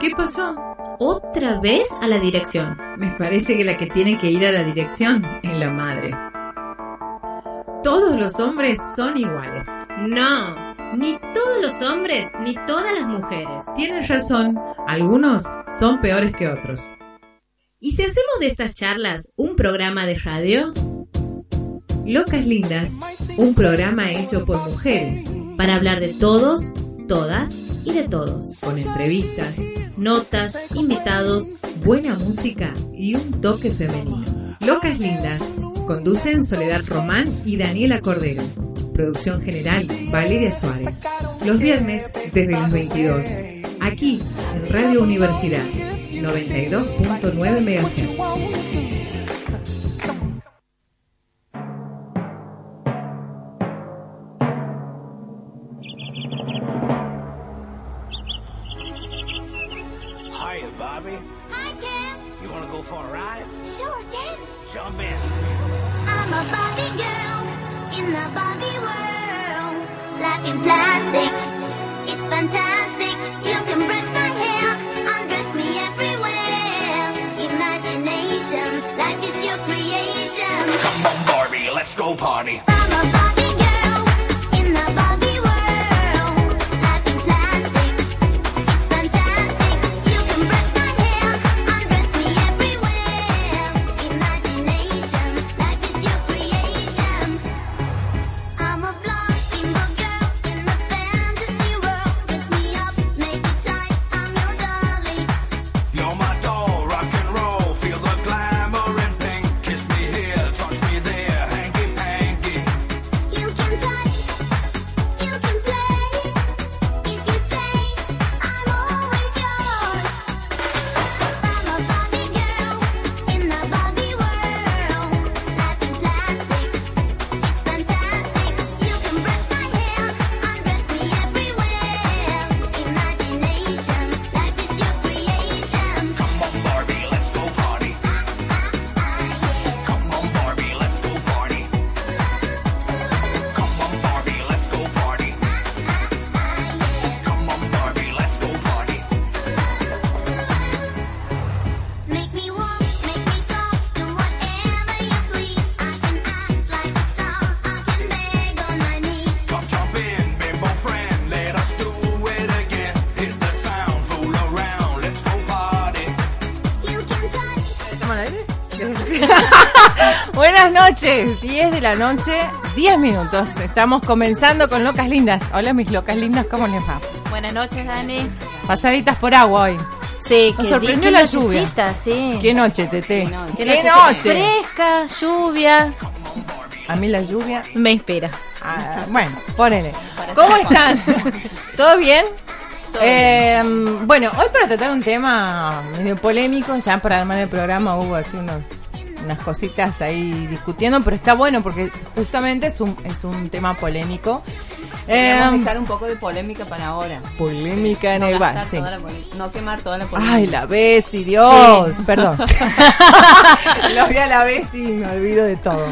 ¿Qué pasó? Otra vez a la dirección. Me parece que la que tiene que ir a la dirección es la madre. Todos los hombres son iguales. No, ni todos los hombres ni todas las mujeres. Tienes razón, algunos son peores que otros. ¿Y si hacemos de estas charlas un programa de radio? Locas Lindas, un programa hecho por mujeres, Para hablar de todos, todas y de todos. con entrevistas, Notas, invitados. buena música y un toque femenino. Locas Lindas, conducen Soledad Román y Daniela Cordero. Producción general, Valeria Suárez. Los viernes desde las 22. Aquí, en Radio Universidad, 92.9 MHz. Noches, 10 de la noche, 10 minutos. Estamos comenzando con Locas Lindas. Hola mis locas lindas, ¿cómo les va? Buenas noches, Dani. Pasaditas por agua hoy. Sí, Nos que sorprendió di- la lluvia. sí. Qué noche, Tete. Qué Qué noche noche. Fresca, lluvia. A mí la lluvia. Me inspira. ah, bueno, ponele. ¿Cómo están? ¿Todo bien? Eh, bueno, hoy para tratar un tema medio polémico, ya para armar el programa hubo así unos unas cositas ahí discutiendo, pero está bueno porque justamente es un, es un tema polémico. Queríamos Eh, dejar un poco de polémica para ahora. polémica en No, el bar, sí. no quemar toda la polémica. Ay, la Bessie, Dios, perdón. Lo vi a la Bessie y me olvido de todo.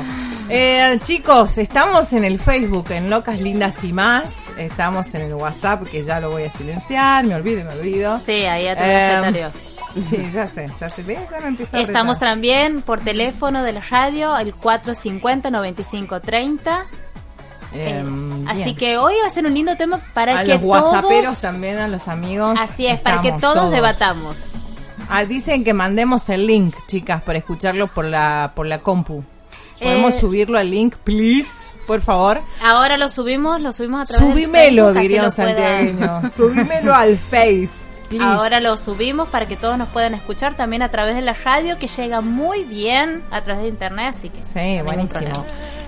Eh, chicos, estamos en el Facebook, en Locas Lindas y más. Estamos en el WhatsApp, que ya lo voy a silenciar. Me olvido, me olvido. Sí, ahí a tu Eh. Sí, ya sé, ya sé. ¿Ves? Ya me empiezo a Estamos retar. también por teléfono de la radio, el 450-9530. Eh, bien. Así que hoy va a ser un lindo tema para a que los whatsapperos todos... también, a los amigos. Así es, para que todos, debatamos. Ah, dicen que mandemos el link, chicas, para escucharlo por la por la compu. ¿Podemos Eh, subirlo al link, please? Por favor. Ahora lo subimos, lo subimos a través Subímelo, del Facebook, así diría lo un puedan- santiagueño. Subímelo al Face, please. Ahora lo subimos para que todos nos puedan escuchar también a través de la radio que llega muy bien a través de internet, así que Sí, no buenísimo.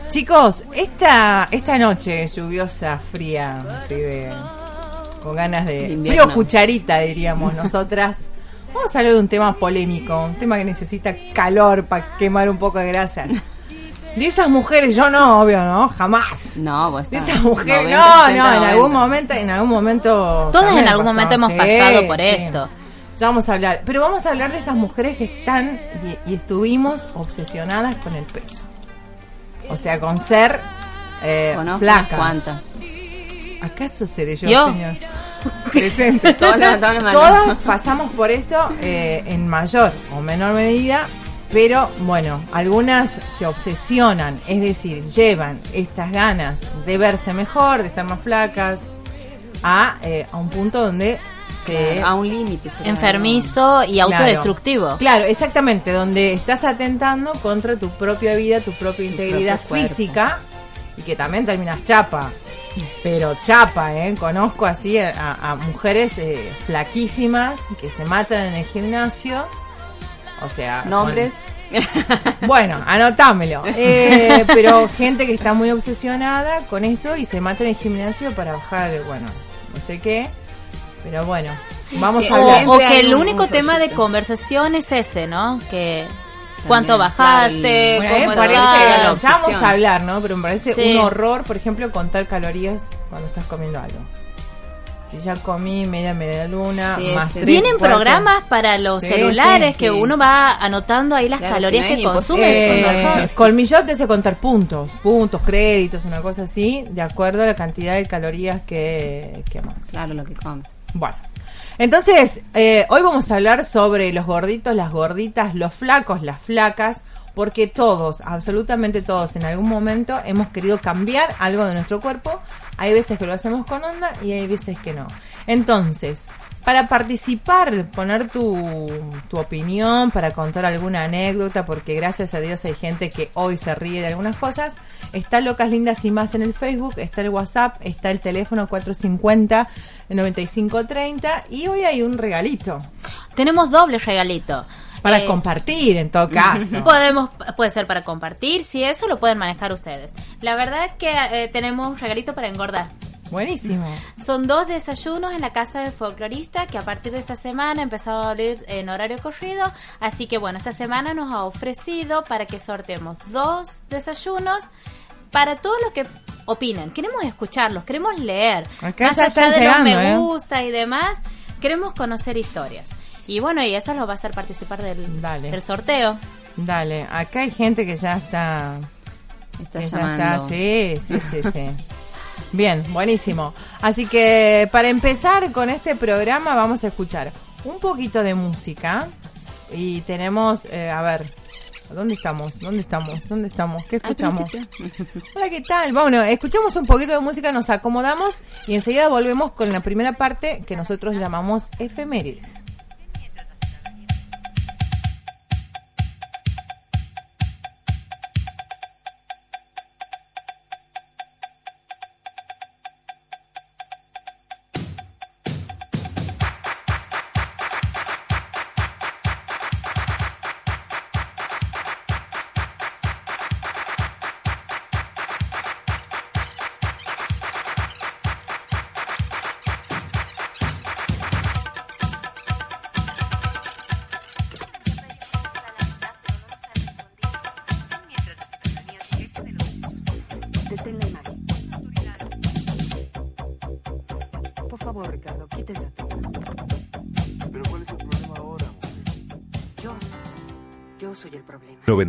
Chicos, esta esta noche lluviosa, fría, así de con ganas de De invierno. frío cucharita diríamos nosotras. Vamos a hablar de un tema polémico, un tema que necesita calor para quemar un poco de grasa. De esas mujeres, yo no, obvio, no, jamás. No, vos De esas mujeres, 90, no, 60, no, en 90. algún momento, en algún momento. Todas en algún pasó, momento hemos sí, pasado por sí. esto. Ya vamos a hablar, pero vamos a hablar de esas mujeres que están y, y estuvimos obsesionadas con el peso. O sea, con ser eh, Conozco flacas. unas cuantas. ¿Acaso seré yo, Yo. señor? Presente. Mano. Todas pasamos por eso eh, en mayor o menor medida, pero bueno, algunas se obsesionan, es decir, llevan estas ganas de verse mejor, de estar más flacas, a, eh, a un punto donde se... A un límite. Enfermizo y autodestructivo. Claro, exactamente, donde estás atentando contra tu propia vida, tu propia integridad física y que también terminas chapa. Pero chapa, ¿eh? Conozco así a, a mujeres eh, flaquísimas que se matan en el gimnasio. O sea... ¿no? Nombres. con- Bueno, anotámelo. Eh, pero gente que está muy obsesionada con eso y se mata en el gimnasio para bajar, bueno, no sé qué. Pero bueno, vamos Sí, a O, hablar. O que el único un tema de conversación es ese, ¿no? Que cuánto bajaste, Bueno, cómo me parece, ya vamos a hablar, ¿no? Pero me parece Sí. un horror, por ejemplo, contar calorías cuando estás comiendo algo. Si ya comí media media luna, Sí, más sí. tres, Vienen cuatro. programas para los Sí, celulares sí, que sí. uno va anotando ahí las Claro, calorías si no que es consume. es un Eh, horror. Colmillot te hace contar puntos, puntos, créditos, una cosa así, de acuerdo a la cantidad de calorías que quemas. Claro, lo que comes. Bueno, entonces, eh, hoy vamos a hablar sobre los gorditos, las gorditas, los flacos, las flacas, porque todos, absolutamente todos, en algún momento hemos querido cambiar algo de nuestro cuerpo. Hay veces que lo hacemos con onda y hay veces que no. Entonces, para participar, poner tu, tu opinión, para contar alguna anécdota, porque gracias a Dios hay gente que hoy se ríe de algunas cosas. Está Locas Lindas y más en el Facebook, está el WhatsApp, está el teléfono 450 9530 y hoy hay un regalito Tenemos doble regalito. Para Eh, compartir en todo caso. Podemos, puede ser para compartir, si eso lo pueden manejar ustedes. La verdad es que eh, tenemos un regalito para engordar. Buenísimo. Son dos desayunos en la casa del folclorista que a partir de esta semana ha empezado a abrir en horario corrido. Así que bueno, esta semana nos ha ofrecido para que sorteemos dos desayunos para todos los que opinan. Queremos escucharlos, queremos leer. Acá Más allá de llegando, los me ¿eh? gusta y demás, queremos conocer historias. Y bueno, y eso lo va a hacer participar del, Dale. del sorteo. Dale, acá hay gente que ya está Está que ya llamando. está, sí, sí, sí, sí. Bien, buenísimo. Así que para empezar con este programa vamos a escuchar un poquito de música y tenemos, eh, a ver, ¿dónde estamos? ¿Dónde estamos? ¿Dónde estamos? ¿Qué escuchamos? Hola, ¿qué tal? Bueno, escuchamos un poquito de música, nos acomodamos y enseguida volvemos con la primera parte que nosotros llamamos efemérides.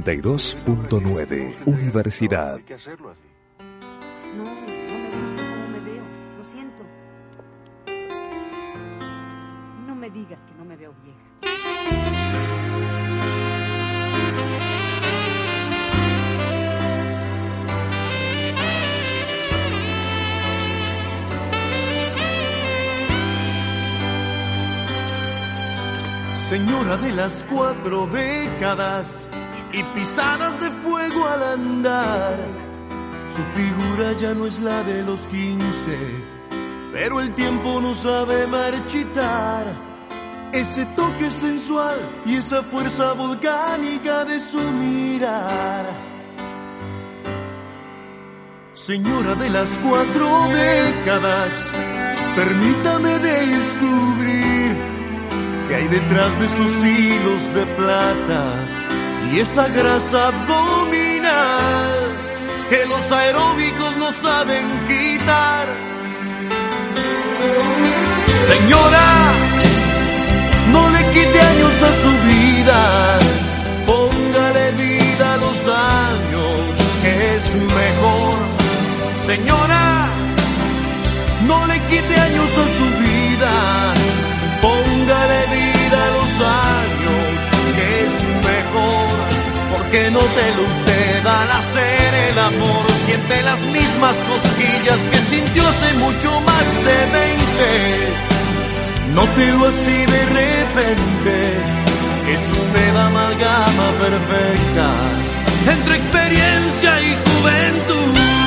92.9 Universidad. Hay que hacerlo así. No, no me gusta cómo me veo. Lo siento. No me digas que no me veo vieja. Señora de las cuatro décadas y pisadas de fuego al andar. Su figura ya no es la de los quince, pero el tiempo no sabe marchitar. Ese toque sensual y esa fuerza volcánica de su mirar. Señora de las cuatro décadas, permítame descubrir que hay detrás de esos hilos de plata y esa grasa abdominal que los aeróbicos no saben quitar. Señora, no le quite años a su vida, póngale vida a los años, que es mejor. Señora, no nótelo usted al hacer el amor, siente las mismas cosquillas que sintió hace mucho más de 20. Nótelo así de repente, es usted amalgama perfecta entre experiencia y juventud.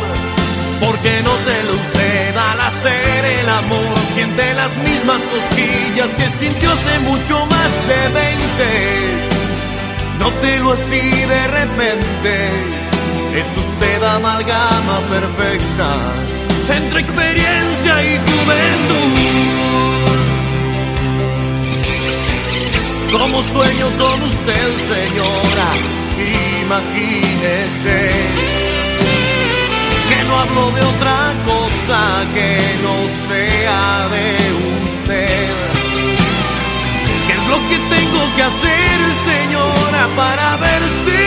Porque nótelo usted al hacer el amor, siente las mismas cosquillas que sintió hace mucho más de 20. Nótelo así de repente, es usted amalgama perfecta entre experiencia y juventud. Como sueño con usted, señora, imagínese no hablo de otra cosa que no sea de usted. ¿Qué es lo que tengo que hacer, señora, para ver si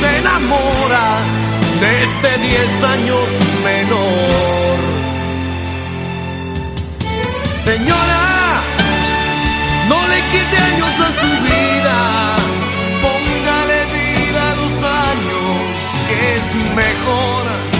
se enamora de este 10 años menor? Señora, no le quite años a su vida, póngale vida a los años, que es mejor.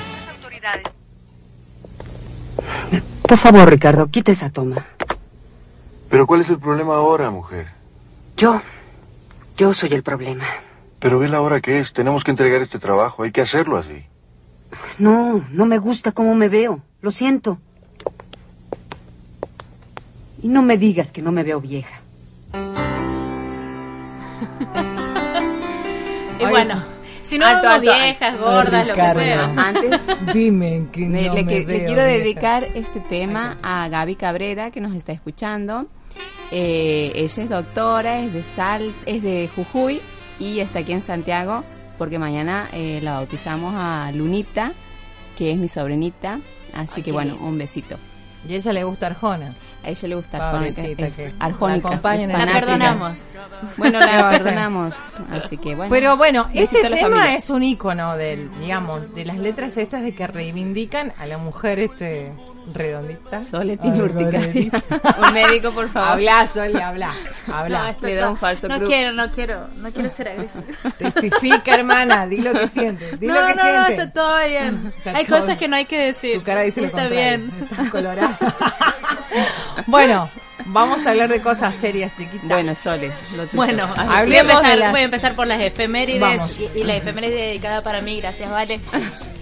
Por favor, Ricardo, quita esa toma. Pero ¿cuál es el problema ahora, mujer? Yo, yo soy el problema. Pero ve la hora que es. Tenemos que entregar este trabajo. Hay que hacerlo así. No, no me gusta cómo me veo. Lo siento. Y no me digas que no me veo vieja. Y bueno, si no Alto, alto, viejas, gordas, lo que sea. Antes, Dime que le, no le me le veo quiero vieja. dedicar este tema a Gaby Cabrera, que nos está escuchando. Eh, ella es doctora, es de Sal, es de Jujuy y está aquí en Santiago porque mañana eh, la bautizamos a Lunita, que es mi sobrinita. Así Ay, que qué bueno, un besito. Y a ella le gusta Arjona. A ella le gusta Pobrecita, es que arjónica. la La perdonamos. Bueno, ¿Qué va la perdonamos. Así que bueno. Pero bueno, besito este tema es un icono del, digamos, de las letras estas de que reivindican a la mujer este redondita. Sole tiene urticaria. Un médico, por favor. Habla, Sole, habla. Habla. No, esto Le da un falso No cruz. quiero, no quiero, no quiero ser agresiva. Testifica, hermana, di lo que sientes. Di no, lo que no, no, está todo bien. Está Hay todo cosas bien. que no hay que decir. Tu cara dice lo Está contrario. bien. Estás colorada. Bueno, vamos a hablar de cosas serias, chiquitas. Bueno, Sole. lo. Bueno, voy a, empezar, las- voy a empezar por las efemérides Vamos. y, y la efeméride dedicada para mí, gracias, Vale.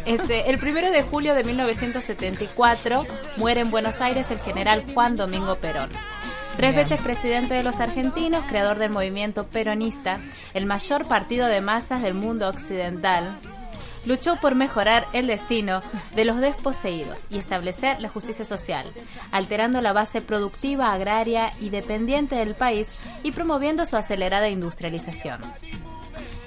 Este, el primero de julio de 1974 muere en Buenos Aires el general Juan Domingo Perón. Tres Bien. veces presidente de los argentinos, creador del movimiento peronista, el mayor partido de masas del mundo occidental, luchó por mejorar el destino de los desposeídos y establecer la justicia social, alterando la base productiva, agraria y dependiente del país y promoviendo su acelerada industrialización.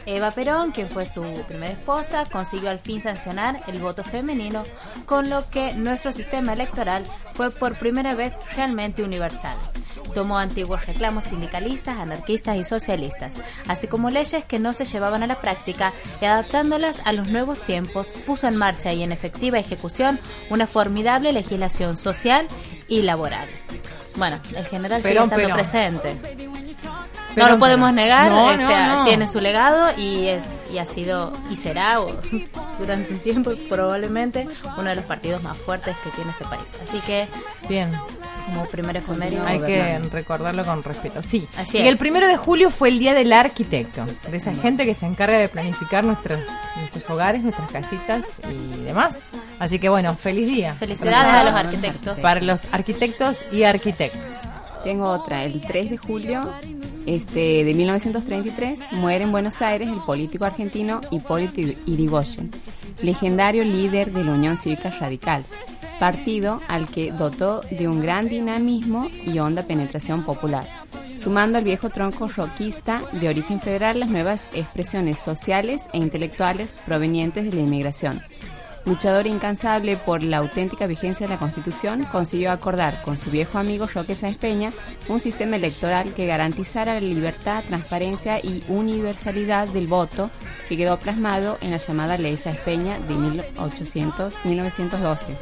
Eva Perón, quien fue su primera esposa, consiguió al fin sancionar el voto femenino, con lo que nuestro sistema electoral fue por primera vez realmente universal. Tomó antiguos reclamos sindicalistas, anarquistas y socialistas, así como leyes que no se llevaban a la práctica y adaptándolas a los nuevos tiempos, puso en marcha y en efectiva ejecución una formidable legislación social y laboral. Bueno, el general Perón, sigue estando Perón. presente. No lo podemos negar, No, este, no, tiene su legado y es y ha sido y será o, durante un tiempo probablemente uno de los partidos más fuertes que tiene este país. Así que Bien. como primer efeméride Hay que recordarlo con respeto. Sí. Así y es. el primero de julio fue el día del arquitecto, de esa gente que se encarga de planificar nuestros, nuestros hogares, nuestras casitas y demás. Así que bueno, feliz día. Felicidades a los arquitectos. Para los arquitectos y arquitectas. Tengo otra, el 3 de julio este, de 1933 muere en Buenos Aires el político argentino Hipólito Yrigoyen, legendario líder de la Unión Cívica Radical, partido al que dotó de un gran dinamismo y honda penetración popular, sumando al viejo tronco roquista de origen federal las nuevas expresiones sociales e intelectuales provenientes de la inmigración. Luchador incansable por la auténtica vigencia de la Constitución, consiguió acordar con su viejo amigo Roque Sáenz Peña un sistema electoral que garantizara la libertad, transparencia y universalidad del voto que quedó plasmado en la llamada Ley Sáenz Peña de 1800, 1912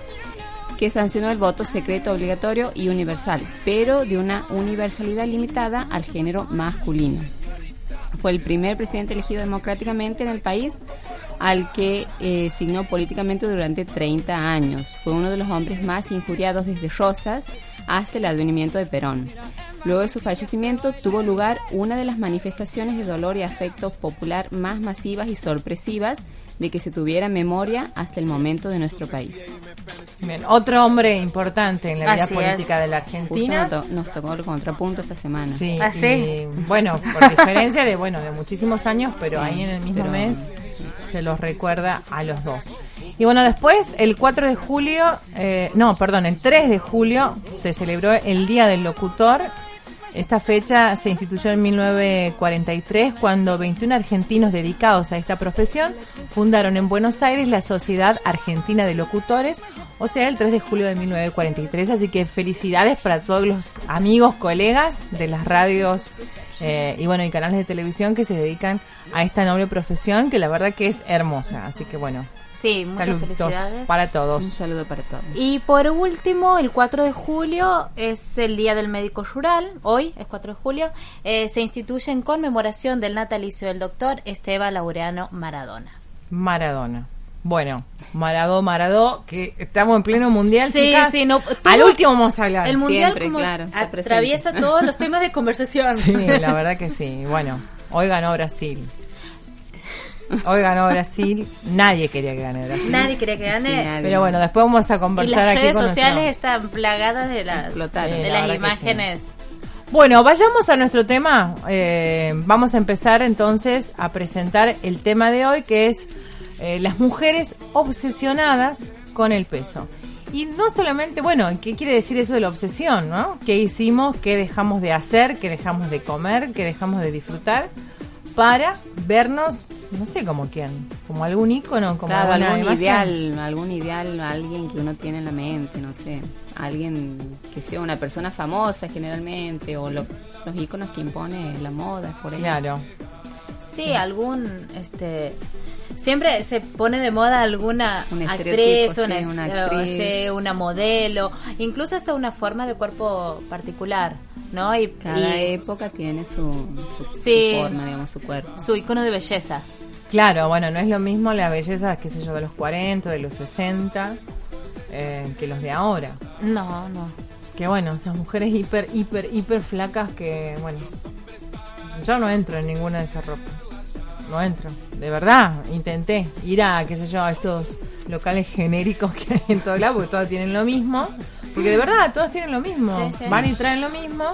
que sancionó el voto secreto obligatorio y universal, pero de una universalidad limitada al género masculino. Fue el primer presidente elegido democráticamente en el país al que eh, signó políticamente durante 30 años. Fue uno de los hombres más injuriados desde Rosas hasta el advenimiento de Perón. Luego de su fallecimiento tuvo lugar una de las manifestaciones de dolor y afecto popular más masivas y sorpresivas de que se tuviera memoria hasta el momento de nuestro país. Bien, otro hombre importante en la vida política es. de la Justo Argentina. nos, to- nos tocó el contrapunto esta semana. Sí, Ah, y, sí. bueno, por diferencia de bueno de muchísimos años, pero Sí, ahí en el mismo pero- mes se los recuerda a los dos. Y bueno, después, el 4 de julio, eh, no, perdón, el 3 de julio se celebró el Día del Locutor. Esta fecha se instituyó en 1943 cuando 21 argentinos dedicados a esta profesión fundaron en Buenos Aires la Sociedad Argentina de Locutores, o sea, el 3 de julio de 1943. Así que felicidades para todos los amigos, colegas de las radios eh, y bueno, y canales de televisión que se dedican a esta noble profesión que la verdad que es hermosa. Así que bueno, Sí, muchas saludos felicidades. para todos. Un saludo para todos. Y por último, el 4 de julio es el Día del Médico Rural. Hoy es 4 de julio. eh, se instituye en conmemoración del natalicio del doctor Esteban Laureano Maradona. Maradona. Bueno, Maradó, Maradó, que estamos en pleno mundial, Sí, chicas. sí, no, Al último vamos a hablar. El mundial Siempre, como claro, atraviesa todos los temas de conversación. Sí, la verdad que sí. Bueno, hoy ganó Brasil. Hoy ganó Brasil. Nadie quería que gane Brasil. Nadie quería que gane. Sí. Pero bueno, después vamos a y conversar las aquí redes con sociales nuestro- están plagadas de las, de la las imágenes. Bueno, vayamos a nuestro tema. Eh, vamos a empezar entonces a presentar el tema de hoy, que es eh, las mujeres obsesionadas con el peso. Y no solamente, bueno, ¿qué quiere decir eso de la obsesión, no? ¿Qué hicimos, qué dejamos de hacer, qué dejamos de comer, qué dejamos de disfrutar para vernos, no sé como quién, como algún ícono, como Claro, algún imagen? ideal, algún ideal, alguien que uno tiene en la mente, no sé, alguien que sea una persona famosa generalmente, o lo- los íconos que impone la moda, por ahí. Claro. Sí, algún, este, siempre se pone de moda alguna Un actriz, estereotipo, una, sí, una eh, actriz. sí, una modelo, incluso hasta una forma de cuerpo particular, ¿no? Y, Cada y época tiene su, su, su Sí. forma, digamos, su cuerpo. su icono de belleza. Claro, bueno, no es lo mismo la belleza, qué sé yo, de los 40, de los 60, eh, que los de ahora. No, no. Que bueno, esas mujeres hiper, hiper, hiper flacas que, bueno, yo no entro en ninguna de esas ropas. No entro. De verdad, intenté ir a, qué sé yo, a estos locales genéricos que hay en todo lado, porque todos tienen lo mismo. Porque de verdad, todos tienen lo mismo. Sí, sí. Van y traen lo mismo.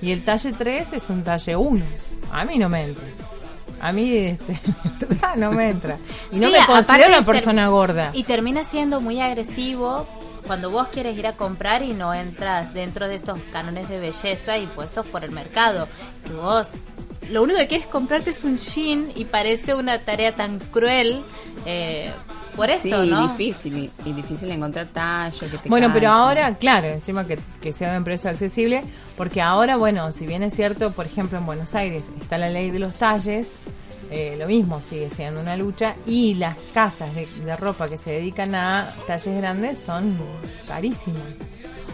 Y el talle 3 es un talle 1. A mí no me entra. A mí, este, de verdad, no me entra. Y no Sí, me considero una persona gorda. Y termina siendo muy agresivo cuando vos quieres ir a comprar y no entras dentro de estos cánones de belleza impuestos por el mercado. Que vos lo único que quieres comprarte es un jean y parece una tarea tan cruel eh, por esto, sí, ¿no? difícil, y, y difícil encontrar tallo que te Bueno, pero ahora, claro, encima que, que sea un precio accesible, porque ahora, bueno, si bien es cierto, por ejemplo, en Buenos Aires está la ley de los talles, eh, lo mismo sigue siendo una lucha, y las casas de, de ropa que se dedican a talles grandes son carísimas.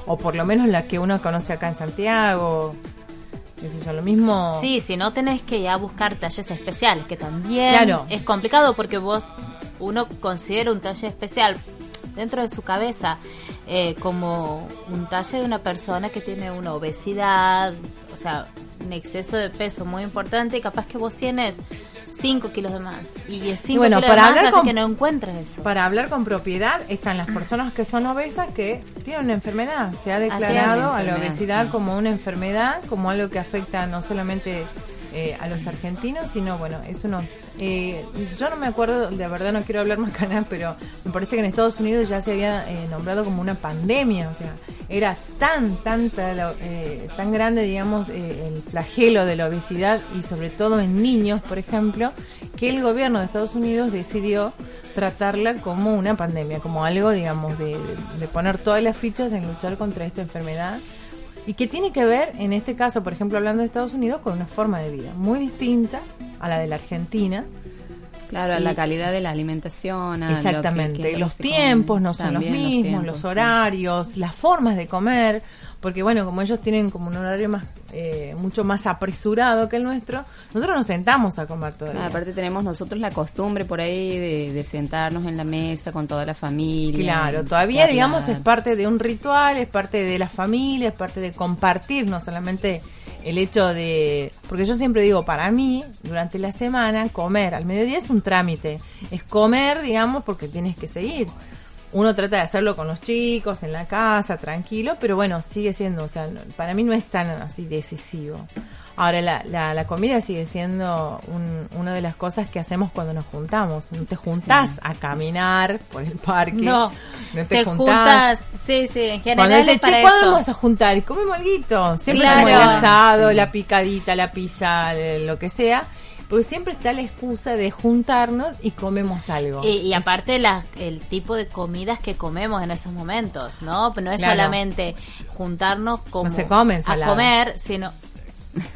O por lo menos las que uno conoce acá en Santiago, yo, lo mismo... Sí, si no tenés que ya buscar talles especiales, que también Claro. es complicado porque vos, uno considera un talle especial dentro de su cabeza eh, como un talle de una persona que tiene una obesidad, sea, un exceso de peso muy importante y capaz que vos tienes 5 kilos de más. Y 5 bueno, kilos para de más hablar hace con- que no encuentres eso. Para hablar con propiedad están las personas que son obesas que tienen una enfermedad. Se ha declarado a la obesidad sí. como una enfermedad, como algo que afecta no solamente eh, a los argentinos, sino bueno, es uno. eh, yo no me acuerdo, de verdad no quiero hablar más canal, pero me parece que en Estados Unidos ya se había eh, nombrado como una pandemia, o sea, era tan, tanta, la- eh, tan grande, digamos, eh, el flagelo de la obesidad y sobre todo en niños, por ejemplo, que el gobierno de Estados Unidos decidió tratarla como una pandemia, como algo, digamos, de poner todas las fichas en luchar contra esta enfermedad y que tiene que ver, en este caso, por ejemplo, hablando de Estados Unidos, con una forma de vida muy distinta a la de la Argentina. Claro, a la calidad de la alimentación. a Exactamente, lo los que tiempos no son los mismos, tiempos, los sí. horarios, las formas de comer, porque bueno, como ellos tienen como un horario más eh, mucho más apresurado que el nuestro, nosotros nos sentamos a comer todavía. Claro, aparte tenemos nosotros la costumbre por ahí de, de sentarnos en la mesa con toda la familia. Claro, todavía digamos es parte de un ritual, es parte de la familia, es parte de compartir, no solamente el hecho de, porque yo siempre digo, para mí, durante la semana, comer al mediodía es un trámite, es comer, digamos, porque tienes que seguir. Uno trata de hacerlo con los chicos, en la casa, tranquilo, pero bueno, sigue siendo, o sea, para mí no es tan así decisivo. Ahora, la, la, la comida sigue siendo un- una de las cosas que hacemos cuando nos juntamos. No te juntás a caminar por el parque. No, no te, te juntás. juntas, sí, sí, en Cuando general dice, es para che, ¿cuándo eso. vamos a juntar? Y comemos alguito. Siempre Claro. como el asado, la picadita, la pizza, lo que sea. Porque siempre está la excusa de juntarnos y comemos algo. Y, y Es- aparte la- el tipo de comidas que comemos en esos momentos, ¿no? No es Claro. solamente juntarnos como No se come a comer, sino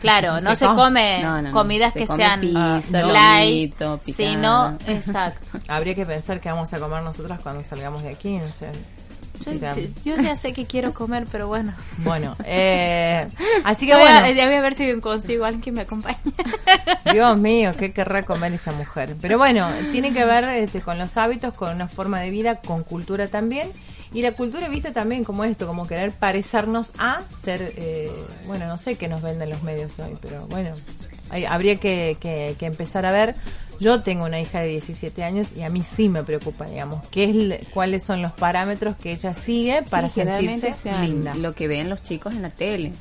claro, No se se, come. come No, no, no. comidas Se que come sean pizza, light, sino exacto. Habría que pensar qué vamos a comer nosotras cuando salgamos de aquí. No sé. Yo, yo- yo ya sé que quiero comer, pero bueno. bueno, eh, así que bueno. voy a ver si consigo alguien que me acompañe. Dios mío, qué querrá comer esta mujer. Pero bueno, tiene que ver este, con los hábitos, con una forma de vida, con cultura también. Y la cultura vista también como esto, como querer parecernos a ser, eh, bueno, no sé qué nos venden los medios hoy, pero bueno, hay- habría que, que- que empezar a ver. Yo tengo una hija de 17 años y a mí sí me preocupa, digamos, qué es, cuáles son los parámetros que ella sigue para Sí, sentirse linda. Lo que ven los chicos en la tele.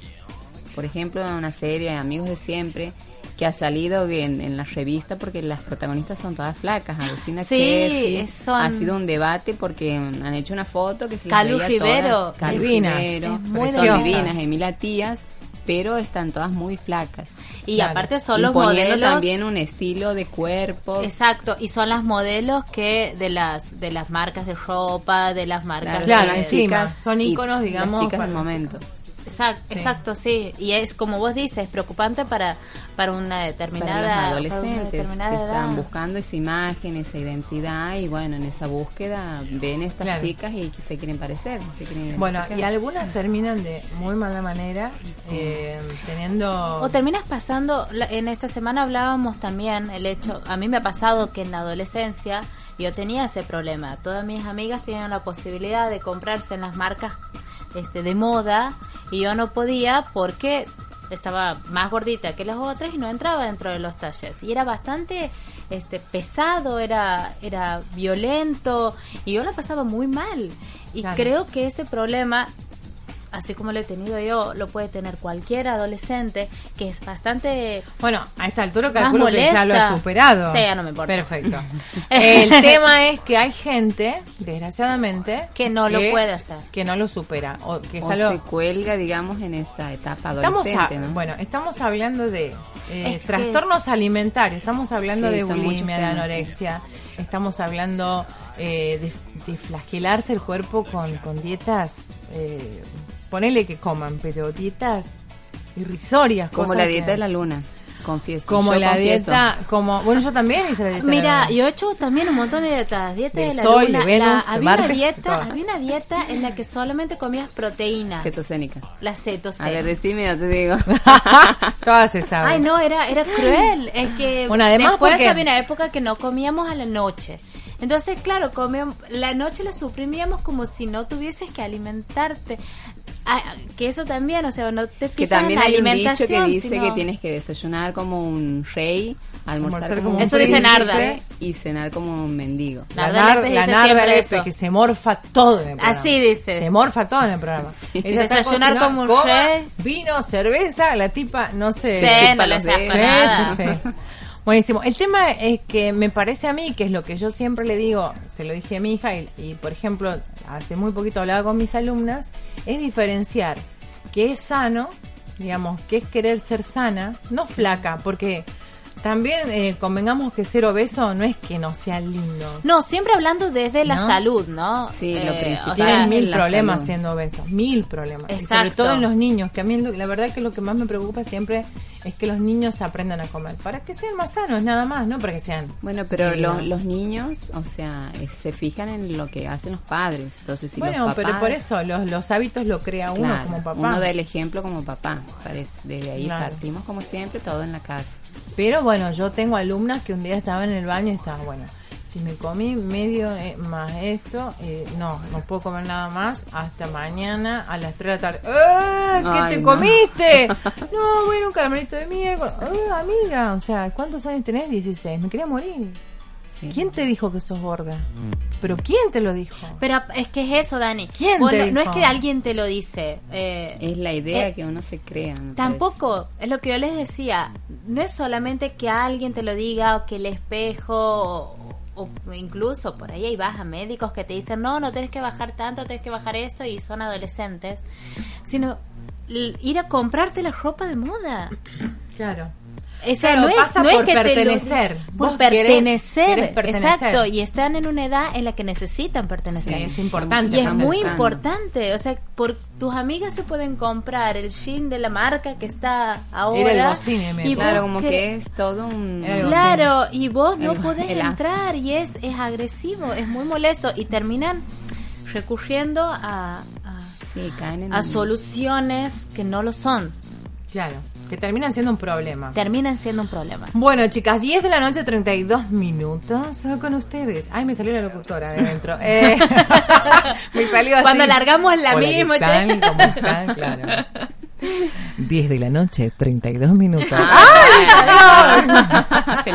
Por ejemplo, en una serie Amigos de Siempre que ha salido en, en la revista porque las protagonistas son todas flacas. Agustina Sí, son- ha sido un debate porque han hecho una foto que se las Calu veía Rivero, Calu divinas, Rivero, es muy son divinas, Emilia Tías, pero están todas muy flacas. Y Claro. aparte son los modelos también un estilo de cuerpo. Exacto, y son las modelos que de las de las marcas de ropa, de las marcas Claro, de- encima, chicas son y íconos, digamos, Las chicas del momento. Exacto, Sí. exacto, sí. Y es como vos dices, es preocupante para, para una determinada para adolescentes que edad. están buscando esa imagen, esa identidad y bueno, en esa búsqueda ven estas Claro. chicas y se quieren parecer, se quieren Bueno, y algunas terminan de muy mala manera, eh, teniendo... O terminas pasando, la- en esta semana hablábamos también el hecho, a mí me ha pasado que en la adolescencia yo tenía ese problema. Todas mis amigas tenían la posibilidad de comprarse en las marcas este, de moda y yo no podía porque estaba más gordita que las otras y no entraba dentro de los talles. Y era bastante este pesado, era, era violento y yo la pasaba muy mal. Y Claro. creo que ese problema así como lo he tenido yo, lo puede tener cualquier adolescente, que es bastante... Bueno, a esta altura calculo que ya lo he superado. Sí, ya no me importa. Perfecto. El tema es que hay gente, desgraciadamente, Que no lo puede hacer. Que no lo supera. O que O algo- se cuelga, digamos, en esa etapa Estamos, adolescente, a- ¿no? bueno, estamos hablando de eh, Es trastornos alimentarios, estamos hablando Sí, de bulimia, de anorexia, estamos hablando eh, de, de flagelarse el cuerpo con, con dietas, eh, ponele que coman, pero dietas irrisorias. Como cosas la que- dieta de la luna, confieso. Como Yo la confieso. dieta, como, bueno, yo también hice la dieta. de la Mira, luna. yo he hecho también un montón de dietas. Dieta de la sol, luna. de Venus, la- de había, Marte, una dieta, había una dieta en la que solamente comías proteínas. Cetocénica. La A cetocénica. ver, decime, yo te digo. Todas se saben. Ay, no, era, era cruel. Es que Bueno, además después porque- había una época que no comíamos a la noche. Entonces, claro, comíamos, la noche la suprimíamos como si no tuvieses que alimentarte. Ah, que eso también, o sea, no te fijas Que también en la hay un dicho alimentación. que dice sino- que tienes que desayunar como un rey, almorzar Almorzar como, como un Eso dice Narda. y cenar como un mendigo. La, nar- la dice Narda siempre Lépez, eso. que se morfa todo en el programa. Así dice. Se morfa todo en el programa. Ella Desayunar como un coma, rey. Vino, cerveza, la tipa, no sé. Sí, chupa no le nada. sí, sí. Buenísimo. El tema es que me parece a mí, que es lo que yo siempre le digo, se lo dije a mi hija, y, y, por ejemplo, hace muy poquito hablaba con mis alumnas, es diferenciar qué es sano, digamos, qué es querer ser sana, no flaca, porque también eh, convengamos que ser obeso no es que no sea lindo. No, siempre hablando desde la ¿No? salud, ¿no? Sí, lo Eh, principal. o Tienen mil problemas salud. siendo obesos, mil problemas. Y sobre Exacto. todo en los niños, que a mí la verdad que lo que más me preocupa siempre es que los niños aprendan a comer, para que sean más sanos, nada más, no para que sean... Bueno, pero los niños, o sea, eh, se fijan en lo que hacen los padres. Entonces, si bueno, los papás, pero por eso los, los hábitos lo crea uno claro, como papá. uno da el ejemplo como papá. parece. Desde ahí Claro. partimos como siempre, todo en la casa. Pero bueno, yo tengo alumnas que un día estaban en el baño y estaban, bueno, si me comí medio eh, más esto, eh, no, no puedo comer nada más hasta mañana a las 3 de la tarde. ¡Eh! ¿Qué Ay, te no. comiste? no, bueno, un caramelito de miércoles. ¡Eh, amiga! O sea, ¿cuántos años tenés? 16. Me quería morir. Sí. ¿Quién te dijo que sos gorda? ¿Pero quién te lo dijo? Pero es que es eso, Dani. ¿Quién te no, no es dijo? que alguien te lo dice. eh, Es la idea Eh, que uno se crea. Tampoco, es lo que yo les decía, no es solamente que alguien te lo diga o que el espejo o, o incluso por ahí vas a médicos que te dicen, no, no tienes que bajar tanto, tienes que bajar esto y son adolescentes, sino ir a comprarte la ropa de moda. Claro. O sea, Claro, no es, pasa no es por que te lo- pertenecer. por querés- pertenecer, querés pertenecer. exacto, y están en una edad en la que necesitan pertenecer. Sí, es importante. Y es muy pensando. importante, o sea, por tus amigas se pueden comprar el jean de la marca que está ahora. Era el bocine, me y. Claro, como que- que es todo un... Claro, y vos no El- podés el entrar y es, es agresivo, es muy molesto y terminan recurriendo a, a, Sí, caen en a soluciones que no lo son, Claro. Que terminan siendo un problema. terminan siendo un problema. Bueno, chicas, 10 de la noche, 32 minutos. Soy con ustedes. Ay, me salió la locutora de adentro. Eh, me salió así. Cuando largamos la Hola, misma, ¿qué. ¿Cómo están? Claro. 10 de la noche, 32 minutos. Ah. ¡Ay.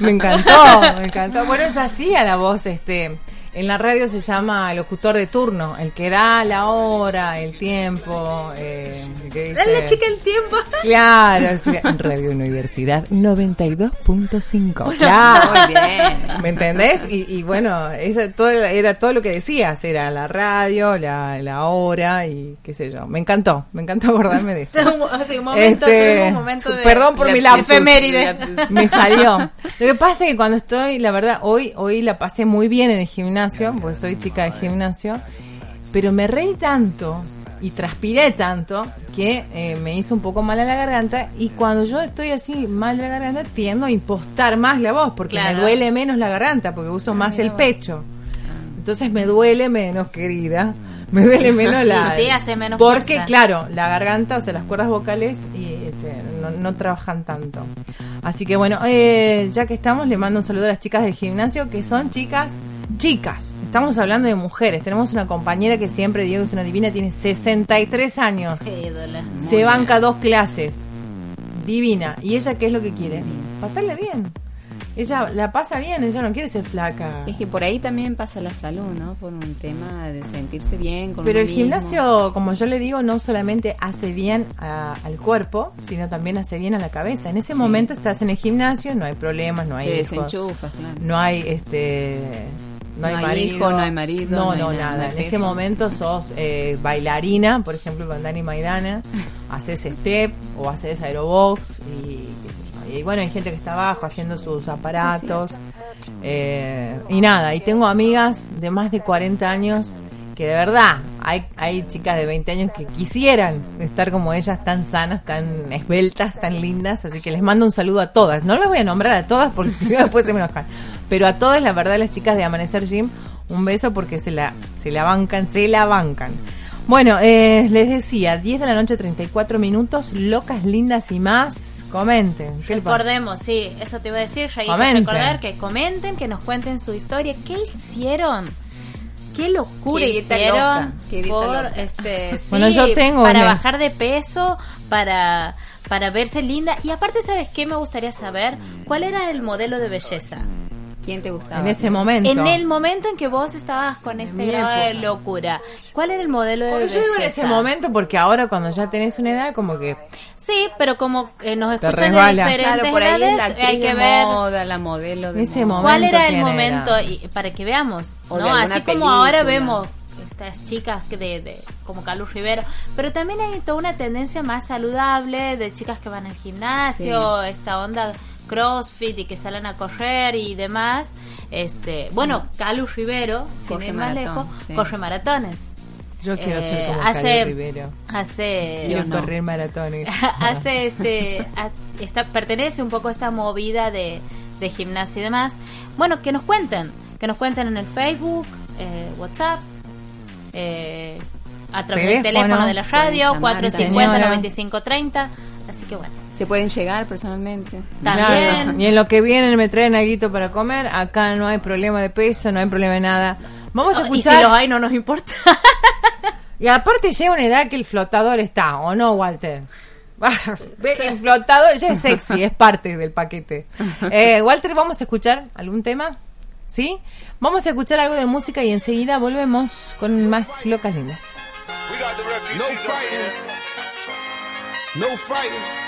Me encantó, me encantó. Bueno, ella hacía la voz, este. En la radio se llama locutor de turno, el que da la hora, el tiempo. Eh, que dice- Dale, chica, el tiempo. Claro, sí, Radio Universidad 92.5. Claro. Muy bien. ¿Me entendés? Y, y bueno, eso todo, era todo lo que decías, era la radio, la, la hora y qué sé yo. Me encantó, me encantó acordarme de eso. un, sea, un momento, Este, un momento de perdón por mi lapsus. efeméride. Me salió. Lo que pasa es que cuando estoy, la verdad, hoy, hoy la pasé muy bien en el gimnasio, pues soy chica de gimnasio, pero me reí tanto y transpiré tanto que eh, me hizo un poco mal a la garganta y cuando yo estoy así mal de la garganta tiendo a impostar más la voz porque Claro. me duele menos la garganta porque uso más el pecho. Entonces me duele menos, querida. Me duele menos la. Y sí, hace menos Porque, fuerza. claro, la garganta, o sea, las cuerdas vocales y, este, no, no trabajan tanto. Así que bueno, eh, ya que estamos, le mando un saludo a las chicas del gimnasio, que son chicas, chicas. Estamos hablando de mujeres. Tenemos una compañera que siempre, Diego, es una divina, tiene 63 años. Qué ídola. Se banca dos clases. Divina. ¿Y ella qué es lo que quiere? Pasarle bien. ella la pasa bien, ella no quiere ser flaca. Es que por ahí también pasa la salud, ¿no? Por un tema de sentirse bien con Pero el mismo. gimnasio, como yo le digo, no solamente hace bien a- al cuerpo, sino también hace bien a la cabeza. En ese momento estás en el gimnasio, no hay problemas, no hay Te hijos, desenchufas, claro. no hay este no, hay marido, hijo, no hay marido, no, no nada, En ese momento sos eh, bailarina, por ejemplo, con Dani Maidana, haces step o haces aerobox y, y bueno, hay gente que está abajo haciendo sus aparatos. Eh, y nada, y tengo amigas de más de 40 años que de verdad hay, hay chicas de 20 años que quisieran estar como ellas, tan sanas, tan esbeltas, tan lindas, así que les mando un saludo a todas. No las voy a nombrar a todas porque si no después se me enojan, pero a todas, la verdad, las chicas de Amanecer Gym, un beso porque se la, se la bancan, se la bancan. Bueno, eh, les decía, 10 de la noche, 34 minutos, locas, lindas y más. Comenten. Recordemos, sí, eso te iba a decir, Rey, Comenten. recordar que comenten, que nos cuenten su historia, qué hicieron, qué locura Qué hicieron loca, por loca. este, sí, Bueno, yo tengo para una- bajar de peso, para para verse linda y aparte sabes qué me gustaría saber cuál era el modelo de belleza ¿Quién te gustaba? En ese momento. en el momento en que vos estabas con este grado de locura cuál era el modelo de Porque yo belleza digo en ese momento porque ahora cuando ya tenés una edad como que sí pero como eh, nos escuchan de diferentes Claro, por ahí es edades la hay que ver moda, la modelo de Ese moda. ¿Cuál era el momento? era. Y para que veamos, O ¿no? Así como ahora película. vemos estas chicas que de, de- como Calu Rivero, pero también hay toda una tendencia más saludable de chicas que van al gimnasio, esta onda crossfit y que salen a correr y demás. Este, bueno, Calu Rivero, sin Corre más maratón, lejos, sí. corre maratones. yo quiero ser Eh, como hace, Rivero. hace Quiero no. correr maratones. hace este a- esta, pertenece un poco a esta movida de, de gimnasia y demás bueno que nos cuenten que nos cuenten en el Facebook eh, WhatsApp eh, a través del Teléfono, de la radio pueden llamar, 450 señora. 9530 así que bueno Se pueden llegar personalmente. también Nada. Y en lo que vienen me traen algo para comer. Acá no hay problema de peso, no hay problema de nada. Vamos a y escuchar. si los hay no nos importa Y aparte llega una edad que el flotador está, ¿o no, Walter? El flotador ya es sexy, es parte del paquete. Eh, Walter, ¿vamos a escuchar algún tema? ¿Sí? Vamos a escuchar algo de música y enseguida volvemos con más locas lindas. No fighting. No fighting.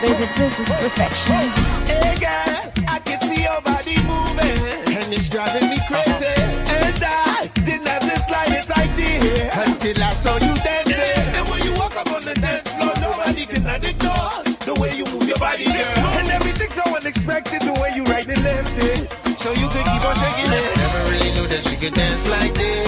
baby, this is perfection. Hey girl, I can see your body moving, and it's driving me crazy. And I didn't have the slightest idea until I saw you dancing. And when you walk up on the dance floor, nobody can ignore the way you move your body, girl. And everything's so unexpected, the way you right and left it, so you could keep on shaking it. Never really knew that she could dance like this.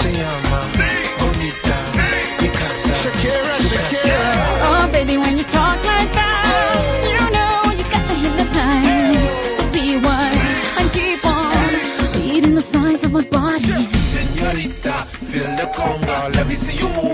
Spanish. ¿Cómo se llama? Bonita. Picasa. Shakira, Shakira. Oh, baby, when you talk like that, you know you got me hypnotized. So be wise and keep on reading the signs of my body. Señorita, feel the conga Let me see you move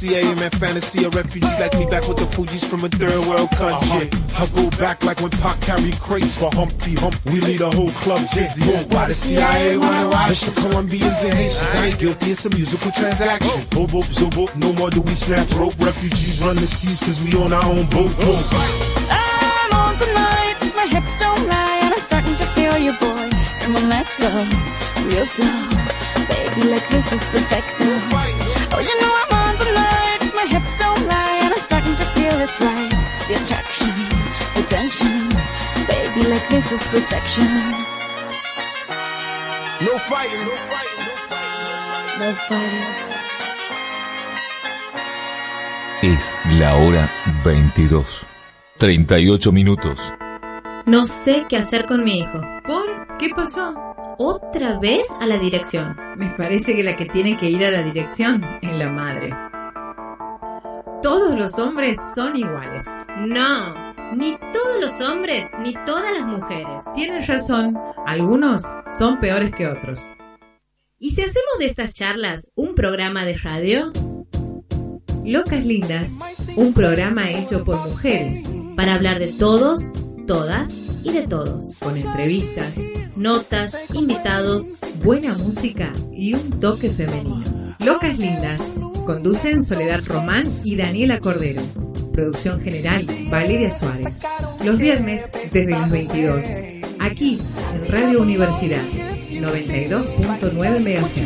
she's so sexy, I am in fantasy. A refugee like me back with the Fugees from a third world country. Uh-huh. I go back like when Pac carried crates for Humpty Hump. We lead a whole club dizzy. Why the CIA wanna watch the Colombians and Haitians? I ain't guilty, it's a musical transaction. Boop, boop, zo, boop, no more do we snatch rope. Refugees run the seas cause we own our own boat. boat. I'm on tonight, my hips don't lie, and I'm starting to feel you, boy. Come on, let's go, real slow. Baby, like this is perfecto. The attraction. Baby, like this is perfection. No fighting, no fighting, no fighting. No fighting. Es la hora 22. 38 minutos. No sé qué hacer con mi hijo. ¿Por? ¿Qué pasó? Otra vez a la dirección. Me parece que la que tiene que ir a la dirección es la madre. Todos los hombres son iguales. No, ni todos los hombres ni todas las mujeres. Tienes razón, algunos son peores que otros. ¿Y si hacemos de estas charlas un programa de radio? Locas Lindas, un programa hecho por mujeres, Para hablar de todos, todas y de todos. con entrevistas, Notas, invitados. buena música y un toque femenino. Locas Lindas, conducen Soledad Román y Daniela Cordero. Producción general, Valeria Suárez. Los viernes desde las 22. Aquí, en Radio Universidad, 92.9 MHz.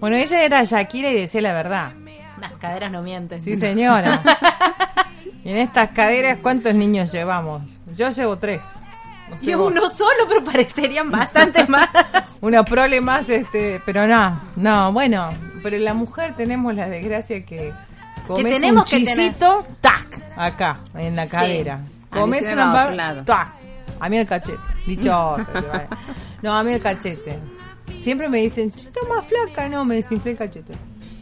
Bueno, ella era Shakira y decía la verdad. Las caderas no mienten. Sí, señora. y en estas caderas, ¿cuántos niños llevamos? Yo llevo tres. Y vos. uno solo, pero parecerían bastantes más. Una prole más, este, pero no, no, bueno, pero la mujer tenemos la desgracia que comes tenemos un que chisito, tac, acá, en la Sí. cadera. A mí Comes una va a pa- otro lado. tac, a mí el cachete, dichosa. no, a mí el cachete. Siempre me dicen, "Che, estás más flaca, no, me desinflé el cachete.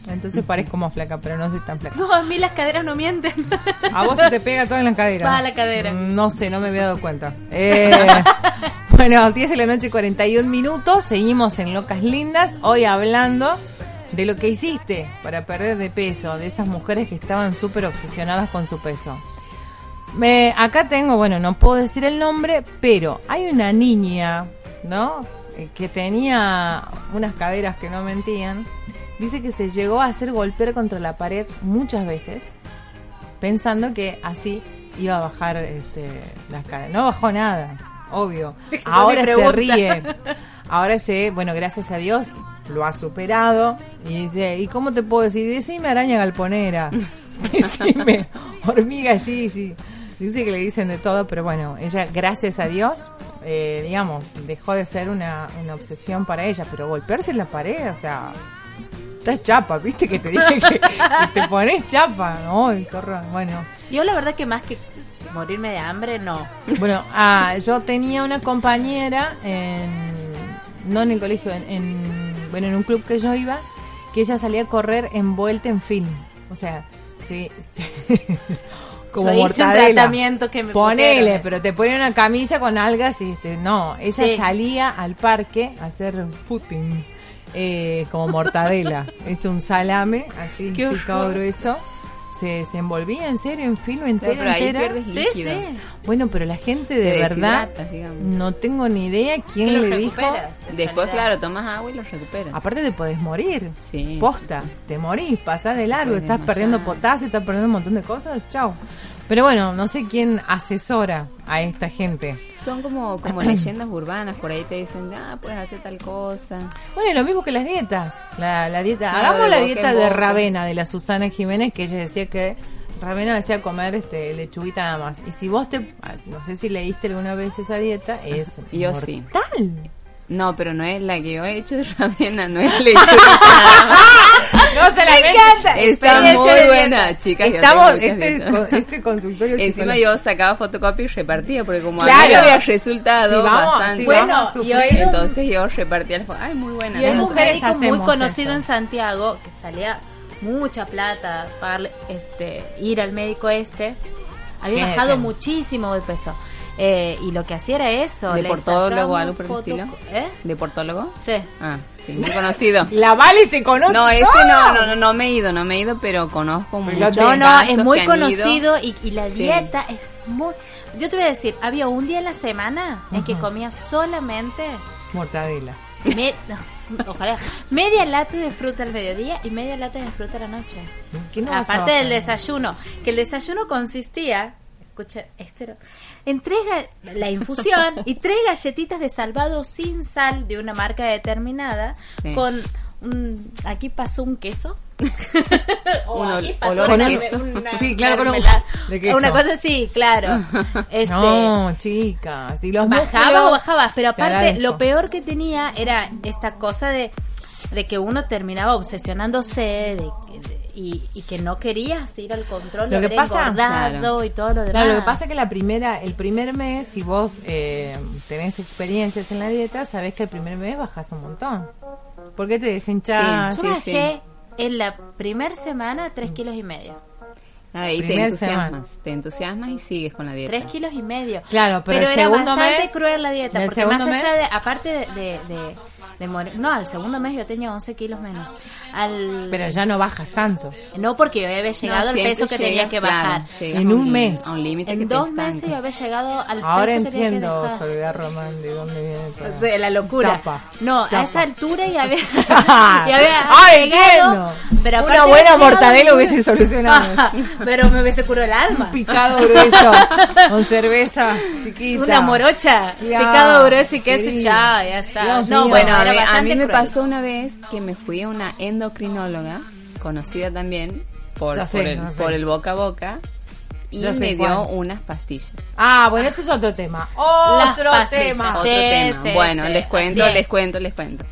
Entonces parezco más flaca, pero no soy tan flaca. No, a mí las caderas no mienten. A vos se te pega todo en la cadera. Va a la cadera. No sé, no me había dado cuenta. Eh, bueno, 10 de la noche, 41 minutos. Seguimos en Locas Lindas. Hoy hablando de lo que hiciste para perder de peso. De esas mujeres que estaban súper obsesionadas con su peso. Me, acá tengo, bueno, no puedo decir el nombre, pero hay una niña, ¿no? Eh, Que tenía unas caderas que no mentían. Dice que se llegó a hacer golpear contra la pared muchas veces pensando que así iba a bajar este, las caderas. No bajó nada, obvio. Ahora se ríe. Ahora se, bueno, gracias a Dios lo ha superado. Y dice, ¿y cómo te puedo decir? Decime araña galponera. Decime hormiga Gigi. Dice que le dicen de todo, pero bueno, ella, gracias a Dios, eh, digamos, dejó de ser una, una obsesión para ella. Pero golpearse en la pared, o sea, estás chapa, ¿viste? Que te dije que, que te pones chapa. Horror. Bueno, Yo la verdad que más que morirme de hambre, no. bueno, ah, yo tenía una compañera, en, no en el colegio, en, en- bueno, en un club que yo iba, que ella salía a correr envuelta en film. O sea, sí, sí. como Yo hice un mortadela. tratamiento que me Ponele, pero te ponen una camilla con algas y este, no, ella Sí. salía al parque a hacer footing. Eh, como mortadela, hecho un salame así Qué picado horror. grueso, se, se envolvía en serio en film entera, pero ahí entera. Sí, sí. Bueno, pero la gente Te de verdad digamos. no tengo ni idea quién le dijo. Después, claro, tomas agua y los recuperas. Aparte te podés morir. Sí. Posta, te morís, pasás de largo, estás perdiendo potasio, estás perdiendo un montón de cosas, chao. Pero bueno, no sé quién asesora a esta gente. Son como, como leyendas urbanas, por ahí te dicen, ah, puedes hacer tal cosa. Bueno, y lo mismo que las dietas. La, la dieta, Claro, hagamos la dieta de. Ravena, de la Susana Jiménez, que ella decía que Ravena le hacía comer este lechuguita nada más. Y si vos te, no sé si leíste alguna vez esa dieta, es Yo sí. No, pero no es la que yo he hecho de raviena, no es lechuga. No se la encanta. Está muy buena, chicas. Estamos, este, con- este consultorio Encima yo sacaba fotocopia y repartía, porque como Claro. a mí había resultado Sí, vamos, bastante. sí, vamos a Bueno, y un- entonces yo repartía fotos. Ay, muy buena. Y hay un médico muy conocido eso. en Santiago que salía mucha plata para este, ir al médico este. Había bajado muchísimo de peso. Eh, y lo que hacía era eso. ¿De le portólogo o sacamos algo por el estilo? ¿Eh? ¿De portólogo? Sí. Ah, sí, muy conocido. La Vale se conoce. No, ese no, no, no, no me he ido, no me he ido, pero conozco Pero muchos No, no, es que muy conocido ido. y, y la Sí. dieta es muy... Yo te voy a decir, había un día en la semana en que Ujú. comía solamente... Mortadela. me- no, ojalá. Media lata de fruta al mediodía y media lata de fruta a la noche. ¿Qué no vas a Aparte del desayuno, que el desayuno consistía, escucha, este era- en tres ga- la infusión y tres galletitas de salvado sin sal de una marca determinada Sí. con un, aquí pasó un queso. O Un aquí pasó una- queso. una Sí, claro, con un-. Una cosa así, claro. Este, No, chicas. Si los bajaba músculos- o bajabas, pero Te aparte lo peor que tenía era esta cosa de, de que uno terminaba obsesionándose de- de- y, y que no querías ir al control, Lo que pasa- Claro. y todo lo demás. Claro, lo que pasa es que la primera, el primer mes, si vos eh, tenés experiencias en la dieta, sabés que el primer mes bajas un montón. ¿Por qué te deshinchás? Yo sí, bajé en la primera semana tres kilos y medio. Ah, y te entusiasmas, semana. te entusiasmas y sigues con la dieta. Tres kilos y medio. Claro, pero el era segundo bastante mes- cruel la dieta. ¿del Porque más allá mes? de, aparte de, de, de- de morir- No, al segundo mes yo tenía 11 kilos menos. Al, Pero ya no bajas tanto. No, porque yo había llegado No, al peso que tenía que claro, bajar. llegas En un mes. A un límite que En te dos estanca. meses yo había llegado al Ahora peso que tenía que entiendo, dejar. Soledad Román, de dónde viene todo. De la locura. Chapa. No, Chapa. a esa altura ya había, ya había ¡Ay, llegado, entiendo! pero Una buena mortadela hubiese solucionado pero me hubiese curado el alma. Un picado grueso con cerveza chiquita. Una morocha, Ya, picado grueso y queso y querido. chao, ya está. Dios no, mío. bueno, Bueno, a a bastante mí me cruel. pasó una vez que me fui a una endocrinóloga, conocida también por, sé, por, el, por el boca a boca, y me dio cuál. unas pastillas. Ah, bueno, eso es otro tema. Otro tema. Otro Sí, tema. sí, bueno, sí, les cuento, les cuento, les cuento.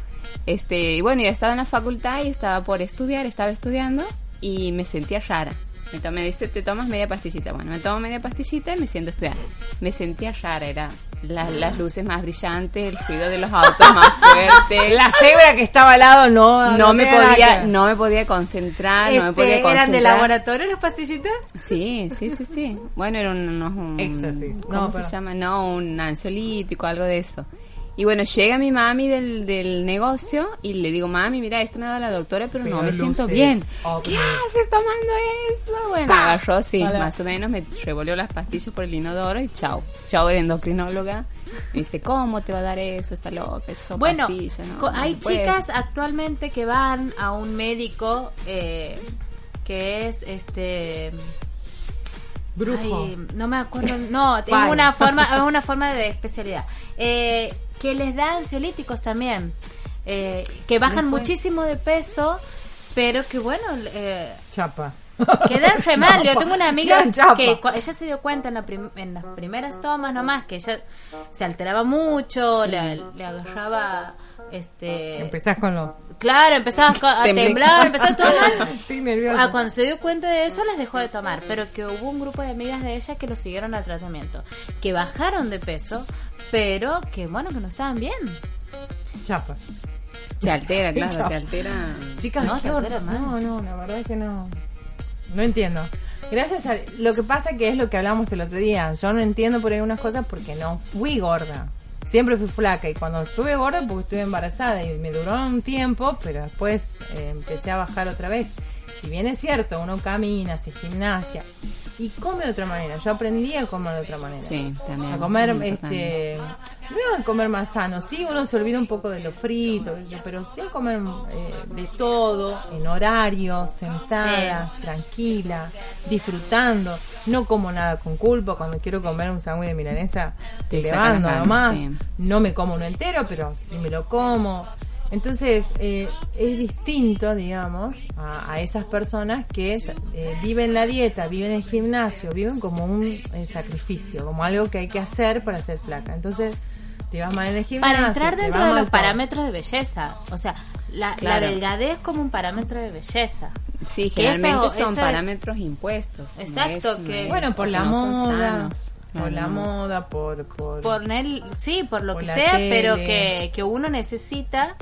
Este, y bueno, yo estaba en la facultad y estaba por estudiar, estaba estudiando y me sentía rara. Me, to- me dice, te tomas media pastillita. Bueno, me tomo media pastillita y me siento a estudiar. Me sentía rara, era la- las luces más brillantes, el ruido de los autos más fuerte. La cebra que estaba al lado no no me podía que- no me podía concentrar no me Este, podía concentrar ¿Eran de laboratorio las pastillitas? sí sí sí sí. Bueno era un, unos- un cómo No, se pero- llama no un ansiolítico algo de eso y bueno llega mi mami del, del negocio y le digo mami mira esto me ha dado la doctora pero, no me siento bien. ¿qué haces tomando eso? bueno agarró sí Hola. más o menos me revolvió las pastillas por el inodoro y chao chao era endocrinóloga me dice ¿cómo te va a dar eso? está loca eso Bueno, no, hay chicas actualmente que van a un médico eh, que es este Brujo. Ay, no me acuerdo, no, es una forma, es una forma de especialidad. Eh, que les da ansiolíticos también, eh, que bajan Después. muchísimo de peso, pero que bueno, eh, Chapa. Quedan re mal. Yo tengo una amiga que ella se dio cuenta en, la en las primeras tomas nomás que ella se alteraba mucho, le, le agarraba este Empezás con lo... Claro, empezaba co- a temblar, empezó a tomar. Estoy nerviosa. Ah, cuando se dio cuenta de eso, las dejó de tomar. Pero que hubo un grupo de amigas de ella que lo siguieron al tratamiento. Que bajaron de peso, pero que bueno, que no estaban bien. Chapa. te altera claro te altera Chicas, No, te altera más. No, no, la verdad es que no. No entiendo. Gracias a... Lo que pasa que es lo que hablamos el otro día. Yo no entiendo por algunas cosas porque no fui gorda. Siempre fui flaca y cuando estuve gorda porque estuve embarazada y me duró un tiempo, pero después eh, empecé a bajar otra vez. Si bien es cierto, uno camina, hace gimnasia y come de otra manera. Yo aprendí a comer de otra manera. Sí, también, A comer, este, no a comer más sano. Sí, uno se olvida un poco de lo frito, pero sí a comer eh, de todo, en horario, sentada, tranquila, disfrutando. No como nada con culpa. Cuando quiero comer un sándwich de milanesa, Te levando nomás. sí. No me como uno entero, pero sí me lo como. Entonces, eh, es distinto, digamos, a, a esas personas que eh, viven la dieta, viven el gimnasio, viven como un eh, sacrificio, como algo que hay que hacer para ser flaca. Entonces, te va mal en el gimnasio. para entrar dentro de los todo. parámetros de belleza. O sea, la, Claro. la delgadez como un parámetro de belleza. Sí, generalmente eso- son eso es- parámetros impuestos. no Exacto, es- que- es- Bueno, por la no moda, sanos. por la no. moda, por... por... Por el, sí, por lo Por que sea, pero que, que uno necesita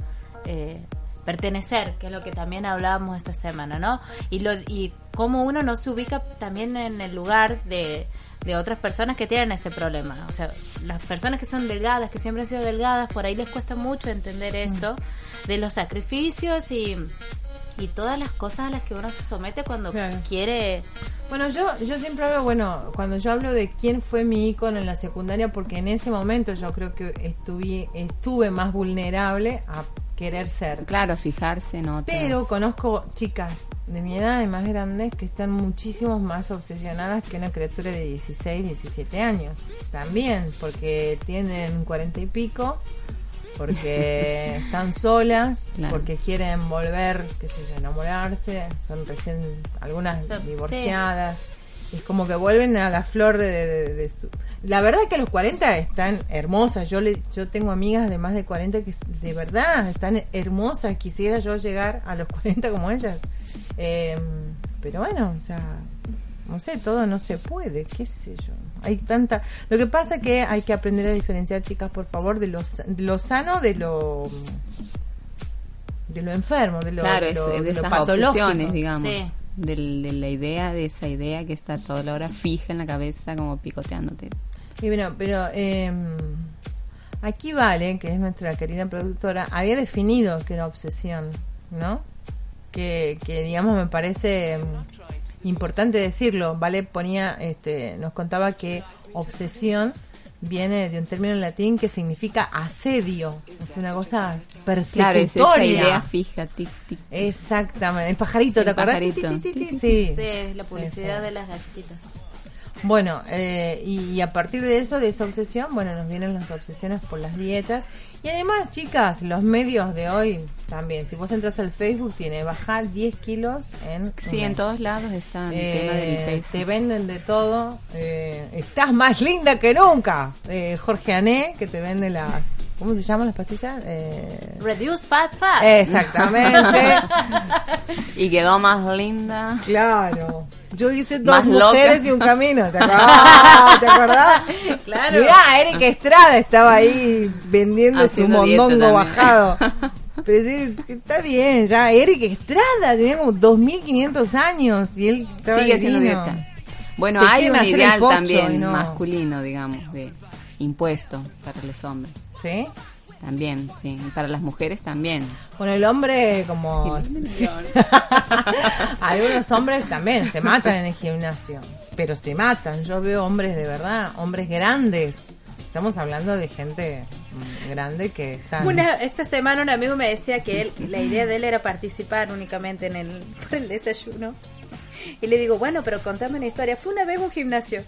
eh, pertenecer, que es lo que también hablábamos esta semana, ¿no? Y, lo, y cómo uno no se ubica también en el lugar de, de otras personas que tienen ese problema. O sea, las personas que son delgadas, que siempre han sido delgadas, por ahí les cuesta mucho entender esto, de los sacrificios y, y todas las cosas a las que uno se somete cuando Claro. quiere... Bueno, yo, yo siempre hablo, bueno, cuando yo hablo de quién fue mi ícono en la secundaria, porque en ese momento yo creo que estuve, estuve más vulnerable a querer ser. Claro, fijarse en otras. Pero conozco chicas de mi edad y más grandes que están muchísimo más obsesionadas que una criatura de 16, 17 años. También, porque tienen 40 y pico, porque están solas, Claro. porque quieren volver, qué sé yo, enamorarse, son recién algunas So- divorciadas. Es como que vuelven a la flor de, de- de su... La verdad es que a los 40 están hermosas. Yo le, yo tengo amigas de más de 40 que de verdad están hermosas. Quisiera yo llegar a los 40 como ellas. Eh, pero bueno, o sea, no sé, todo no se puede, qué sé yo. Hay tanta... Lo que pasa es que hay que aprender a diferenciar, chicas, por favor, de lo, sa- de lo sano de lo... De lo enfermo, de lo, claro, de es- de de esas obsesiones, digamos. Sí. Del- de la idea, de esa idea que está toda la hora fija en la cabeza, como picoteándote. Y bueno, pero eh, aquí Vale, que es nuestra querida productora, había definido que era obsesión, ¿no? Que, que digamos me parece mm, importante decirlo. Vale ponía, este, nos contaba que obsesión viene de un término en latín que significa asedio, es una cosa persecutoria. Claro, es esa idea fija, tic, tic. Exactamente, el pajarito, ¿te El acordás? pajarito. Sí. Sí, la publicidad Sí, sí. de las galletitas. Bueno, eh, y a partir de eso, de esa obsesión, bueno, nos vienen las obsesiones por las dietas. Y además, chicas, los medios de hoy también. Si vos entras al Facebook, tiene bajar 10 kilos en... Sí, en todos lados está el Eh, tema del peso. Te venden de todo. eh, estás más linda que nunca. Eh, Jorge Ané, que te vende las... ¿Cómo se llaman las pastillas? Eh, Reduce fat fat. Exactamente. y quedó más linda. Claro. Yo hice Más dos loca. mujeres y un camino. ¿Te acordás? ¿Te acordás? Claro. Mirá, Erika Estrada estaba ahí vendiendo su Haciendo mondongo bajado. Pero sí, está bien, ya. Erika Estrada tenía como 2500 años y él estaba Sigue dieta. Bueno, Se hay un ideal pocho también no. masculino, digamos, de impuesto para los hombres. ¿Sí? También, sí. Y para las mujeres también. Bueno, el hombre como... Algunos hombres también se matan en el gimnasio, pero se matan. Yo veo hombres de verdad, hombres grandes. Estamos hablando de gente mm, grande que están... Una, esta semana un amigo me decía que él, la idea de él era participar únicamente en el, por el desayuno. Y le digo, bueno, pero contame una historia. Fue una vez un gimnasio.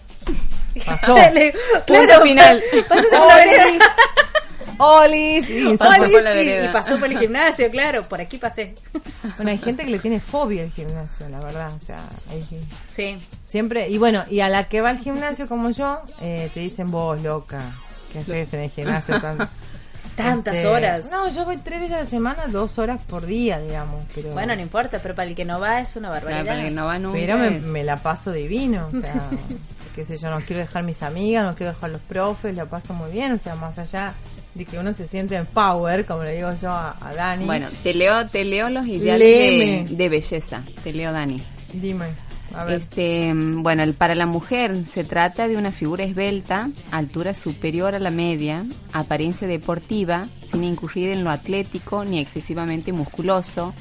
Pasó. Le digo, Punto claro, final. vereda. Olis, y Pasó Olis, por y pasó por el gimnasio, claro, por aquí pasé. Bueno, hay gente que le tiene fobia al gimnasio, la verdad. O sea, hay Sí. siempre. Y bueno, y a la que va al gimnasio como yo, eh, te dicen vos, loca, ¿qué haces en el gimnasio? Tan- Tantas Este, horas. No, yo voy tres veces a la semana, dos horas por día, digamos. Pero, Bueno, no importa, pero para el que no va es una barbaridad. Claro, para el que no va nunca pero me, me la paso divino. O sea, qué sé yo, no quiero dejar mis amigas, no quiero dejar los profes, la paso muy bien. O sea, más allá de que uno se siente en power, como le digo yo a, a Dani. Bueno, te leo, te leo los ideales de, de belleza. Te leo, Dani. Dime, a ver. Este, bueno, el- para la mujer se trata de una figura esbelta, altura superior a la media, apariencia deportiva, sin incurrir en lo atlético ni excesivamente musculoso,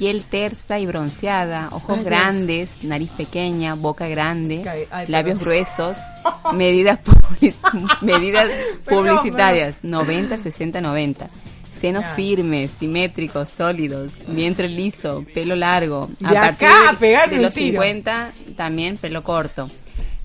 piel tersa y bronceada, ojos Ay, grandes, nariz pequeña, boca grande, Ay, labios perdón. gruesos, medidas, publi- medidas publicitarias 90, 60, 90. Senos Ya. firmes, simétricos, sólidos, vientre liso, pelo largo. De acá a pegarme de un los tiro. 50 también pelo corto.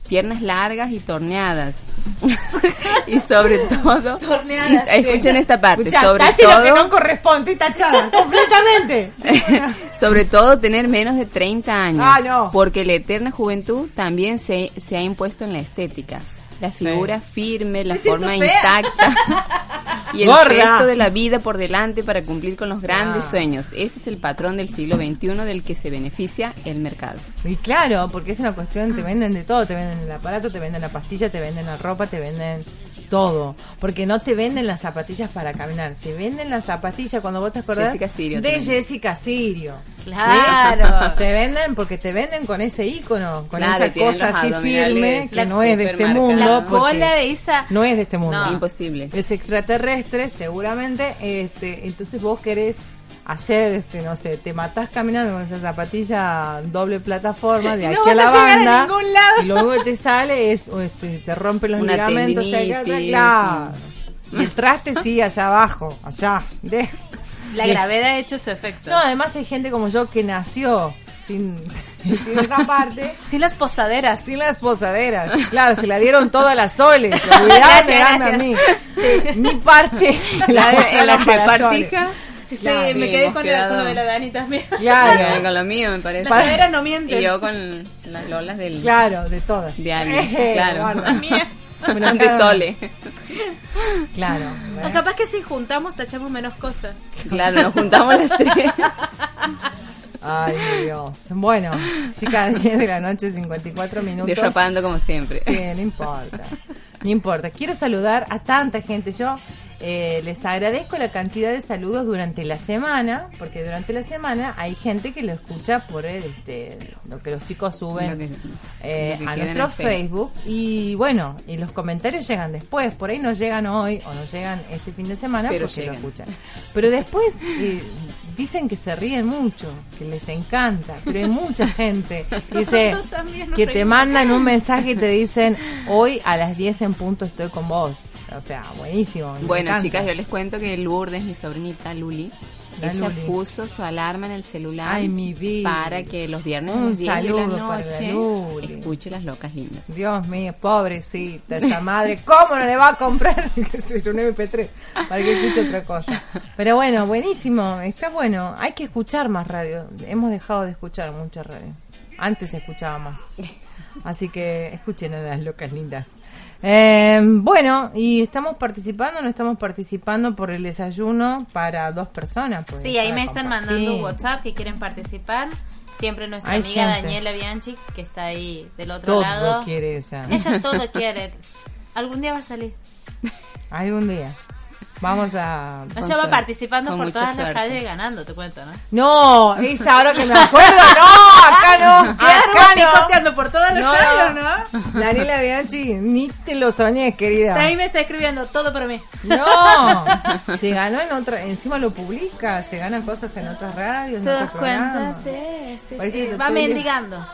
Piernas largas y torneadas. y sobre todo, Torneadas, y- escuchen esta parte, Escuchá, sobre lo que no todo, corresponde, estoy tachada, completamente. sobre todo tener menos de 30 años, Ah, no. porque la eterna juventud también se, se ha impuesto en la estética. La figura firme, la Me forma intacta y el Gorda. resto de la vida por delante para cumplir con los grandes Ah. sueños. Ese es el patrón del siglo XXI del que se beneficia el mercado. Y claro, porque es una cuestión, te venden de todo, te venden el aparato, te venden la pastilla, te venden la ropa, te venden todo. Porque no te venden las zapatillas para caminar, te venden las zapatillas cuando vos te acordás Jessica Sirio te de. Jessica Sirio. Claro. ¿Sí? Te venden porque te venden con ese icono, con Claro, esa cosa así firme que no es de este mundo. La cola de esa- No es de este mundo. No. Imposible. Es extraterrestre, seguramente. Este, entonces vos querés hacer, este, no sé, te matás caminando con esa zapatilla doble plataforma de aquí a la a llegar a banda. ningún lado. Y luego que te sale es, o este, te rompen los Una ligamentos. acá, claro. Y el traste sí, allá abajo, allá. De- La gravedad ha hecho su efecto. No, además hay gente como yo que nació sin, sin esa parte. Sin las posaderas. Sin las posaderas. Claro, se la dieron todas las soles. Se olvidaron a mí. Mi parte. La guardaron en la Sí, me quedé con, la, quedado- con lo de la Dani también. Claro. Con lo mío, me parece. Las caderas no mienten. Y yo con las lolas del... Claro, de todas. De Ali, Eh, claro. Bueno, de Sole. Claro. O capaz que si juntamos tachamos menos cosas. Claro, nos juntamos las tres. Ay, Dios. Bueno, chicas, 10 de la noche, 54 minutos. Derrapando como siempre. Sí, no importa. No importa. Quiero saludar a tanta gente. Yo eh, les agradezco la cantidad de saludos durante la semana, porque durante la semana hay gente que lo escucha por el, este, lo que los chicos suben que- eh, a nuestro. Facebook. Y bueno, y los comentarios llegan después. Por ahí no llegan hoy o no llegan este fin de semana Pero porque llegan. lo escuchan. Pero después eh, dicen que se ríen mucho, que les encanta. Pero hay mucha gente que dice te mandan un mensaje y te dicen hoy a las 10 en punto estoy con vos. O sea, buenísimo. Bueno, encanta. chicas, yo les cuento que Lourdes, mi sobrinita Luli, La ella Luli. puso su alarma en el celular Ay, mi vida. para que los viernes Un las 10 de la noche escuche las locas lindas. Dios mío, pobrecita, esa madre, ¿cómo no le va a comprar yo, un MP3 para que escuche otra cosa? Pero bueno, buenísimo, está bueno, hay que escuchar más radio, hemos dejado de escuchar mucha radio, antes se escuchaba más, así que escuchen a las locas lindas. Eh, bueno, y estamos participando, no estamos participando por el desayuno para dos personas. pues, Sí, ahí me están compartir. mandando WhatsApp que quieren participar. Siempre nuestra Hay amiga gente. Daniela Bianchi, que está ahí del otro Todo lado. quiere ella. Ella todo quiere. Algún día va a salir. Algún día. Vamos a... Ella va participando por todas las radios y ganando, te cuento, ¿no? No, es ahora que me acuerdo. No, acá no. Claro, acá no. picoteando por todas las No, radios, no. ¿no? Daniela Bianchi, ni te lo soñé, querida. Ahí me está escribiendo todo para mí. No, se ganó en otra, encima lo publica, se ganan cosas en otras radios. ¿Te das cuenta? Sí, sí, sí. Va mendigando.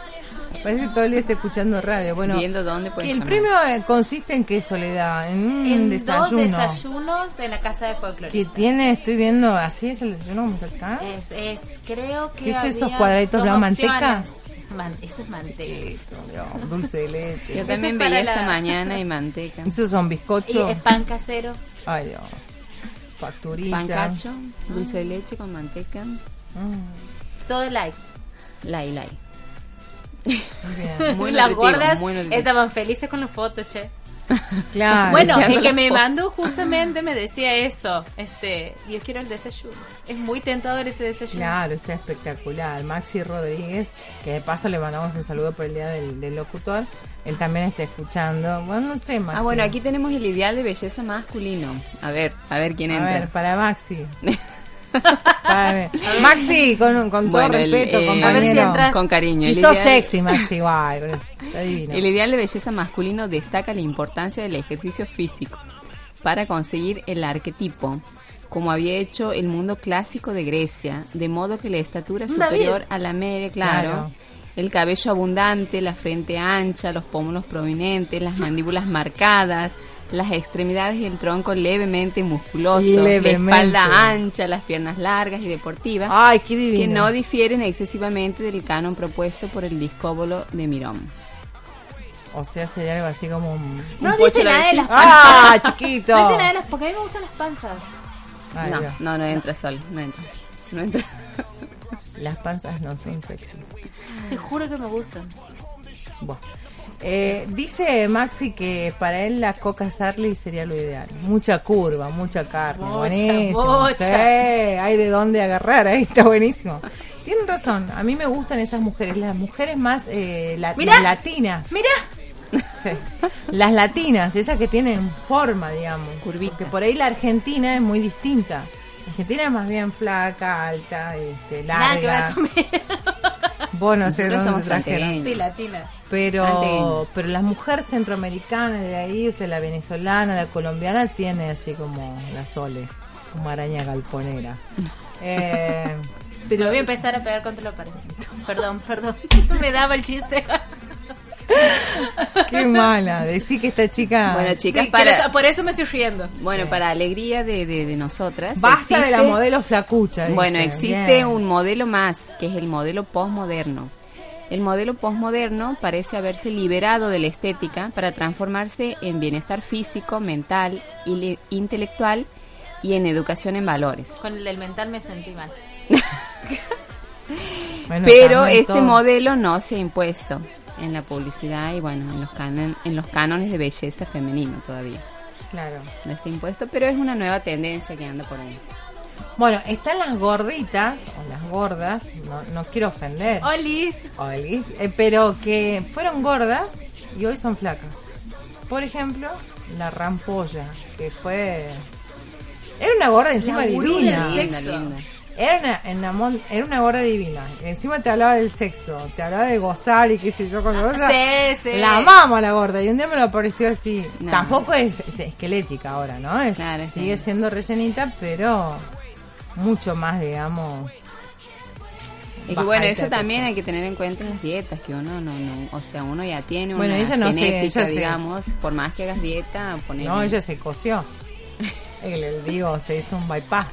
Parece que todo el día está escuchando radio. Bueno, Viendo dónde que el llamar. premio eh, consiste en qué, Soledad, en un En desayuno. dos desayunos en la casa de folclore. Que tiene, estoy viendo, así es el desayuno como acá. Es, es, creo que ¿Qué es esos cuadraditos blanco, manteca? Man- eso es manteca. Dulce de leche. Yo también veía la- esta mañana y manteca. Esos son Y bizcochos. es pan casero. Ay, Dios. Facturita. Pancacho, dulce de leche con manteca, Mm, Todo like. lai lai. Bien. Muy Las gordas muy estaban felices con las fotos, che. Claro. bueno, el que me fotos. mandó justamente me decía eso. Este, yo quiero el desayuno. Es muy tentador ese desayuno. Claro, está espectacular. Maxi Rodríguez, que de paso le mandamos un saludo por el día del, del locutor. Él también está escuchando. Bueno, no sé, Maxi. Ah, bueno, aquí tenemos el ideal de belleza masculino. A ver, a ver quién A entra. ver, para Maxi. Maxi, con, con todo el, respeto, eh, compañero. A ver si entras. Con cariño. Si el sos ideal- sexy, Maxi, igual. pero es- Está divino. El ideal de belleza masculino destaca la importancia del ejercicio físico para conseguir el arquetipo, como había hecho el mundo clásico de Grecia, de modo que la estatura es David. superior a la media, claro. Claro. El cabello abundante, la frente ancha, los pómulos prominentes, las mandíbulas marcadas, las extremidades y el tronco levemente musculoso, Levemente. la espalda ancha, las piernas largas y deportivas, Ay, qué que no difieren excesivamente del canon propuesto por el discóbolo de Mirón. O sea, sería algo así como un... No Un dice nada de las panzas. ¡Ah, chiquito! No dice nada de las porque a mí me gustan las panzas. Ay, no, Dios. no, no entra sol, no entra. No entra. Las panzas no son sexy. Te juro que me gustan. Eh, dice Maxi que para él la coca Sarli sería lo ideal. Mucha curva, mucha carne. Buenísimo. Sí, hay de dónde agarrar, ahí está buenísimo. Tienen razón, a mí me gustan esas mujeres, las mujeres más eh, la- Mirá. latinas. Mira, Sí. Las latinas, esas que tienen forma, digamos. Porque por ahí la Argentina es muy distinta. Argentina es más bien flaca, alta, este, nada que ver larga. Vos no sé Nosotros dónde somos trajeron. Sí, latina. Pero, pero la mujer centroamericana de ahí, o sea, la venezolana, la colombiana, tiene así como la sole, como araña galponera. Eh, Pero voy a empezar a pegar contra la pared. Perdón, perdón. Me daba el chiste. Qué mala, decir que esta chica... Bueno, chicas, Sí, para... Por eso me estoy riendo. Bueno, para alegría de, de, de nosotras. Basta de la modelo flacucha. dice. Bueno, existe Bien. un modelo más, que es el modelo postmoderno. El modelo postmoderno parece haberse liberado de la estética para transformarse en bienestar físico, mental, y le- intelectual y en educación en valores. Con el del mental me sentí mal. Bueno, Pero este todo. modelo no se ha impuesto en la publicidad y bueno, en los, canon- en los cánones de belleza femenino todavía. Claro. No está impuesto, pero es una nueva tendencia que anda por ahí. Bueno, están las gorditas, o las gordas, no, no quiero ofender. Olis. Olis, eh, pero que fueron gordas y hoy son flacas. Por ejemplo, la rampolla, que fue... Era una gorda encima divina. del Linda, Era una, enamor- era una gorda divina. Encima te hablaba del sexo, te hablaba de gozar y qué sé yo con otra. Sí, sí. La amamos a la gorda y un día me lo apareció así. No. Tampoco es, es esquelética ahora, ¿no? Es- Claro, sí. sigue siendo rellenita, pero mucho más, digamos. Que bajadita bueno, eso también hay que tener en cuenta en las dietas, que uno no, no, o sea, uno ya tiene Bueno, una ella no sé, genética, ella se- digamos, por más que hagas dieta, poner No, ella se coció. El, digo, se hizo un bypass.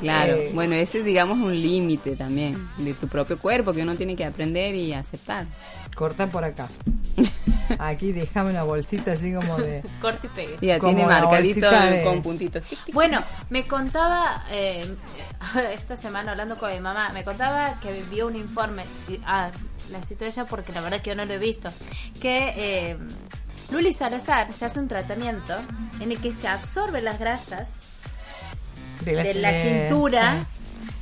Claro, Eh, bueno, ese es, digamos, un límite también de tu propio cuerpo que uno tiene que aprender y aceptar. Corta por acá. Aquí déjame una bolsita así como de. Corte y pegue. Ya tiene marcadito de- con puntitos. Tic, tic. Bueno, me contaba eh, esta semana hablando con mi mamá, me contaba que vio un informe, y- ah, la cito ella porque la verdad que yo no lo he visto, que eh, Luli Salazar se hace un tratamiento en el que se absorbe las grasas De de la de- cintura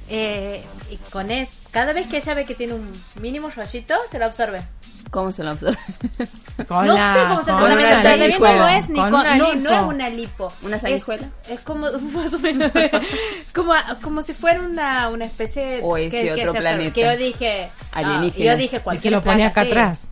eh, y con eso, cada vez que ella ve que tiene un mínimo rollito, se lo absorbe. ¿Cómo se lo absorbe? Con no la- sé cómo se llama. una El tratamiento no es ni Con con, una no, no es una lipo. ¿Una Es- sanguijuela? Es, como más o menos como, como si fuera una, una especie de O es de otro se absorbe. planeta. Que yo dije, ah, Alienígenas. yo dije Y cualquier se lo pone acá sí. atrás.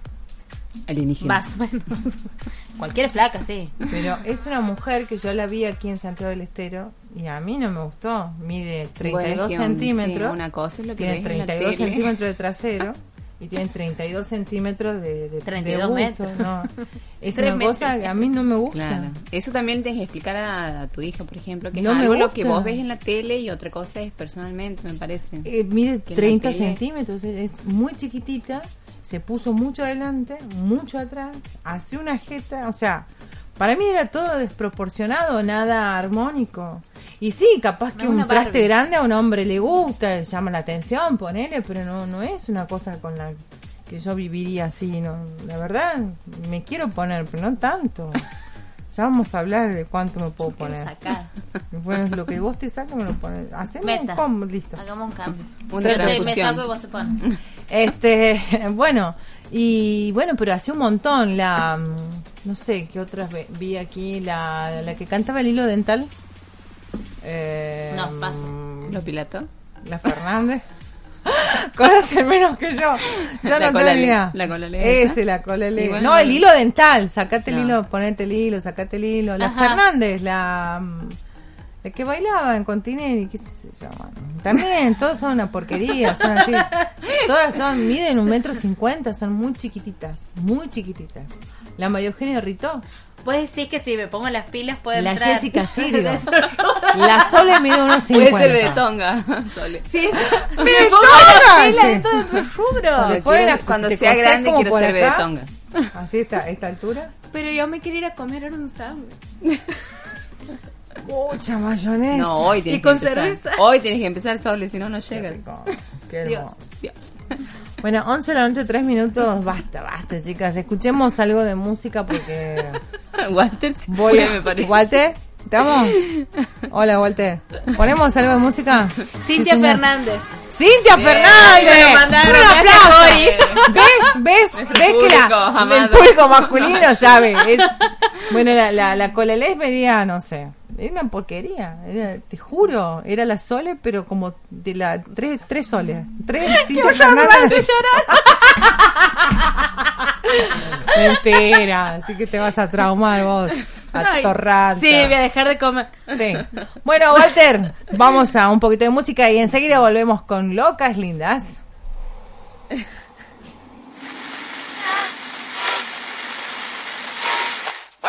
Alienígena. Más o menos. cualquier flaca, sí. Pero es una mujer que yo la vi aquí en Santiago del Estero y a mí no me gustó. Mide 32 Bueno, es que, centímetros. sí, una cosa es lo que tiene ves en la 32 centímetros de trasero y tiene 32 centímetros de, de, 32 de busto, metros. no. Es Tres una cosa metros. que a mí no me gusta. Claro. Eso también tienes que explicar a, a tu hija, por ejemplo, que No es me algo lo que gusta. vos ves en la tele y otra cosa es personalmente, me parece. Eh, mide Que en la 30 tele- centímetros, es es muy chiquitita, se puso mucho adelante, mucho atrás, hace una jeta, o sea, para mí era todo desproporcionado, nada armónico. Y sí, capaz que No, un traste Barbie. grande a un hombre le gusta, llama la atención, ponele, pero no, no es una cosa con la que yo viviría así, no, la verdad, me quiero poner, pero no tanto. Ya vamos a hablar de cuánto me puedo poner. sacar. Bueno, lo que vos te sacas me lo pones. Hacemos Meta. un combo, listo. Hagamos un cambio. Una Yo te- me saco y vos te pones. Este, bueno, y bueno, pero hace un montón la, mm, no sé, qué otras ve- vi aquí, la, la que cantaba el hilo dental. Eh, No, paso. mm, ¿Lo pilato? La Fernández. Conoce menos que yo. La no cola idea. la cola Ese, la cola bueno, No, el no- hilo dental. Sacate el No. hilo, ponete el hilo, sacate el hilo. La Ajá. Fernández, la. La que bailaba en Continente, qué sé yo, bueno. También, todas son una porquería, son así. Todas son, miden un metro cincuenta, son muy chiquititas, muy chiquititas. La María Eugenia Ritó, Puedes decir que si me pongo las pilas puedo la entrar. Jessica Sirio, la Sole mide unos Puede cincuenta. ser de tonga, Sole. Sí, ¡Sí, me pongo las pilas Sí. de todo rubro. Cuando, Cuando sea grande quiero ser de tonga. Así está, a esta altura. Pero yo me quería ir a comer ahora un sándwich. Mucha mayonesa. No, hoy tienes Y con que empezar. cerveza. Hoy tienes que empezar, Sole, si no, no Qué llegas. rico, qué Dios. hermoso. Dios. Bueno, 11 de la noche, 3 minutos. Basta, basta, chicas. Escuchemos algo de música porque. Walter se Voy a- me parece. Walter, ¿estamos? Hola, Walter. ¿Ponemos algo de música? Cintia Sí, señor. Fernández. ¡Cintia Bien, Fernández! me mandaron, ¡Un aplauso! ¿Ves? ¿Ves? Nuestro ¿Ves que la, amado. el público masculino sabe? Es, bueno, la, la, la colelés venía, no sé, era una porquería. Era- te juro, era la Sole, pero como de la tres, tres soles. Tres Cintia Fernández. Mentira, así que te vas a traumar vos, atorrante. Sí, voy a dejar de comer. Sí. Bueno, Walter, vamos a un poquito de música y enseguida volvemos con Locas Lindas.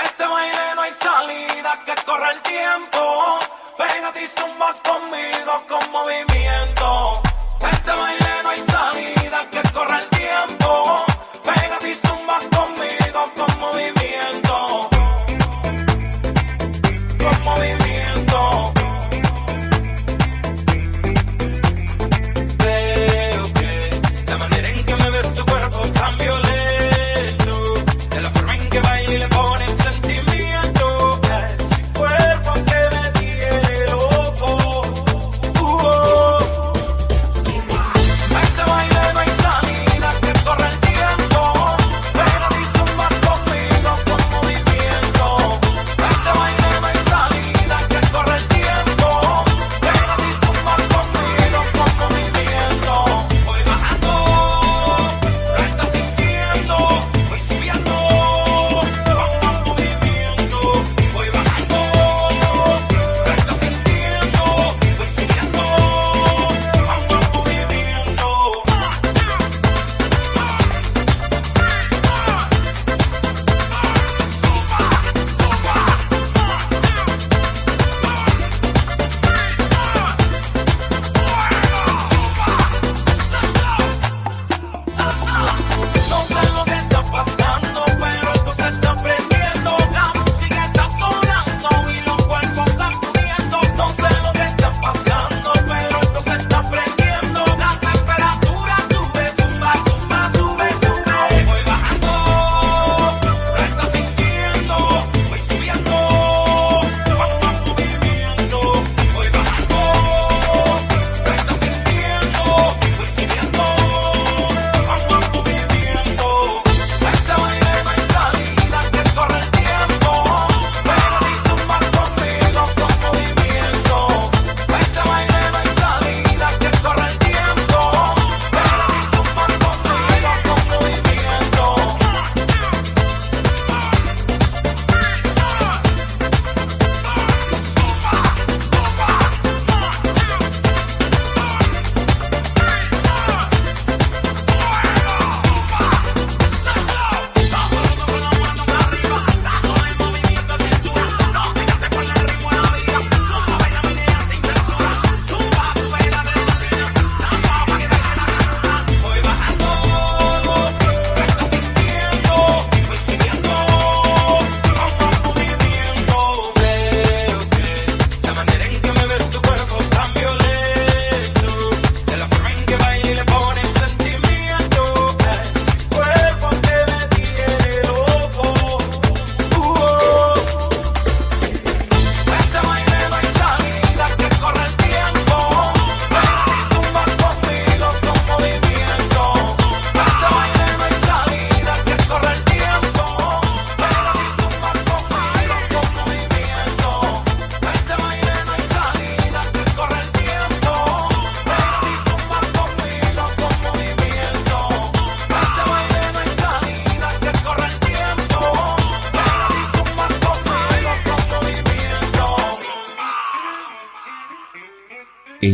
Este baile no hay salida, que corre el tiempo. Pégate y zumba conmigo con movimiento.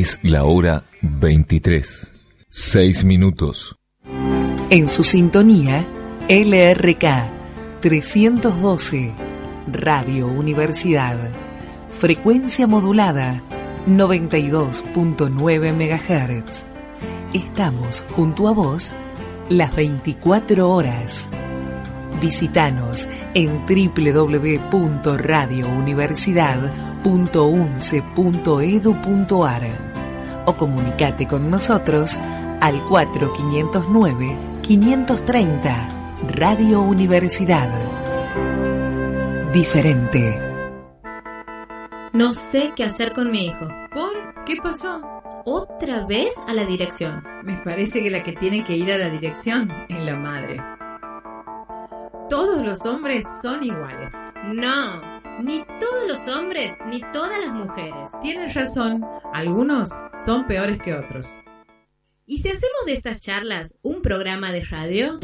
Es la hora 23. 6 minutos. En su sintonía, LRK 312, Radio Universidad. Frecuencia modulada, 92.9 MHz. Estamos junto a vos las 24 horas. Visítanos en www.radiouniversidad.unce.edu.ar o comunicate con nosotros al 4509-530. Radio Universidad. Diferente. No sé qué hacer con mi hijo. ¿Por? ¿Qué pasó? Otra vez a la dirección. Me parece que la que tiene que ir a la dirección es la madre. Todos los hombres son iguales. No, ni todos los hombres ni todas las mujeres. Tienes razón, algunos son peores que otros. ¿Y si hacemos de estas charlas un programa de radio?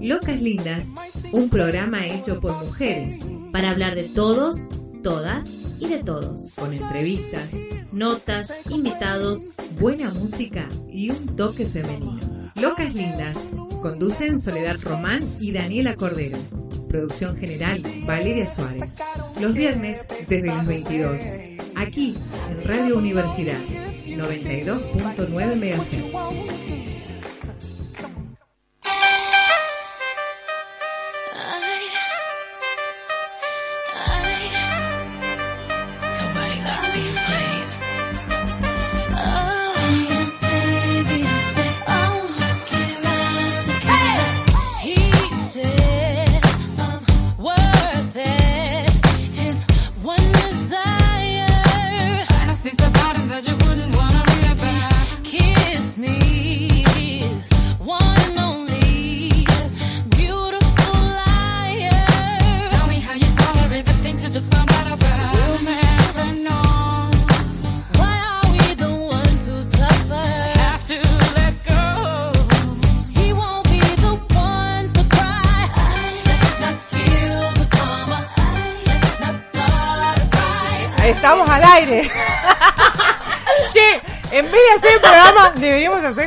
Locas Lindas, un programa hecho por mujeres, Para hablar de todos, todas y de todos. con entrevistas, Notas, invitados. buena música y un toque femenino. Locas Lindas, conducen Soledad Román y Daniela Cordero. Producción general, Valeria Suárez. Los viernes desde las 22. Aquí, en Radio Universidad, 92.9 MHz.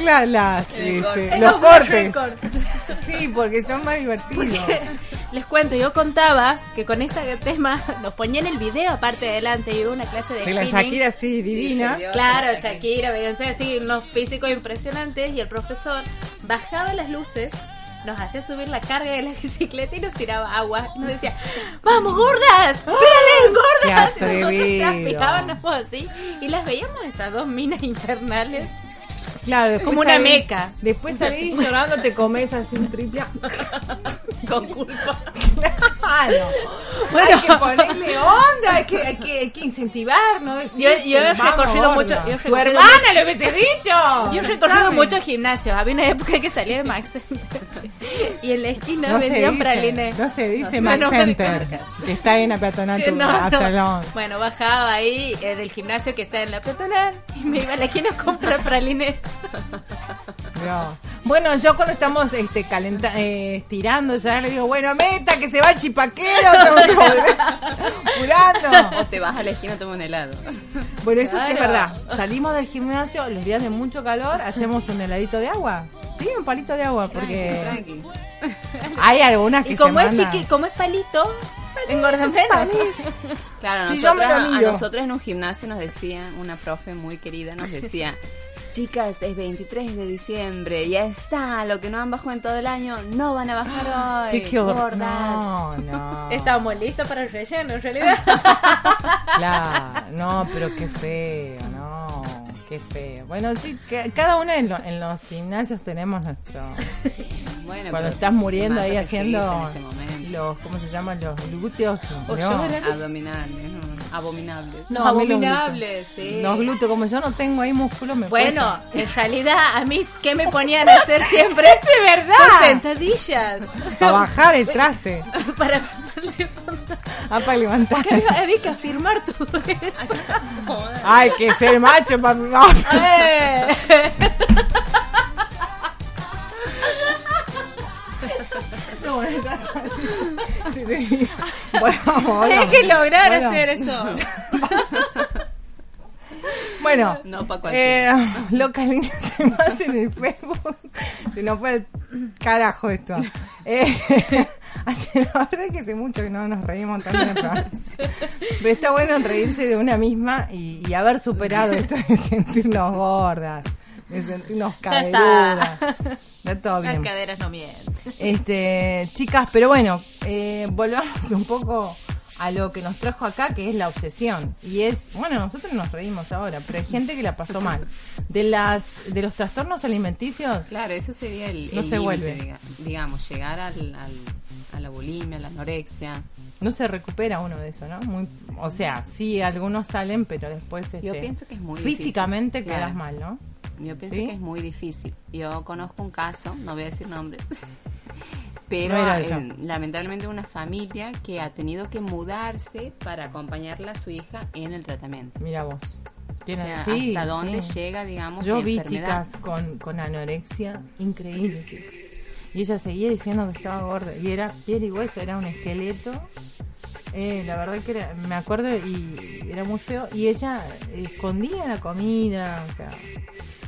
Deberíamos hacer la- las, este, los cortes. Sí, porque son más divertidos. Les cuento, yo contaba que con ese tema nos ponían el video aparte adelante y hubo una clase de De la spinning. Shakira, sí, divina. Claro, Shakira, Beyoncé, así, unos físicos impresionantes y el profesor bajaba las luces, nos hacía subir la carga de la bicicleta y nos tiraba agua y nos decía, ¡Vamos, gordas! ¡Mírale, gordas! ¡Qué Y nosotros atrevido! transpirábamos así y las veíamos esas dos minas infernales. Claro, después Como una meca. Después salís llorando, te comes así un triple. Con culpa. Claro. hay que ponerle onda, hay que, hay que, hay que incentivar, ¿no? Decir, Yo, yo he "Vamos, recorrido gorda". mucho. yo he Tu recorrido hermana mucho- lo hubiese dicho. Yo he recorrido muchos gimnasios. Había una época que salía de Max Center. y en la esquina No vendían pralines. no se dice No, Max no, Center, que está en la peatonal tu-. Absalón. Bueno, bajaba ahí eh, del gimnasio que está en la peatonal y me iba a la esquina a comprar pralines. No. Bueno, yo cuando estamos este, calenta eh, estirando, ya le digo, bueno, meta, que se va el chipaquero, apurando. O te vas a la esquina a tomar un helado. Bueno, eso sí es verdad. Salimos del gimnasio, los días de mucho calor, hacemos un heladito de agua. Sí, un palito de agua, porque Tranqui. hay algunas que Y como se es mandan- chiqui, como es palito, engorda menos. Claro, nosotras- lo a nosotros en un gimnasio nos decían, una profe muy querida nos decía, chicas, es 23 de diciembre, ya está, lo que no han bajado en todo el año, no van a bajar hoy, Sí, qué hor- gordas. No, no. Estábamos listos para el relleno, en realidad. Claro, no, pero qué feo, no, qué feo. Bueno, sí, que cada uno en, lo- en los gimnasios tenemos nuestro... Bueno, Cuando estás muriendo ahí haciendo los, ¿cómo se llaman? Los glúteos. O no. Abdominales, ¿no? Abominables. No, Abominables, sí. Los glúteos, como yo no tengo ahí músculo, me Bueno, cuesta. en realidad, a mí, ¿qué me ponían a hacer siempre? ¡De verdad! Son sentadillas. Para bajar el traste. para Ah, para levantar. había, que afirmar todo esto. Hay que ser macho para... bueno, ya Hay que lograr Bueno. hacer eso. Bueno, No pa' eh, cualquiera. locas líneas se más en el Facebook. Se nos fue el carajo esto. Eh, así, la verdad es que hace mucho que no nos reímos tanto en el programa. Pero está bueno reírse de una misma y, y haber superado esto de sentirnos gordas, Ya está. caderudas. Está todo Las caderas no mienten. Este, chicas, pero bueno, eh, volvamos un poco a lo que nos trajo acá, que es la obsesión. Y es, bueno, nosotros nos reímos ahora, pero hay gente que la pasó mal. De las de los trastornos alimenticios, Claro, eso sería el, No el se vuelve. diga- digamos, llegar al, al- a la bulimia, a la anorexia. no se recupera uno de eso, ¿no? Muy, o sea, sí, algunos salen, pero después Yo este, pienso que es muy físicamente difícil, quedas claro. mal, ¿no? Yo pienso ¿Sí? que es muy difícil. Yo conozco un caso, no voy a decir nombres, pero No eh, lamentablemente una familia que ha tenido que mudarse para acompañarla a su hija en el tratamiento. Mira vos. O Tiene- sea, sí, hasta dónde sí. llega, digamos, Yo la vi enfermedad. chicas con, con anorexia increíble, chicas. Y ella seguía diciendo que estaba gorda. Y era piel y hueso, era un esqueleto. Eh, la verdad que era, me acuerdo y era muy feo. Y ella escondía la comida, o sea,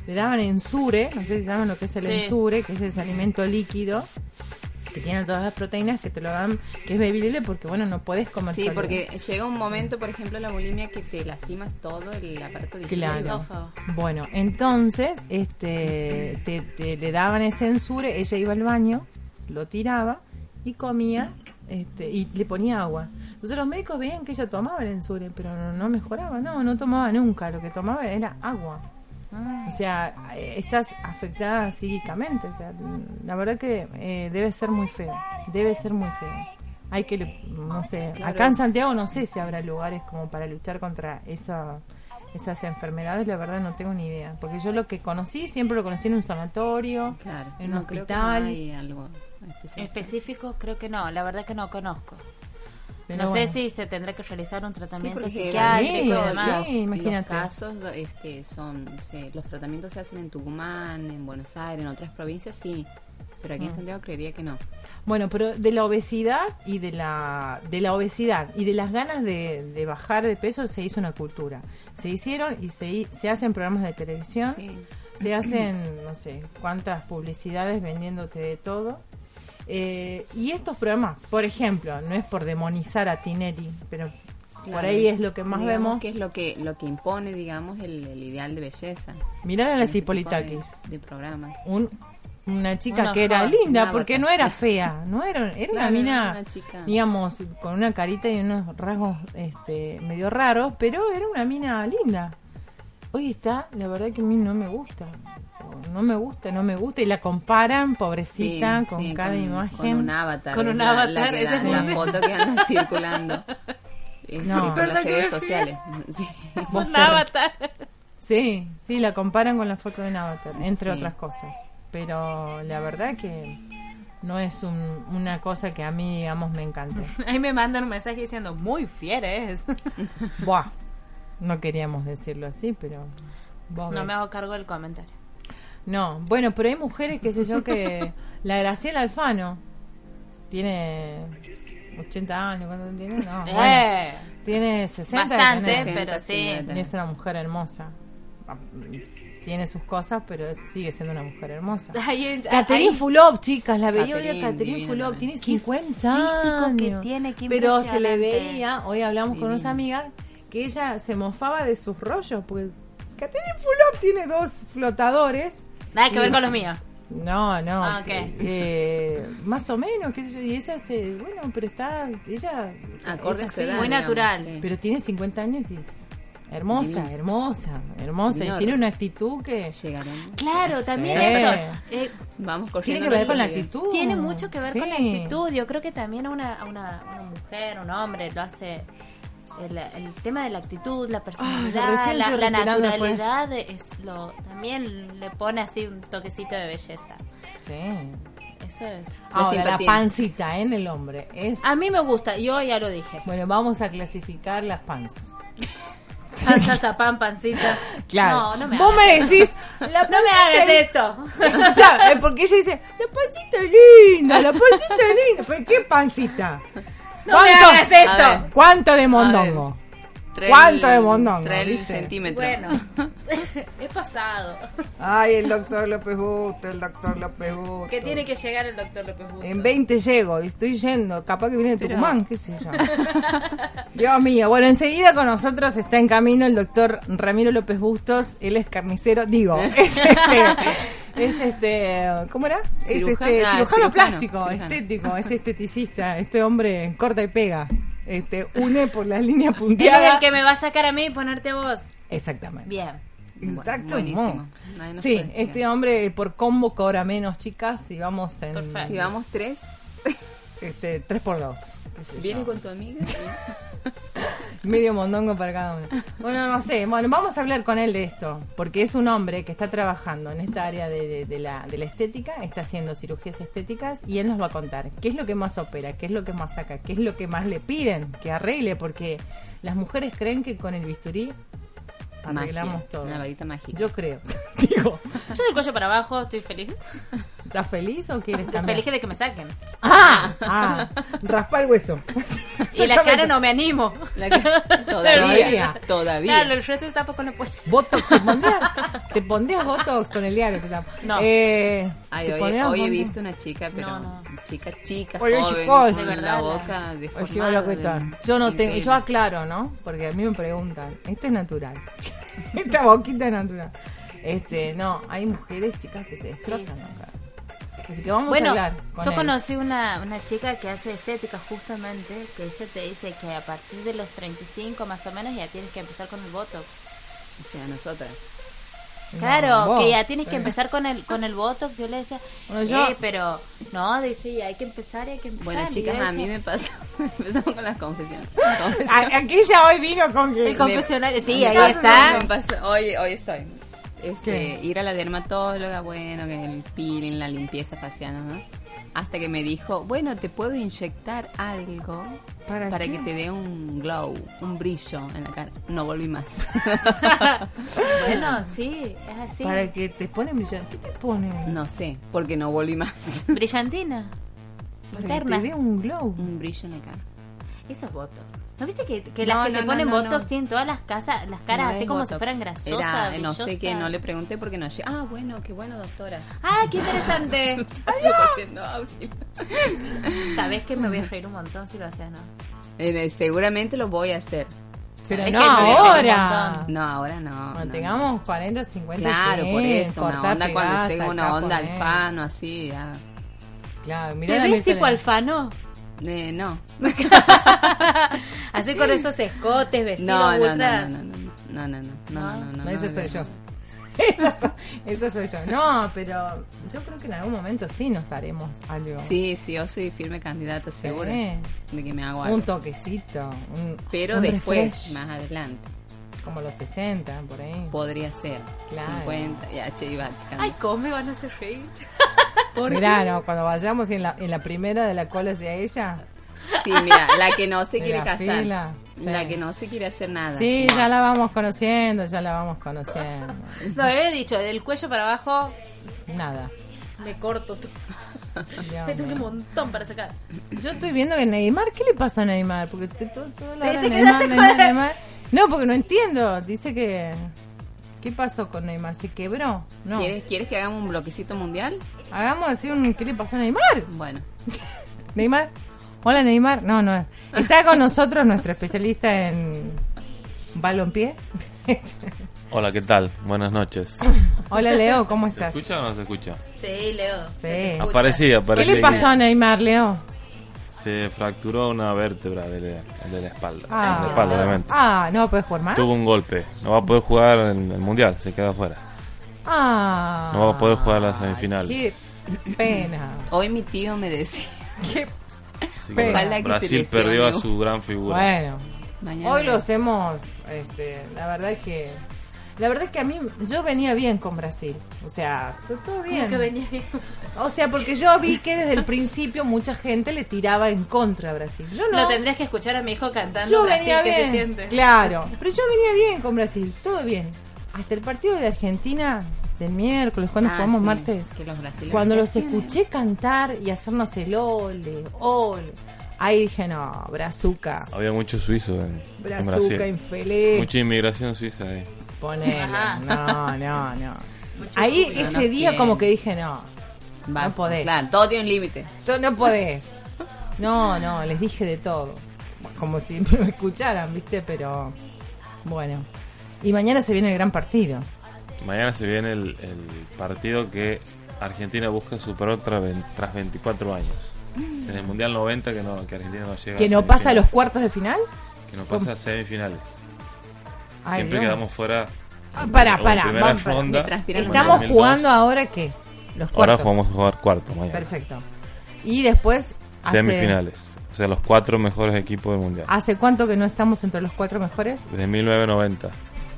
le daban ensure, no sé si saben lo que es el Sí. ensure, que es ese alimento líquido que tiene todas las proteínas que te lo dan, que es bebible porque bueno, no puedes comer Sí, sólido. porque llega un momento, por ejemplo, la bulimia que te lastimas todo el aparato digestivo. Claro. Bueno, entonces, este, te, te- le daban ese ensure, ella iba al baño, lo tiraba y comía, este, y le ponía agua. Entonces los médicos veían que ella tomaba el ensure, pero no, no mejoraba, no, no tomaba nunca, lo que tomaba era agua. O sea, eh, estás afectada psíquicamente, o sea, la verdad que eh, debe ser muy feo, debe ser muy feo. Hay que, no sé, Claro. acá en Santiago no sé si habrá lugares como para luchar contra esa, esas enfermedades, la verdad no tengo ni idea. Porque yo lo que conocí, siempre lo conocí en un sanatorio, Claro. en un No, creo que no hospital. hay algo especial. Específico creo que no, la verdad que no conozco. Pero no bueno. sé si se tendrá que realizar un Sí, tratamiento porque psiquiátrico y los- demás. sí, imagínate. Los casos este, son, se- los tratamientos se hacen en Tucumán, en Buenos Aires, en otras provincias, sí. Pero aquí en Mm. Santiago creería que no. Bueno, pero de la obesidad y de la de la obesidad y de las ganas de, de bajar de peso se hizo una cultura. Se hicieron y se, se hacen programas de televisión, Sí. se hacen no sé cuántas publicidades vendiéndote de todo. Eh, y estos programas, por ejemplo, no es por demonizar a Tinelli, pero por ahí es lo que más vemos. que es lo que lo que impone, digamos, el, el ideal de belleza. Mirar a las tipo de- Hipolitakis. De, programas. Un, una chica Una que era joven, linda porque no era fea, no era, era una mina, una chica. digamos, con una carita y unos rasgos este, medio raros, pero era una mina linda. Hoy está, la verdad que a mí no me gusta, no me gusta, no me gusta y la comparan, pobrecita, Sí, con sí, cada con- imagen. Con un avatar. Con un avatar, la, que ese da- es la foto que anda circulando. No. por Perdón las redes sociales. Sí. Vos Un avatar. Sí, sí, la comparan con la foto de un avatar, entre Sí. otras cosas. Pero la verdad que no es un- una cosa que a mí, digamos, me encante. Ahí me mandan un mensaje diciendo, muy fiera es. Buah, no queríamos decirlo así, pero... vos No me hago cargo del comentario. No, bueno, pero hay mujeres, qué sé yo, que... La Graciela Alfano tiene 80 años, ¿cuánto tiene? No, bueno, Eh. tiene 60. Bastante, tiene- pero sí. Y es una mujer hermosa. Tiene sus cosas, pero sigue siendo una mujer hermosa. En- Catherine Fulop, chicas, la veía hoy a Catherine, Fulop, tiene Qué 50 físico años. que tiene, pero se le veía, hoy hablamos con unas amigas, que ella se mofaba de sus rollos, porque Catherine Fulop tiene dos flotadores. Nada que ver con los míos. No, no. Ah, ok. que- eh, más o menos, qué sé yo, y ella se, bueno, pero está, ella... Acorde es Muy digamos, natural. sí. Pero tiene 50 años y es hermosa, hermosa, hermosa. Y tiene una actitud que... Llegaremos. Claro, también Sí. eso. Eh, Vamos Tiene que ver con la actitud. tiene mucho que ver con la actitud. Yo creo que también a una, a una, una mujer, un hombre, lo hace. El, el tema de la actitud, la personalidad, la, naturalidad es lo también le pone así un toquecito de belleza. Sí. Eso es. Ahora, la pancita en el hombre es... A mí me gusta, yo ya lo dije. Bueno, vamos a clasificar las panzas. Panza, zapán, pancita. Claro. No, no me Vos hagas me decís... La No me hagas esto. Escuchá, eh, porque ella dice, la pancita es linda, la pancita es linda. ¿Pero qué pancita? No me hagas esto. ¿Cuánto de mondongo? ¿Cuánto de mondongo, trae el viste? centímetro. Bueno, es pasado. Ay, el doctor López Busto, el doctor López Busto. Que tiene que llegar el doctor López Busto. En 20 llego y estoy yendo, capaz que viene de Pero- Tucumán, qué sé yo. Dios mío, bueno, enseguida con nosotros está en camino el doctor Ramiro López Bustos, él es carnicero, digo, es este, es este, ¿cómo era? Es este, ah, cirujano cirujano, plástico, cirujano. estético, es esteticista, este hombre corta y pega. este, une por las líneas Él es punteadas. el que me va a sacar a mí y ponerte vos. Exactamente. Bien. Exacto. buenísimo. Sí, este hombre por combo cobra menos, chicas, si vamos en... Perfecto. Si vamos tres. Este, tres por dos. ¿Vienes con tu amiga? Medio mondongo para cada uno. Bueno, no sé. Bueno, vamos a hablar con él de esto. Porque es un hombre que está trabajando en esta área de, de- de la, de la estética, está haciendo cirugías estéticas y él nos va a contar qué es lo que más opera, qué es lo que más saca, qué es lo que más le piden que arregle. Porque las mujeres creen que con el bisturí arreglamos Magia, todo. Una varita mágica. Yo creo. Digo, Yo del cuello para abajo estoy feliz. ¿Estás feliz o quieres Estoy cambiar? feliz de que me saquen. Ah, ah, raspa el hueso. Y la cara no me animo. La cara- todavía, todavía. Claro, el resto está poco no puedo. Botox, ¿te pondrías, te pondrías Botox con el diario? No. Eh, Ay, ¿te hoy, hoy he visto una chica, pero No, no. chica, chica, Oye, joven, chicos. De la verdad, boca Oye, deformada. hola, ¿qué tal? Yo no tengo, yo aclaro, ¿no? Porque a mí me preguntan, esto es natural. Esta boquita es natural. Este, no, hay mujeres, chicas, que se destrozan Sí, sí. acá. Así que vamos a Bueno, hablar con yo él. conocí una, una chica que hace estética justamente, que ella te dice que a partir de los 35 más o menos ya tienes que empezar con el Botox. O sea, nosotras. Claro, que ya tienes que sí. empezar con el con el Botox. Yo le decía, Bueno, yo- "Eh, pero no, dice, y hay que empezar y hay que empezar. Bueno, chicas, a mí me pasa. Empezamos con las confesiones. A- Aquella hoy vino con que... El confesionario, sí, Me ahí está. hoy, hoy estoy. Este, ir a la dermatóloga, bueno, que el peeling, la limpieza facial, ¿no? Hasta que me dijo, bueno, te puedo inyectar algo ¿Para que te dé un glow, un brillo en la cara. No volví más. Bueno, sí, es así. Para que te ponen brillante. ¿Qué te ponen? no sé, porque no volví más. Brillantina. Para Interna. que te dé un glow. un brillo en la cara. Eso es Botox. ¿No viste que, que No, las que no, se no, ponen no, Botox no. tienen todas las, casas, las caras No así como si fueran grasosas, Era, no sé qué, no le pregunté porque no llegué. Ah, bueno, qué bueno, doctora. ¡Ah, qué interesante! Sabes que me voy a reír un montón si lo haces, ¿no? Eh, seguramente lo voy a hacer. Pero no ahora. No, ahora no. Cuando no. tengamos 40, 50, Claro, 100, por eso, una onda cuando tengo una onda alfano, así, ya. Claro, mirá ¿Te ves tipo alfano? Eh, no. Así con esos escotes, vestidos no, ultra. No, no, no, no, no, no, no, no, Ese soy yo. Eso, soy yo. No, pero yo creo que en algún momento sí nos haremos algo. Sí, sí, yo soy firme candidata, seguro. De que me hago algo. Un toquecito. Un, pero un después, refresh. más adelante. Como los 60, por ahí. Podría ser. Claro. 50, ya, che, iba Ay, ¿cómo me van a hacer reír? ¿Por Mirá, qué? no, cuando vayamos y en la, en la primera de la cola hacia ella. Sí, mira, la que no se quiere la casar, fila, la que no se quiere hacer nada. Sí, ya la vamos conociendo, ya la vamos conociendo. No, había dicho, del cuello para abajo Nada. me corto todo. Me tengo un montón para sacar. Yo estoy viendo que Neymar, ¿qué le pasa a Neymar? Porque te, todo, todo la Sí, hora te Neymar, quedaste Neymar, Neymar. No, porque no entiendo. Dice que... ¿Qué pasó con Neymar? ¿Se quebró? No. ¿Quieres, ¿Quieres que hagamos un bloquecito mundial? Hagamos así un... ¿Qué le pasó a Neymar? Bueno, Neymar. Hola Neymar. No, no. Está con nosotros nuestro especialista en balompié. Hola, ¿qué tal? Buenas noches. Hola Leo, ¿cómo ¿Se estás? escucha o no se escucha? Sí, Leo. Sí. Aparecí, aparecí. ¿Qué le pasó a Neymar, Leo? Se fracturó una vértebra de la, de la espalda. Ah. de la espalda, obviamente. Ah, ¿no puedes jugar más? Tuvo un golpe. No va a poder jugar en el mundial, se queda afuera. Ah. No va a poder jugar las semifinales. Qué pena. hoy mi tío me decía. Qué pena. Brasil perdió a su gran figura. Bueno, Mañana hoy los hemos, este, la verdad es que, la verdad es que a mí, yo venía bien con Brasil, o sea, to- todo bien. que venía bien. O sea, porque yo vi que desde el principio mucha gente le tiraba en contra a Brasil. Yo no. Lo tendrías que escuchar a mi hijo cantando yo Brasil, venía que se bien, siente. claro, pero yo venía bien con Brasil, todo bien. Hasta el partido de Argentina del miércoles, cuando Ah, jugamos sí, martes, que los brasileños cuando los tienen. escuché cantar y hacernos el ole, ole, ahí dije, no, Brazuca, Había mucho suizo en, en Brazuca, Brasil. infeliz. Mucha inmigración suiza ahí. Ponele. Ajá. No, no, no. Ahí ese no día quiere. como que dije, no, Basta, podés. Claro, todo tiene un límite. no podés. No, no, les dije de todo. Como si me escucharan, ¿viste? Pero bueno. Y mañana se viene el gran partido. Mañana se viene el, el partido que Argentina busca superar tras, tras 24 años. Desde el Mundial 90 que, no, que Argentina no llega ¿Que a no pasa a los cuartos de final? Que no pasa a semifinales. Ay, Siempre Dios. quedamos fuera. Ah, pará, primera vamos, ronda, Estamos 2002. jugando ahora qué? Los Ahora cuartos. vamos a jugar cuarto mañana. Perfecto. Y después hace, Semifinales. O sea, los cuatro mejores equipos del Mundial. ¿Hace cuánto que no estamos entre los cuatro mejores? Desde 1990.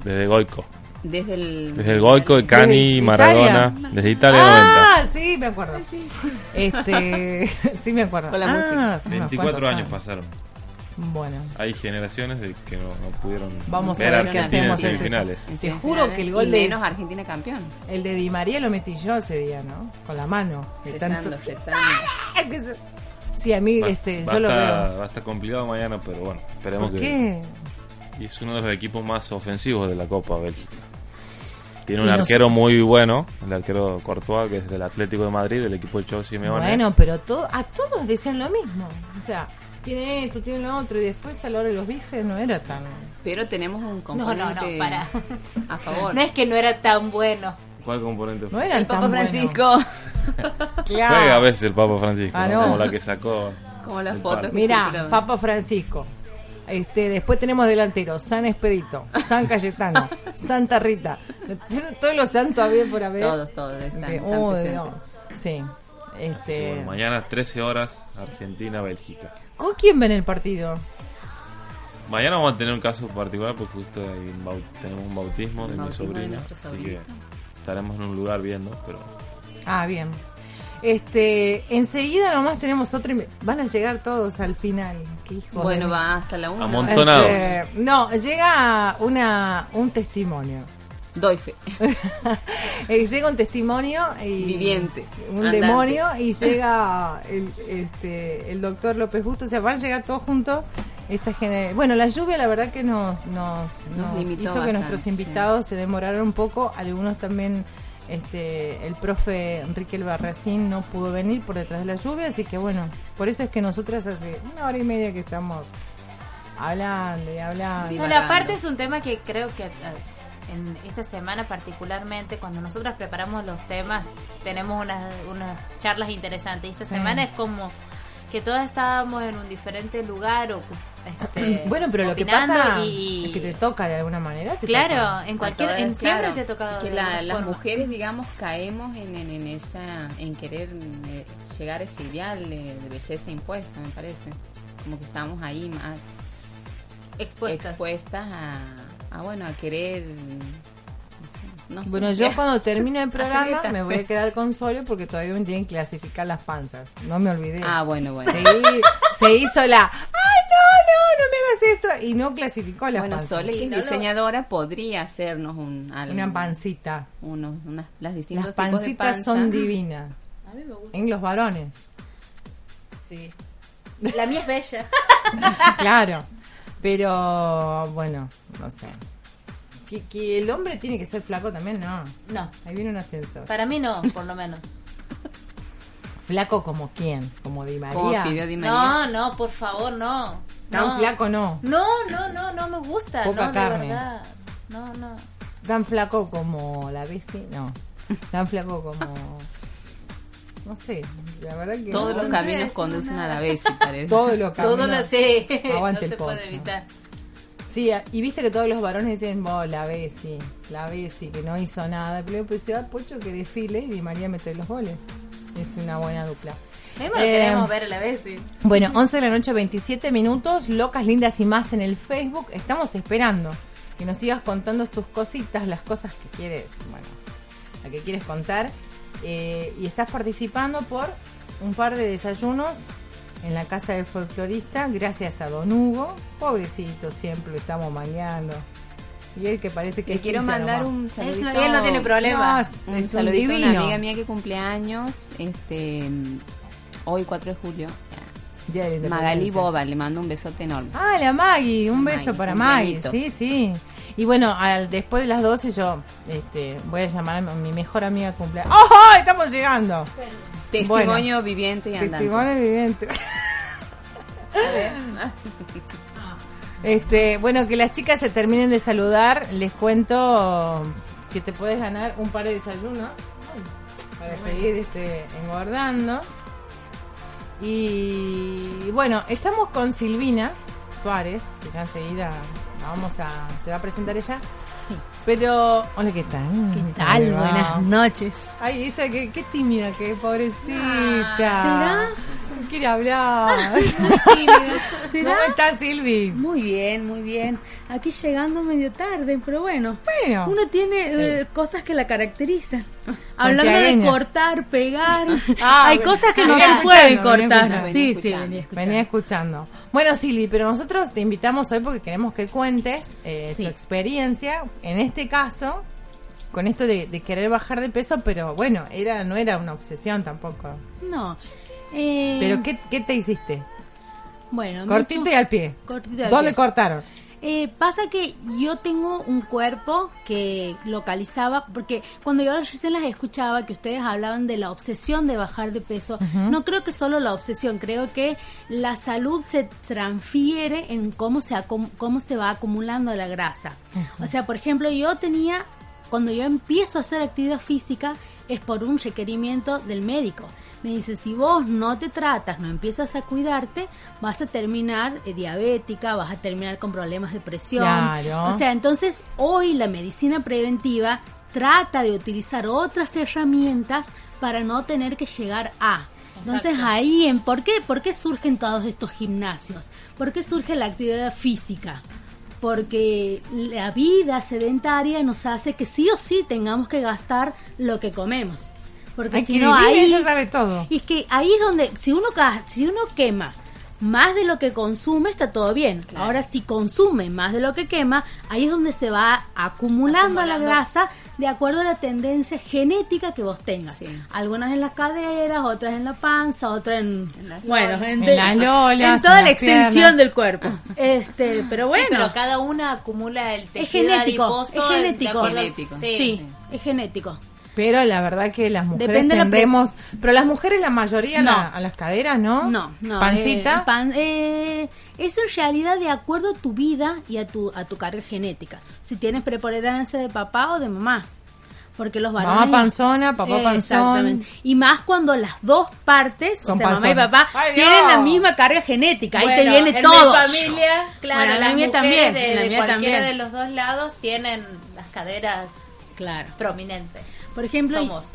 Desde Goico. Desde el... Desde el Goico, Desde Cani, Maradona. Italia. Desde Italia 90. Ah, sí, me acuerdo. Este, sí me acuerdo. Con la Ah, música. unos 24 cuantos años pasaron. Bueno, Hay generaciones de que no, no pudieron vamos a ver ver qué en hacemos. este semifinales. En Te juro que el gol de- menos Argentina campeón. El de Di María lo metí yo ese día, ¿no? Con la mano. De Rezando, tanto- Sí, a mí Va, este, va yo lo a estar, veo. va a estar complicado mañana, pero bueno, esperemos ¿Por que. qué? Y es uno de los equipos más ofensivos de la Copa Bélgica. Tiene un no arquero muy bueno, el arquero Courtois, que es del Atlético de Madrid, del equipo de Chelsea Simeone. Bueno, pero to- a todos decían lo mismo. O sea, tiene esto, tiene lo otro, y después a la hora de los bifes no era tan. Pero tenemos un No, componente no, no, para. a favor. No es que no era tan bueno. ¿Cuál componente No fue? eran el Papa Francisco. Claro. Juega a veces el Papa Francisco, Ah, ¿no? no. como la que sacó. Como las fotos. Mira. Papa Francisco. Este, después tenemos delantero San Expedito, San Cayetano, Santa Rita. Todos los santos había por haber. Todos, todos están, De- están oh. Dios. Sí. Este, Bueno, mañana 13 horas, Argentina-Bélgica. ¿Con quién ven el partido? Mañana vamos a tener un caso particular porque justo hay un tenemos un bautismo de mi de sobrina. Así que estaremos en un lugar viendo, pero Ah, bien. Este, enseguida nomás tenemos otra. Van a llegar todos al final. Qué hijos Bueno, de- va hasta la una. Amontonados. Este, no, llega una un testimonio. Doy fe. Llega un testimonio y Viviente, un andante. demonio y llega el, este, el doctor López Justo, o sea, van a llegar todos juntos. Esta gener- bueno, la lluvia la verdad que nos, nos, hizo que nuestros sí. invitados se demoraron un poco, algunos también este el profe Enrique Albarracín no pudo venir por detrás de la lluvia, así que bueno, por eso es que nosotras hace una hora y media que estamos hablando y hablando. No, la parte es un tema que creo que en esta semana particularmente, cuando nosotras preparamos los temas, tenemos unas, unas charlas interesantes. Y esta Sí. semana es como que todas estábamos en un diferente lugar o este, Bueno, pero lo que pasa y, es que te toca de alguna manera. te Claro, toca. en cualquier, todas, en siempre claro, te ha tocado que de la- alguna las forma. mujeres digamos caemos en, en, en esa en querer eh, llegar a ese ideal de, de belleza impuesta me parece como que estamos ahí más Expuestas. expuestas a, a, bueno a querer no sé, no sé. Bueno, yo cuando termine el programa me voy a quedar con Sole porque todavía me tienen que clasificar las panzas. No me olvidé. ah bueno bueno se hizo la. ¡Ay, no, no! No me hagas esto. Y no clasificó las bueno panzas. Sole que es diseñadora podría hacernos un algo, Una pancita. unos unas las distintos Las tipos de pancitas panza. son divinas. A mí me gusta. En los varones. Sí. La mía es bella. claro. Pero, bueno, no sé. Que, que el hombre tiene que ser flaco también, no. No, Ahí viene un ascensor. para mí no, por lo menos. ¿Flaco como quién? ¿Como Di María? Fideo Di María. No, no, por favor, no. Tan no. flaco no. No, no, no, no me gusta. Poca no, carne. de verdad. No, no. Tan flaco como la bici, no. Tan flaco como. No sé, la verdad que. todos no. los no caminos conducen a la vez parece Todos los caminos. Todo lo sé. Aguante no el se puede evitar. Sí, y viste que todos los varones dicen, oh, la Bessi, la Bessi, que no hizo nada. Pero yo pensé, ah, Pocho que desfile y Di María mete los goles. Es una buena dupla. Mismo Eh, queremos ver a la vez, sí. Bueno, 11 de la noche, 27 minutos, locas, lindas y más en el Facebook. Estamos esperando que nos sigas contando tus cositas, las cosas que quieres, bueno, la que quieres contar. Eh, y estás participando por un par de desayunos en la casa del folclorista, gracias a Don Hugo. Pobrecito, siempre lo estamos mañando. Y él que parece que Le es quiero mandar nomás. un Él saludito. no- él no tiene problema. No, es- un saludito a una divino. amiga mía que cumple años, este, hoy 4 de julio. Magali. Boba, le mando un besote enorme. Ah, la Maggie, un beso Maggie, para Maggie, sí, sí. Y bueno, al, después de las 12 yo este, voy a llamar a mi mejor amiga cumpleaños. ¡Oh, estamos llegando! Testimonio Bueno, viviente y andante. Testimonio viviente. Este, bueno, que las chicas se terminen de saludar, les cuento que te puedes ganar un par de desayunos ay, para seguir este, engordando. Y bueno, estamos con Silvina Suárez, que ya enseguida vamos a, se va a presentar ella. Sí. Pero, hola, ¿qué tal? ¿Qué tal? Buenas noches. Ay, esa, qué, qué tímida, qué pobrecita. ¿Será? No quiere hablar. ¿Será? ¿Cómo estás, Silvi? Muy bien, muy bien. Aquí llegando medio tarde, pero bueno. Bueno. Uno tiene eh, cosas que la caracterizan. Hablando de cortar, pegar, Ah, hay bueno. cosas que no se pueden venía cortar. sí, sí, venía escuchando. Venía escuchando. Bueno, Silvi, pero nosotros te invitamos hoy porque queremos que cuentes eh, Sí. tu experiencia, en este caso, con esto de, de querer bajar de peso, pero bueno, era no era una obsesión tampoco. No. Eh, Pero ¿qué, qué te hiciste? Bueno, Cortito y al pie. Cortito y al ¿Dónde pie. cortaron? Eh, pasa que yo tengo un cuerpo que localizaba, porque cuando yo recién las escuchaba, que ustedes hablaban de la obsesión de bajar de peso, no creo que solo la obsesión, creo que la salud se transfiere en cómo se, cómo se va acumulando la grasa. O sea, por ejemplo, yo tenía, cuando yo empiezo a hacer actividad física, es por un requerimiento del médico. Me dice, si vos no te tratas, no empiezas a cuidarte, vas a terminar eh, diabética, vas a terminar con problemas de presión. Claro. O sea, entonces hoy la medicina preventiva trata de utilizar otras herramientas para no tener que llegar a. Entonces Exacto. ahí, en ¿por qué, ¿por qué surgen todos estos gimnasios? ¿Por qué surge la actividad física? Porque la vida sedentaria nos hace que sí o sí tengamos que gastar lo que comemos. Porque Hay si que no, ahí ella sabe todo. y es que ahí es donde, si uno, ca- si uno quema más de lo que consume, está todo bien. Ahora, si consume más de lo que quema, ahí es donde se va acumulando, la grasa de acuerdo a la tendencia genética que vos tengas. Algunas en las caderas, otras en la panza, otras en, bueno, lolas. en, En las lolas, en toda en la extensión piernas. del cuerpo. Este, pero Sí, bueno, pero cada una acumula el es tejido genético, adiposo es de genético. al- Genético. Sí. Sí, es genético. Pero la verdad que las mujeres Depende de la tendemos... Pero las mujeres la mayoría a, No. la- a las caderas, ¿no? No, no. Pancita. eh, pan- eh, es en realidad de acuerdo a tu vida y a tu, a tu carga genética. Si tienes preponderancia de papá o de mamá. Porque los varones... Mamá panzona, papá Eh, panzón. Exactamente. Y más cuando las dos partes, Son o sea, mamá y papá, ¡Ay, tienen la misma carga genética. Ahí te viene en todo. mi familia, claro, Bueno, en la mía mujeres también, de, en la de mía cualquiera también. de los dos lados tienen las caderas claro. prominentes. Por ejemplo, somos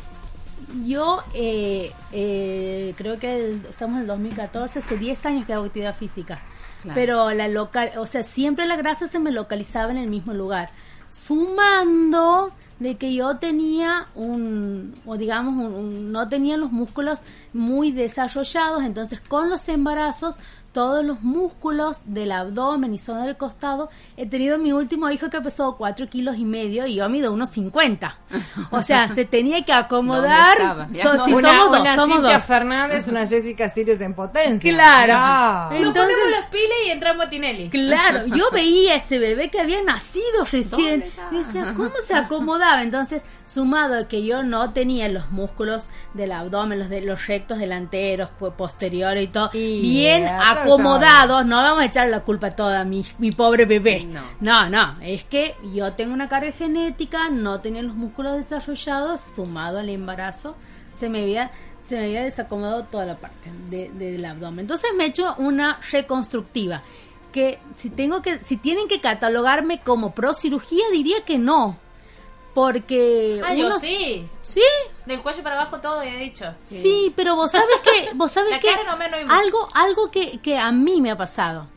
Yo eh, eh, creo que el- estamos en el 2014, hace 10 años que hago actividad física. Claro. Pero la local, o sea, siempre la grasa se me localizaba en el mismo lugar. Sumando de que yo tenía un, o digamos, un- un- no tenía los músculos muy desarrollados, entonces con los embarazos, todos los músculos del abdomen y zona del costado, he tenido mi último hijo que pesó 4 kilos y medio y yo mido unos 50. O sea, se tenía que acomodar. ¿Dónde So- estaba? si una somos dos, una somos Cintia dos. Fernández, una Jessica Sirius en potencia. Claro. Ya. Nos Entonces- ponemos las pilas y entramos a Tinelli. Claro, yo veía ese bebé que había nacido recién y decía, ¿cómo se acomodaba? Entonces, sumado a que yo no tenía los músculos del abdomen, los de los rectos delanteros, po- posteriores y todo, Y, bien tú acomodados, no vamos a echar la culpa toda a mi, mi pobre bebé. No. no, no, es que yo tengo una carga genética, no tenía los músculos desarrollados, sumado al embarazo, se me había se me había desacomodado toda la parte de- del abdomen. Entonces me he hecho una reconstructiva que si tengo que si tienen que catalogarme como pro cirugía diría que no porque Ah, yo uno- sí. sí Del cuello para abajo todo, ya he dicho. sí pero vos sabes que vos sabes La que cara no me- no hay- algo algo que, que a mí me ha pasado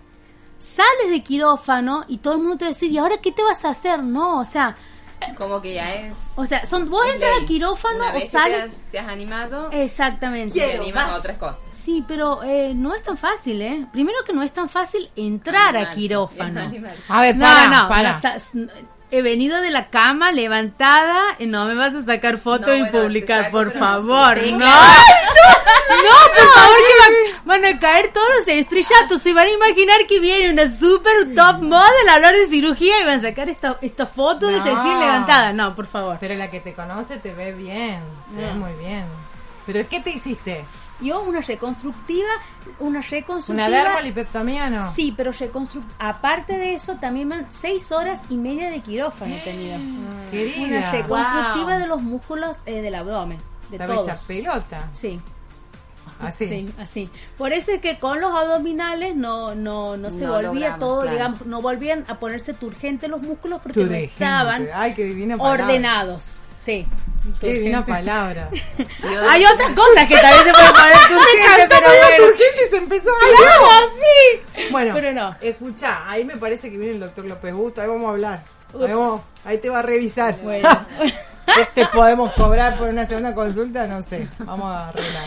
sales de quirófano y todo el mundo te va a decir y ahora qué te vas a hacer no o sea Como que ya es. o sea son vos entras al quirófano Una o que sales Te has, te has animado. exactamente te animas a otras cosas. Sí, pero eh, no es tan fácil, ¿eh? Primero que no es tan fácil entrar a quirófano. A ver, para, no, para. no, he venido de la cama levantada y no me vas a sacar foto No, y bueno, publicar, saco, por favor. no. No, no, por favor, que va- van a caer todos los estrellatos. Se van a imaginar que viene una super top model a hablar de cirugía y van a sacar esta, esta foto de No. recién levantada. No, por favor. Pero la que te conoce te ve bien, te ve No. muy bien. ¿Pero qué te hiciste? Yo una reconstructiva, una reconstructiva. ¿Una dermalipectomía no? Sí, pero reconstru- aparte de eso, también seis horas y media de quirófano he tenido. Querida. Una reconstructiva Wow. de los músculos eh, del abdomen, de todos. pelota. Sí. Así. Sí, así. Por eso es que con los abdominales no no no se No volvía logramos, todo, claro. digamos, no volvían a ponerse turgentes los músculos porque no estaban Ay, qué divina palabra. ordenados. Sí. Qué divina Turgente. palabra. Hay otras cosas que también se pueden poner turgente, pero bueno. turgente y se empezó a Claro, hablar. sí. Bueno, Pero no. escucha, ahí me parece que viene el doctor López Busto, ahí vamos a hablar. Ahí, vamos- ahí te va a revisar. Bueno. ¿Qué te podemos cobrar por una segunda consulta? No sé, vamos a arreglar.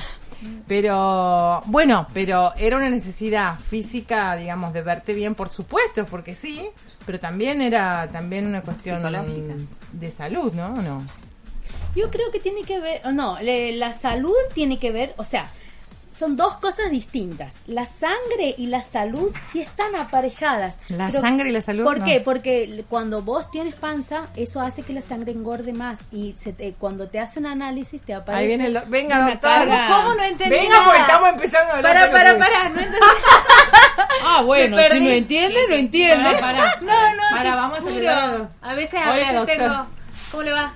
Pero, bueno, pero era una necesidad física, digamos, de verte bien, por supuesto, porque sí, pero también era también una cuestión de salud, ¿no? ¿O no? Yo creo que tiene que ver, no, le- la salud tiene que ver, o sea, son dos cosas distintas. La sangre y la salud sí están aparejadas. La Pero- sangre y la salud, ¿Por no. qué? Porque cuando vos tienes panza, eso hace que la sangre engorde más y se te- cuando te hacen análisis te aparece Ahí viene el venga, doctor. ¿Cómo no entendí Venga, nada? porque estamos empezando a hablar Para, para, para, no entendí. Ah, bueno, si no entiende, no entiende. Para, para. No, no, Para, te vamos a juro. saludar. A veces, a Hola, veces doctor. tengo. ¿Cómo le va?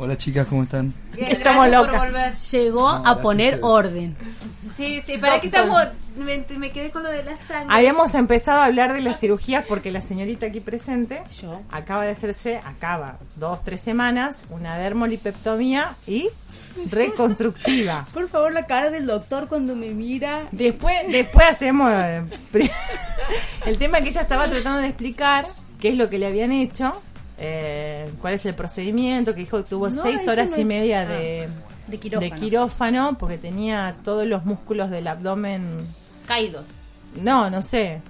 Hola chicas, ¿cómo están? Bien, Estamos locas. Llegó No, a poner ustedes. orden. Sí, sí, para que estamos. Me, me quedé con lo de la sangre. Habíamos empezado a hablar de las cirugías porque la señorita aquí presente Yo. acaba de hacerse, acaba, dos, tres semanas, una dermolipectomía y reconstructiva. Por favor, la cara del doctor cuando me mira. Después, después hacemos eh, el tema que ella estaba tratando de explicar, qué es lo que le habían hecho, eh, cuál es el procedimiento, que dijo que tuvo No, seis horas no y media ah, de, quirófano. de quirófano porque tenía todos los músculos del abdomen, Caídos. no, no sé,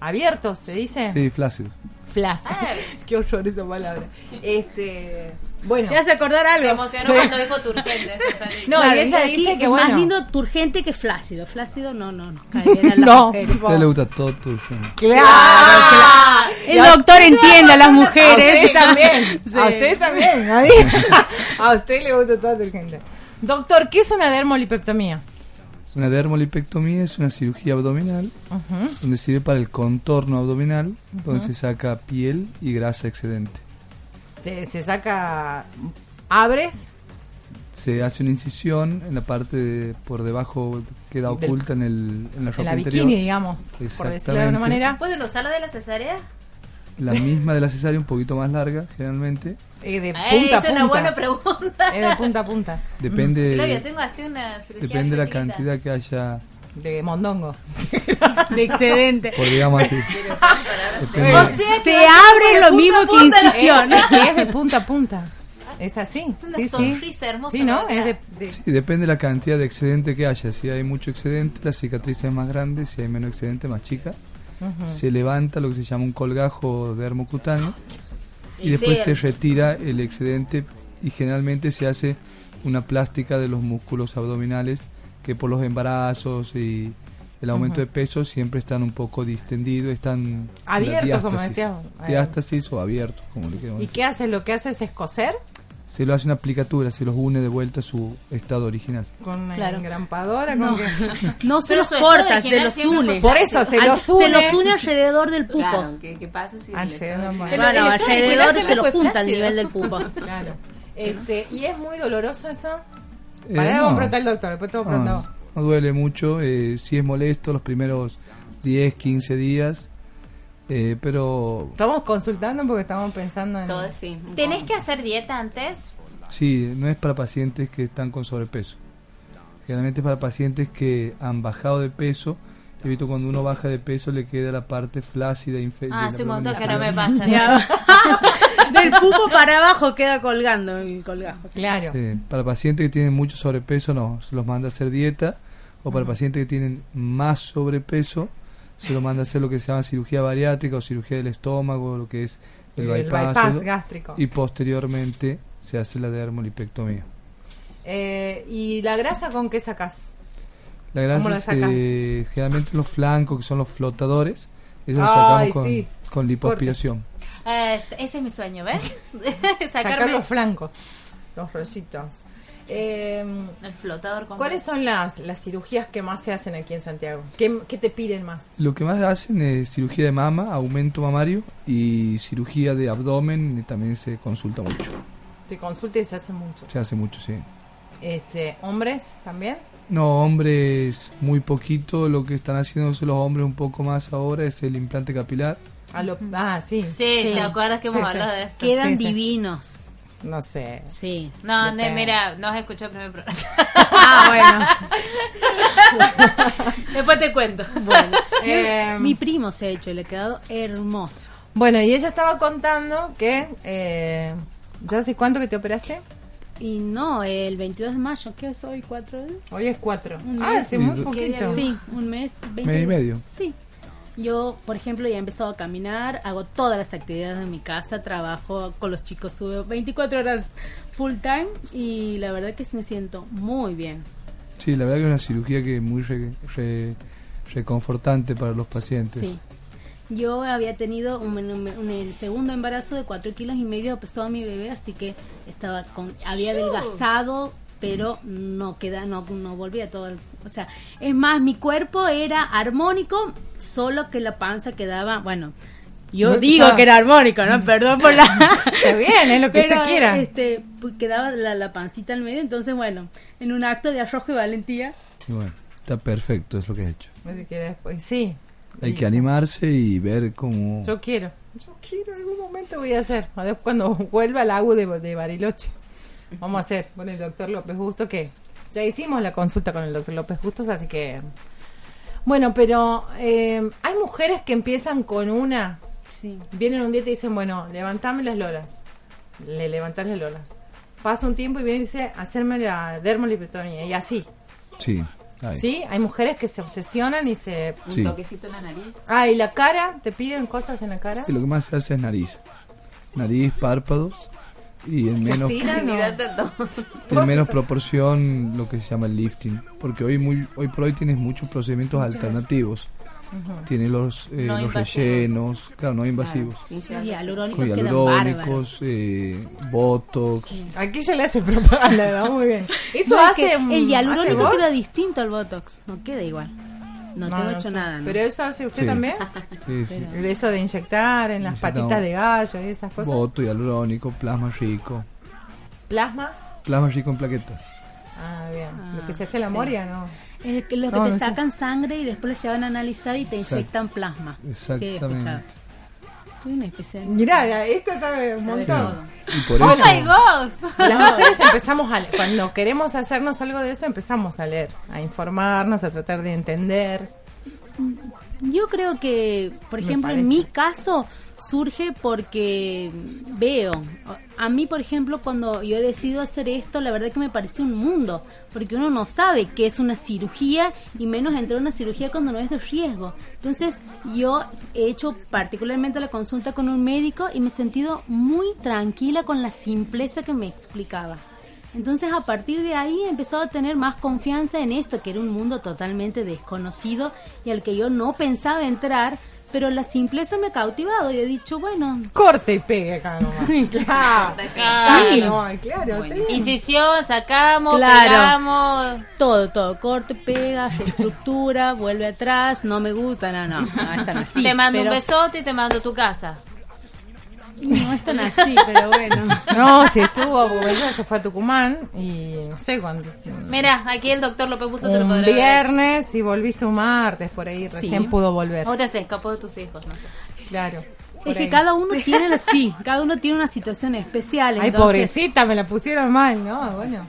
abiertos, se dice. Sí, flácido. Flácido. Ah. Qué horror esa palabra. Este, bueno. ¿Te hace acordar algo? Se emocionó Sí. cuando dijo turgente. No, Claro, y ella aquí dice que es bueno. más lindo turgente que flácido. Flácido no, no, no. a las No. mujeres. A usted le gusta todo tu género. Claro, claro. El doctor entiende a las A mujeres. usted también. Sí. A usted también. A, a usted le gusta toda tu gente. Doctor, ¿qué es una dermolipectomía? Una dermolipectomía es una cirugía abdominal Ujú. donde sirve para el contorno abdominal, donde se saca piel y grasa excedente. Se, se saca. ¿Abres? Se hace una incisión en la parte de, por debajo, queda Del- oculta en, el, en la ropa En la interior. bikini, digamos. Por decirlo de alguna Exactamente. manera. ¿Pueden usar la de la cesárea? La misma de la cesárea, un poquito más larga, generalmente. Eh, de Ey, punta a es una punta. buena pregunta. Es de punta a punta. Depende, Claro, yo tengo así una cirugía. depende de la cantidad que haya, De mondongo. De excedente. por digamos así. O sea, Se abre lo mismo que incisión. Es de punta a punta. Es así. Es una sí, sí. hermosa, Sí, ¿no? ¿no? Es de, de- Sí, depende de la cantidad de excedente que haya. Si hay mucho excedente, la cicatriz es más grande. Si hay menos excedente, más chica. Se levanta lo que se llama un colgajo dermocutáneo y, Y después sí, se retira el excedente y generalmente se hace una plástica de los músculos abdominales que por los embarazos y el aumento de peso siempre están un poco distendidos, están Abiertos, como diástasis. decías. Diástasis o abiertos, como le queremos ¿Y decir. qué hace? Lo que hace es coser Se lo hace una aplicatura, se los une de vuelta a su estado original. con una Claro. engrampadora. No, Con que... no se Pero los corta, se los une. Por eso se Al- los Se une. los une alrededor del pupo. Claro, ¿qué, qué pasa si Al el llegar estado a la original- El- Bueno, el alrededor se siempre lo junta al nivel del pupo. Claro. Este, ¿Y es muy doloroso eso? Eh, no. vamos a preguntar al doctor, después te voy a preguntar No, duele mucho, eh, sí es molesto los primeros 10, 15 días, eh, pero Estamos consultando porque estamos pensando en... Todo sí. ¿Tenés que hacer dieta antes? sí, no es para pacientes que están con sobrepeso. Generalmente es para pacientes que han bajado de peso. He visto cuando uno baja de peso le queda la parte flácida inferior. Ah, hace un montón que no me pasa. Del pupo para abajo queda colgando el colgajo. Claro. Sí, para pacientes que tienen mucho sobrepeso no, se los manda a hacer dieta. O para pacientes que tienen más sobrepeso, se los manda a hacer lo que se llama cirugía bariátrica o cirugía del estómago, lo que es el, El bypass. bypass eso, gástrico. Y posteriormente se hace la dermolipectomía. Eh, ¿Y la grasa con qué sacas? La grasa ¿Cómo la es, sacas? eh, generalmente los flancos, que son los flotadores, esos los Ay, sacamos con, sí. con lipoaspiración. Eh, ese es mi sueño, ¿ves? Sacar Sacarme los flancos, los rollitos. Eh, el flotador con ¿Cuáles son las, las cirugías que más se hacen aquí en Santiago? ¿Qué, qué te piden más? Lo que más hacen es cirugía de mama, aumento mamario y cirugía de abdomen y también se consulta mucho. Te consulta y se hace mucho. Se hace mucho, sí. Este, ¿Hombres también? No, hombres muy poquito. Lo que están haciendo los hombres un poco más ahora es el implante capilar. A lo- ah, sí. Sí, ¿te acuerdas que hemos hablado de esto? Quedan Sí, sí. divinos. No sé. Sí. No, mira, no has escuchado el primer programa. Ah, Después te cuento. Bueno, Eh, mi primo se ha hecho y le ha quedado hermoso. Bueno, y ella estaba contando que... Eh, ¿Ya hace cuánto que te operaste? Y no, el 22 de mayo, ¿qué es hoy? ¿Cuatro días? Hoy es cuatro. Un Ah, mes. hace muy Sí, poquito. Sí, un mes. 20 Mes y medio. Sí. Yo, por ejemplo, ya he empezado a caminar, hago todas las actividades de mi casa, trabajo con los chicos, subo 24 horas full time y la verdad que me siento muy bien. Sí, la verdad que es una cirugía que es muy re- re- reconfortante para los pacientes. Sí. Yo había tenido un, un- un- el segundo embarazo de 4 kilos y medio pesaba mi bebé, así que estaba con, había adelgazado, pero no queda, no, no volvía todo. el- o sea, es más, mi cuerpo era armónico, solo que la panza quedaba, bueno. Yo No, digo que era armónico, ¿no? Perdón por la... Está bien, es lo que Pero, usted quiera. Este, pues, quedaba la, la pancita al medio, entonces, bueno, en un acto de arrojo y valentía, Y bueno, está perfecto, es lo que has hecho. Así que después, sí. Hay Y- que animarse y ver cómo... Yo quiero. Yo quiero, en algún momento voy a hacer. Cuando vuelva al agua de, de Bariloche. Vamos a hacer con el doctor López Justo que ya hicimos la consulta con el doctor López Justos, así que... Bueno, pero eh, hay mujeres que empiezan con una... sí. Vienen un día y te dicen, bueno, levantame las lolas. Le levantás las lolas. Pasa un tiempo y viene y dice, hacerme la dermolipotomía. Y así. Sí, hay. ¿Sí? Hay mujeres que se obsesionan y se... Un Sí. toquecito en la nariz. Ah, y la cara, te piden cosas en la cara. Y lo que más se hace es nariz. Nariz, párpados y en ¿Se menos, en menos proporción lo que se llama el lifting. Porque hoy muy hoy por hoy tienes muchos procedimientos alternativos. Tienes los, eh, No los rellenos, claro, no invasivos. Y llegar hialurónicos eh, botox. Aquí se le hace propaganda, ¿no? Muy bien. Eso No, es hace. que mm, el ¿hace hialurónico vos? queda distinto al botox, no queda igual. No, No, tengo no hecho sé. nada. ¿no? Pero eso hace usted Sí. también. Sí, sí. De eso de inyectar en las Inyectamos. patitas de gallo y esas cosas. Boto, hialurónico, plasma rico. Plasma. Plasma rico en plaquetas. Ah, bien. Ah, Lo que se hace en la sí. moria, ¿no? Es que los que No, te no sé. sacan sangre y después los llevan a analizar y te Exacto. inyectan plasma. Sí, he Exactamente. Soy una especial. Mirá, esta sabe un montón. Y por ¡Oh, eso, my God! Las mujeres empezamos a cuando queremos hacernos algo de eso empezamos a leer, a informarnos, a tratar de entender. Yo creo que, por ejemplo, en mi caso surge porque veo. A mí, por ejemplo, cuando yo he decidido hacer esto, la verdad que me pareció un mundo, porque uno no sabe qué es una cirugía y menos entrar a una cirugía cuando no es de riesgo. Entonces, yo he hecho particularmente la consulta con un médico y me he sentido muy tranquila con la simpleza que me explicaba. Entonces a partir de ahí he empezado a tener más confianza en esto, que era un mundo totalmente desconocido y al que yo no pensaba entrar, pero la simpleza me ha cautivado y he dicho, bueno, Corte y pegue acá nomás. claro, Claro. Sí, no, claro. bien. Incisión, sacamos, Claro. pegamos. todo, todo, corte, pega, reestructura, vuelve atrás, no me gusta, no, no, no es tan así. te mando pero- un besote y te mando a tu casa. No es tan así, pero bueno. No, si estuvo, porque ella se fue a Tucumán y no sé cuándo. Mira, aquí el doctor López puso te lo Un podrá ver. viernes y volviste un martes por ahí, recién pudo volver. O te se escapó de tus hijos, no sé. Claro. Es que ahí. cada uno tiene así, cada uno tiene una situación especial. Ay, entonces- pobrecita, me la pusieron mal, ¿no? Bueno.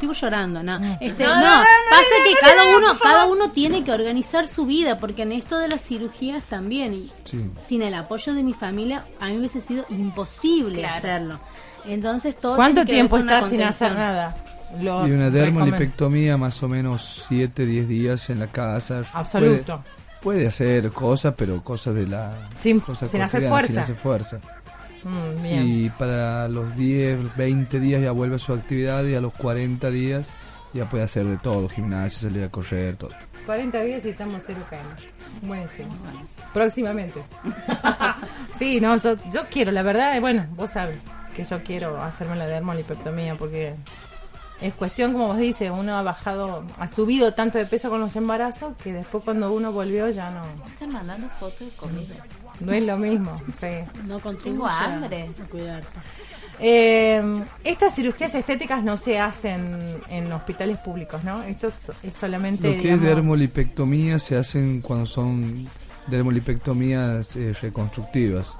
Estoy llorando, no. Este, No, no, no, no, no, pasa no, que no, cada no, no, uno, cada uno tiene que organizar su vida, porque en esto de las cirugías también, y sí. sin el apoyo de mi familia, a mí hubiese sido imposible Claro. hacerlo. Entonces todo ¿Cuánto tiempo estás sin hacer nada? Lo y una recomiendo. dermolipectomía más o menos 7, 10 días en la casa. Absoluto. Puede, puede hacer cosas, pero cosas de la... Sin- cosas sin hacer fuerza. Sin hacer fuerza. Mm, bien. Y para los 10, 20 días ya vuelve a su actividad y a los 40 días ya puede hacer de todo, gimnasia, salir a correr, todo. 40 días y estamos cero. Buenísimo. Próximamente. sí, no, yo, yo quiero, la verdad, eh, bueno, vos sabes que yo quiero hacerme la dermolipectomía porque es cuestión, como vos dices, uno ha bajado, ha subido tanto de peso con los embarazos que después cuando uno volvió ya no. Están mandando fotos de comida. No es lo mismo, sí. No a- hambre. Eh, estas cirugías estéticas no se hacen en hospitales públicos, ¿no? Esto es, es solamente. Lo que es digamos, dermolipectomía se hacen cuando son dermolipectomías eh, reconstructivas.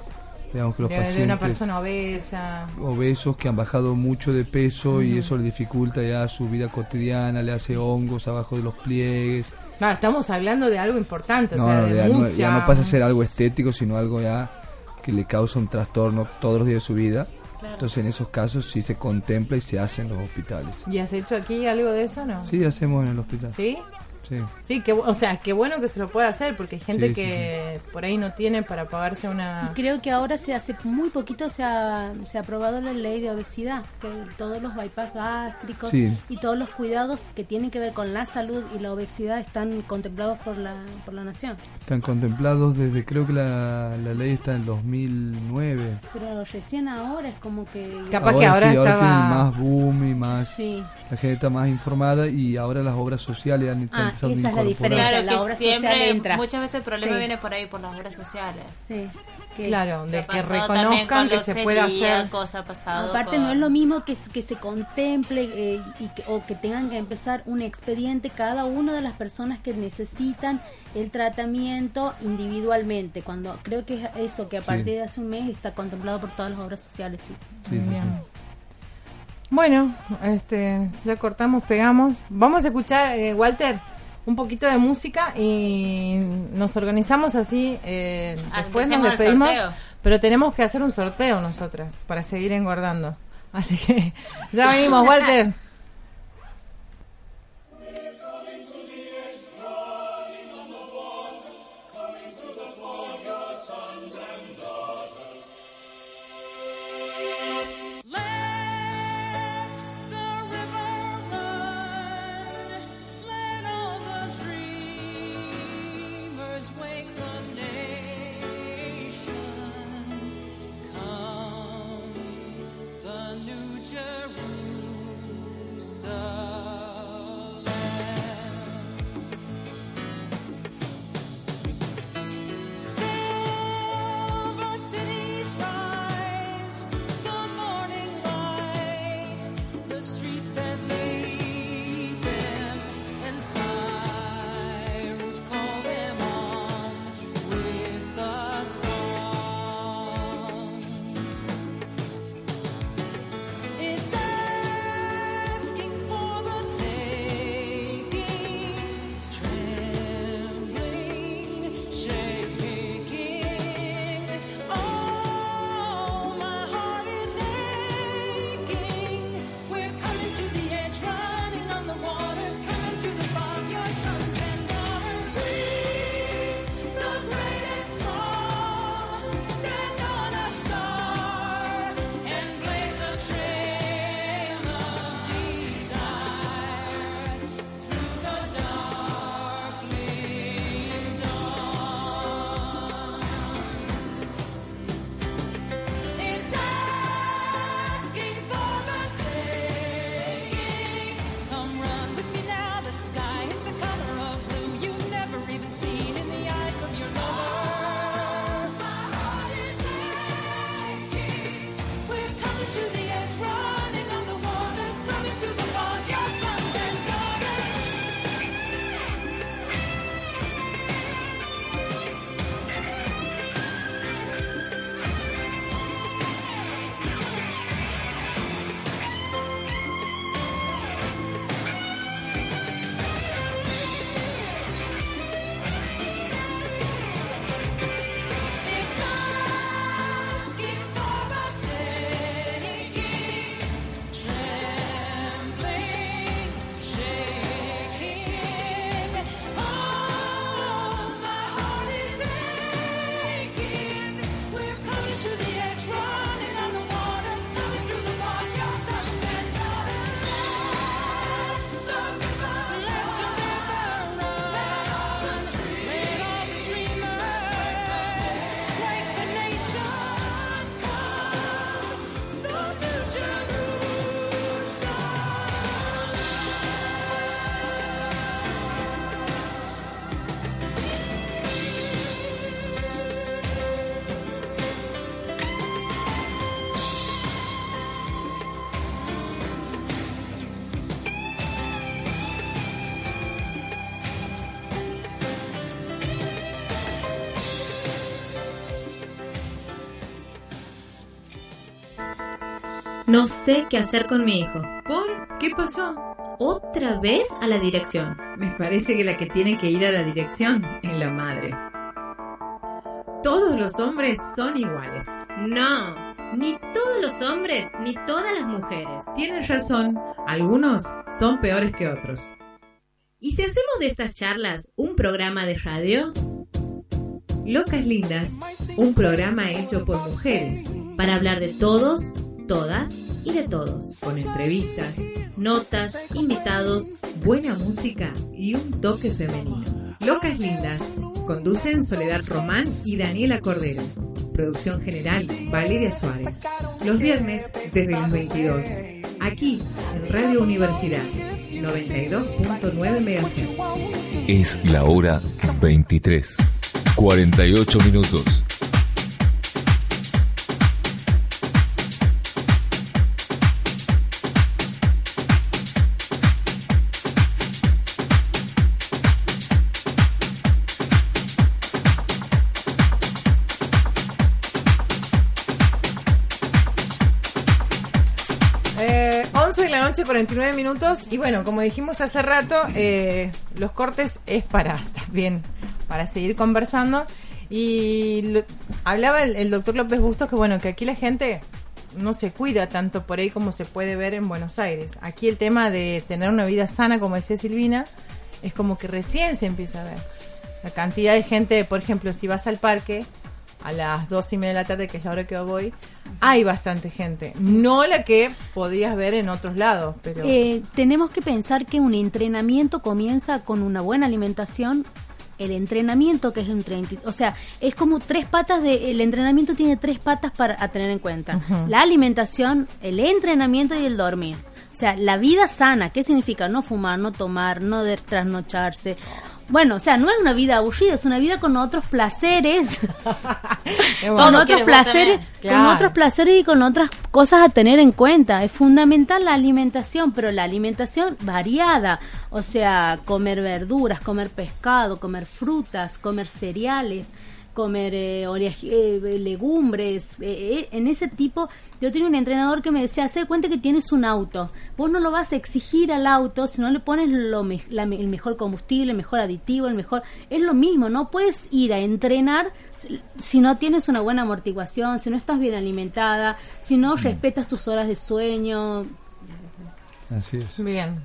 Digamos que los de, de pacientes una persona obesa. obesos que han bajado mucho de peso y eso le dificulta ya su vida cotidiana, le hace hongos abajo de los pliegues. Claro, estamos hablando de algo importante, o sea, de ya, no, mucha... ya no pasa a ser algo estético, sino algo ya que le causa un trastorno todos los días de su vida. Claro. Entonces en esos casos sí se contempla y se hace en los hospitales. ¿Y has hecho aquí algo de eso no? Sí, hacemos en el hospital. ¿Sí? Sí. Sí, que, o sea, qué bueno que se lo pueda hacer, porque hay gente Sí, sí, que por ahí no tiene para pagarse una... Y creo que ahora se hace muy poquito se ha, se ha aprobado la ley de obesidad, que todos los bypass gástricos Sí. y todos los cuidados que tienen que ver con la salud y la obesidad están contemplados por la, por la nación. Están contemplados desde, creo que la, la ley está en 2009. Pero recién ahora es como que... Capaz que ahora sí, ahora estaba- tienen más boom y más... Sí. La gente está más informada y ahora las obras sociales han Ah, esa es la diferencia. Claro, la que obra social siempre, entra. muchas veces el problema Sí. viene por ahí, por las obras sociales. Sí. Claro, de que reconozcan con que se puede hacer... ha pasado Aparte con- no es lo mismo que, que se contemple eh, y que, o que tengan que empezar un expediente cada una de las personas que necesitan el tratamiento individualmente. Cuando creo que es eso que a Sí. partir de hace un mes está contemplado por todas las obras sociales. Sí. Bien. Bueno, este, ya cortamos, pegamos. Vamos a escuchar, eh, Walter, un poquito de música y nos organizamos así. eh, Ah, después nos despedimos, pero tenemos que hacer un sorteo nosotras para seguir engordando. Así que ya venimos, Walter. No sé qué hacer con mi hijo. ¿Por? ¿Qué pasó? Otra vez a la dirección. Me parece que la que tiene que ir a la dirección es la madre. Todos los hombres son iguales. No, ni todos los hombres ni todas las mujeres. Tienes razón, algunos son peores que otros. ¿Y si hacemos de estas charlas un programa de radio? Locas Lindas, un programa hecho por mujeres, Para hablar de todos, todas y de todos. con entrevistas, Notas, invitados. buena música y un toque femenino. Locas Lindas, conducen Soledad Román y Daniela Cordero. Producción general, Valeria Suárez. Los viernes desde las 22. Aquí, en Radio Universidad, 92.9 MHz. Es la hora 23. 48 minutos. Noche, 49 minutos. Y bueno, como dijimos hace rato, eh, los cortes es para también para seguir conversando. Y hablaba el, el doctor López Bustos que bueno, que aquí la gente no se cuida tanto por ahí como se puede ver en Buenos Aires. Aquí el tema de tener una vida sana, como decía Silvina, es como que recién se empieza a ver. La cantidad de gente, por ejemplo, si vas al parque a las dos y media de la tarde, que es la hora que yo voy, hay bastante gente. No la que podías ver en otros lados, pero... Eh, tenemos que pensar que un entrenamiento comienza con una buena alimentación. El entrenamiento que es un 30, o sea, es como tres patas de, el entrenamiento tiene tres patas para a tener en cuenta. La alimentación, el entrenamiento y el dormir. O sea, la vida sana, ¿qué significa? No fumar, no tomar, no trasnocharse. Bueno, o sea, no es una vida aburrida, es una vida con otros placeres. con otros placeres, con otros placeres y con otras cosas a tener en cuenta. Es fundamental la alimentación, pero la alimentación variada, o sea, comer verduras, comer pescado, comer frutas, comer cereales, comer eh, eh, legumbres, eh, eh, en ese tipo. Yo tenía un entrenador que me decía, hace de cuenta que tienes un auto, vos no lo vas a exigir al auto si no le pones lo me- la me- el mejor combustible, el mejor aditivo, el mejor... Es lo mismo, no puedes ir a entrenar si- si no tienes una buena amortiguación, si no estás bien alimentada, si no respetas tus horas de sueño. Así es. Bien.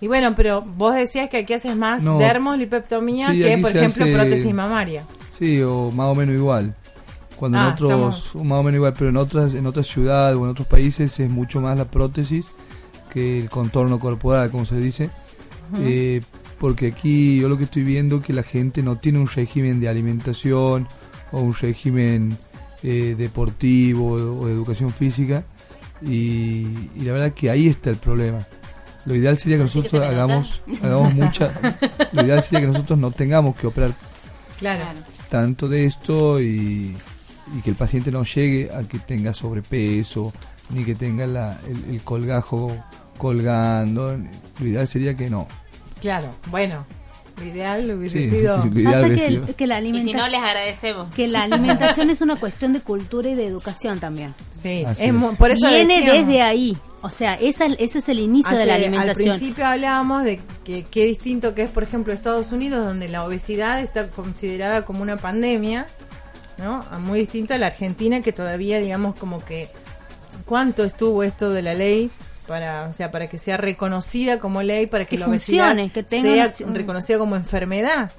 Y bueno, pero vos decías que aquí haces más No. dermos, lipeptomía, Sí, que por ejemplo hace- prótesis mamaria. Sí, o más o menos igual. Cuando Ah, en otros, estamos- más o menos igual, pero en otras, en otras ciudades o en otros países es mucho más la prótesis que el contorno corporal, como se dice. Eh, porque aquí yo lo que estoy viendo que la gente no tiene un régimen de alimentación o un régimen eh, deportivo o de educación física y, y la verdad que ahí está el problema. Lo ideal sería que Así que nosotros hagamos, hagamos mucha... Lo ideal sería que nosotros no tengamos que operar Claro. Tanto de esto y, y que el paciente no llegue a que tenga sobrepeso ni que tenga la- el, colgajo colgando. Lo ideal sería que no. Claro, bueno, lo ideal hubiese Sí, sido... sí, lo ideal Pasa hubiese que, sido- el- que la Y si no, alimentación... les agradecemos. que la alimentación es una cuestión de cultura y de educación también. Sí, es es. por eso Viene decíamos- desde ahí. O sea, esa, ese es el inicio de la alimentación. Al principio hablábamos de que qué distinto que es, por ejemplo, Estados Unidos, donde la obesidad está considerada como una pandemia, ¿no? A Muy distinto a la Argentina, que todavía, digamos, como que cuánto estuvo esto de la ley para, o sea, para que sea reconocida como ley, para que, Que la obesidad funcione, que tenga sea un- reconocida como enfermedad.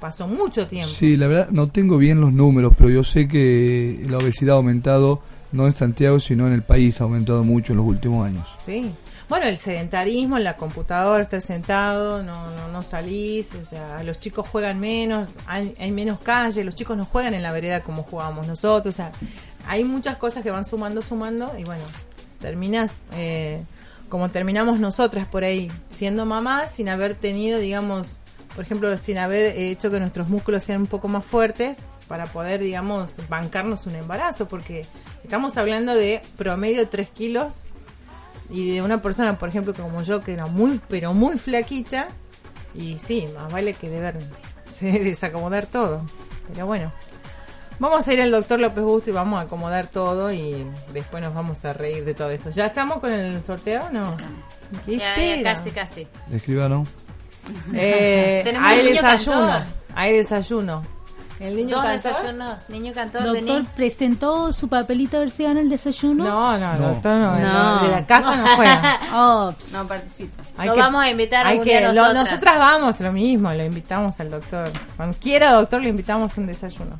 Pasó mucho tiempo. Sí, la verdad no tengo bien los números, pero yo sé que la obesidad ha aumentado no en Santiago, sino en el país, ha aumentado mucho en los últimos años. Sí. Bueno, el sedentarismo, en la computadora, estar sentado, no, no, no salís, o sea, los chicos juegan menos, hay, hay menos calle, los chicos no juegan en la vereda como jugábamos nosotros, o sea, hay muchas cosas que van sumando, sumando, y bueno, terminas eh, como terminamos nosotras por ahí, siendo mamás sin haber tenido, digamos, por ejemplo, sin haber hecho que nuestros músculos sean un poco más fuertes para poder, digamos, bancarnos un embarazo, porque estamos hablando de promedio 3 kilos y de una persona, por ejemplo, como yo, que era muy, pero muy flaquita, y sí, más vale que deber se desacomodar todo. Pero bueno, Vamos a ir al doctor López Busto y vamos a acomodar todo y después nos vamos a reír de todo esto. ¿Ya estamos con el sorteo o no? ¿Qué Ya, casi, casi. Escribano. Eh, hay niño desayuno. cantor. Hay desayuno. El niño Dos cantor. desayunos. Niño cantor, Doctor, vení. ¿presentó su papelito a ver si gana el desayuno? No, no, No. doctor no, No. de la casa no juega. Ops. No participa. Hay Lo vamos a invitar hay algún que, día lo- nosotras. nosotras vamos, lo mismo, lo invitamos al doctor. Cuando quiera, doctor, le invitamos un desayuno.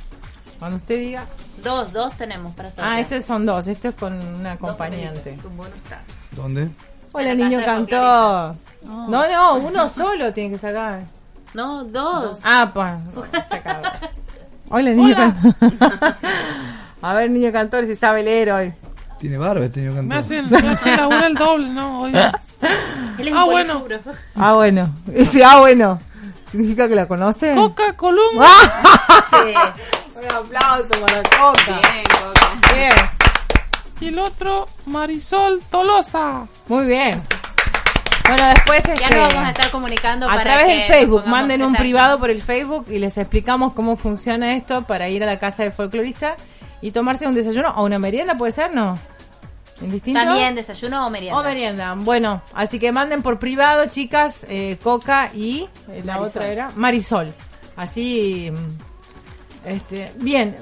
Cuando usted diga. Dos, dos tenemos para sortear. Ah, estos son dos, este es con un acompañante. Un bonus track. ¿Dónde? Hola, niño cantor. No, no, uno solo tiene que sacar. No, dos. Ah, pues. Hola, niño cantor. A ver, niño cantor, si sabe leer hoy. Tiene barba este niño Me cantor. hacen, me hacen labura el doble, ¿no? Hoy. Él es un Ah, bueno. polifuro. Ah, bueno. Ese, ah, bueno. ¿Significa que la conoce? Coca Column. Sí. Un aplauso para Coca. Bien, Coca. Bien. Y el otro, Marisol Tolosa. Muy bien. Bueno, después Ya este, nos vamos a estar comunicando a para través del Facebook, manden un privado por el Facebook y les explicamos cómo funciona esto para ir a la casa del folclorista y tomarse un desayuno o una merienda, ¿puede ser? ¿No? ¿Indistinto? También desayuno o merienda. O merienda. Bueno, así que manden por privado, chicas, eh, Coca y eh, la Marisol. otra era Marisol. Así, este, bien.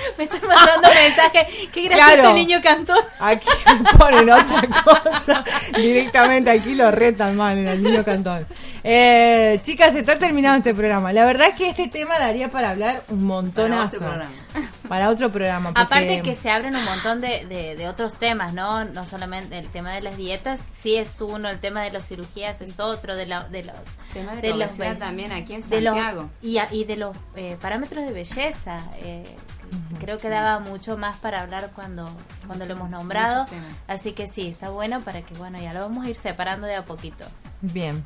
Me están mandando mensajes. Qué gracioso Claro. el niño cantor. Aquí ponen otra cosa. Directamente aquí lo retan mal en el niño cantón. Eh, chicas, está terminado este programa. La verdad es que este tema daría para hablar un montonazo. Para otro programa. Para otro programa. porque- Aparte que se abren un montón de, de, de otros temas, ¿no? No solamente el tema de las dietas, sí es uno, el tema de las cirugías es otro, de, la, de los... Tema de, de los también aquí en de los- Santiago. y, a- y de los eh, parámetros de belleza. eh, Creo que daba mucho más para hablar cuando, cuando lo hemos nombrado. Así que sí, está bueno para que, bueno, ya lo vamos a ir separando de a poquito. Bien.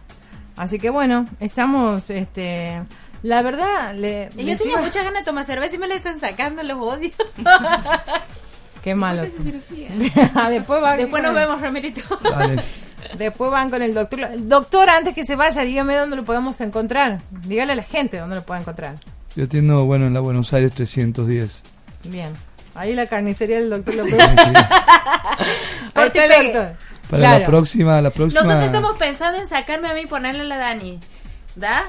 Así que bueno, estamos, este... La verdad, le... Y yo tenía iba- muchas ganas de tomar cerveza y me la están sacando, los odio. Qué malo. Ah, Después, va Después nos vemos, Ramirito. Dale. Después van con el doctor. Doctor, antes que se vaya, dígame dónde lo podemos encontrar. Dígale a la gente dónde lo puede encontrar. Yo atiendo, bueno, en la Buenos Aires 310. Bien. Ahí la carnicería del doctor López. Corte doctor. Para Claro. la próxima, la próxima. Nosotros estamos pensando en sacarme a mí y ponerle a la Dani. ¿Da?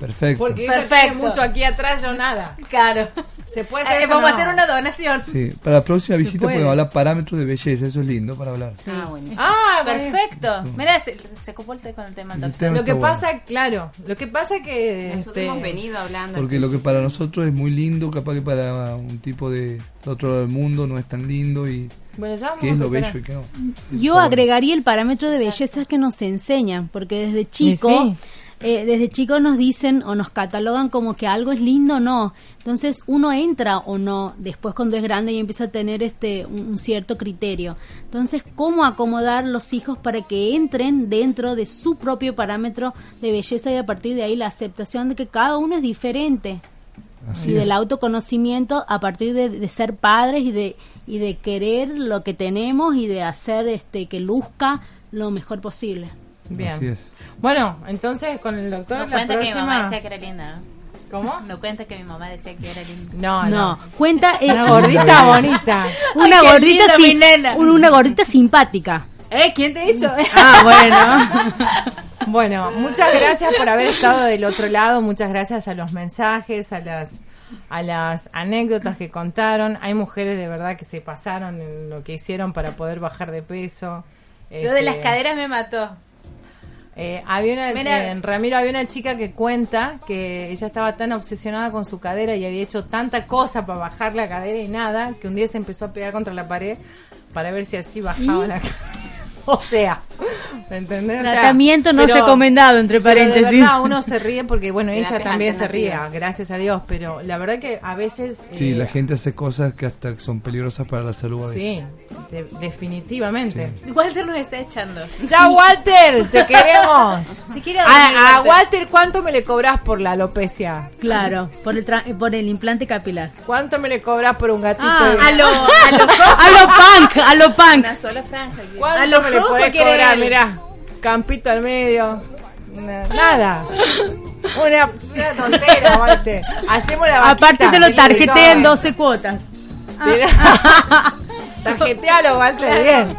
Perfecto. Porque ella Perfecto. tiene mucho aquí atrás, yo nada. Claro. Se puede Eh, hacer eso, vamos a hacer una donación. Sí, para la próxima visita puede. podemos hablar parámetros de belleza, eso es lindo para hablar. Ah, bueno. Ah, bueno. Perfecto. Mira, se, se copó el té con el tema del El doctor. tema Lo que bueno. pasa, claro, lo que pasa que Nosotros este, hemos venido hablando. Porque lo que para nosotros es muy lindo, capaz que para un tipo de, de otro lado del mundo no es tan lindo y bueno, ya vamos qué es a lo bello y qué no. Yo agregaría el parámetro de belleza que nos enseñan, porque desde chico, sí. Eh, desde chico nos dicen o nos catalogan como que algo es lindo o no. Entonces uno entra o no, después cuando es grande y empieza a tener este un, un cierto criterio. Entonces, ¿cómo acomodar los hijos para que entren dentro de su propio parámetro de belleza y a partir de ahí la aceptación de que cada uno es diferente? Así y es. del autoconocimiento a partir de, de ser padres y de y de querer lo que tenemos y de hacer este que luzca lo mejor posible. Bien. Así es. Bueno, entonces con el doctor No la cuenta que mi mamá decía que era linda, ¿no? ¿Cómo? No cuenta que mi mamá decía que era linda. No, no. No, cuenta eh, Una gordita bonita. una Ay, gordita linda mi sim- nena. un- una gordita simpática. ¿Eh? ¿Quién te ha dicho? Ah, bueno. bueno, muchas gracias por haber estado del otro lado. Muchas gracias a los mensajes, a las a las anécdotas que contaron. Hay mujeres de verdad que se pasaron en lo que hicieron para poder bajar de peso. Lo de Este, las caderas me mató. Eh, había una, Mira. en Ramiro había una chica que cuenta que ella estaba tan obsesionada con su cadera y había hecho tanta cosa para bajar la cadera y nada, que un día se empezó a pegar contra la pared para ver si así bajaba la cadera. O sea, ¿me entendés? O sea, Tratamiento no pero- recomendado, entre pero paréntesis. de verdad uno se ríe porque, bueno, ella también se ríe, gracias a Dios, pero la verdad que a veces... Sí, eh, la gente hace cosas que hasta son peligrosas para la salud a veces. Sí, de- definitivamente. Walter nos está echando. ¡Ya, Walter! ¡Te queremos! Si quiere A, a Walter. Walter, ¿cuánto me le cobras por la alopecia? Claro, por el tra- por el implante capilar. ¿Cuánto me le cobras por un gatito? Ah, de- a lo a lo a lo punk, a lo punk. Una sola franja. ¿Cuánto a lo me le podés quiere cobrar? Mirá, campito al medio. Na- Nada. Una, una tontera, Malte. Hacemos la vaquita. Aparte te lo tarjeté en todo. 12 cuotas. Mira. Tarjetealo, Walter, bien.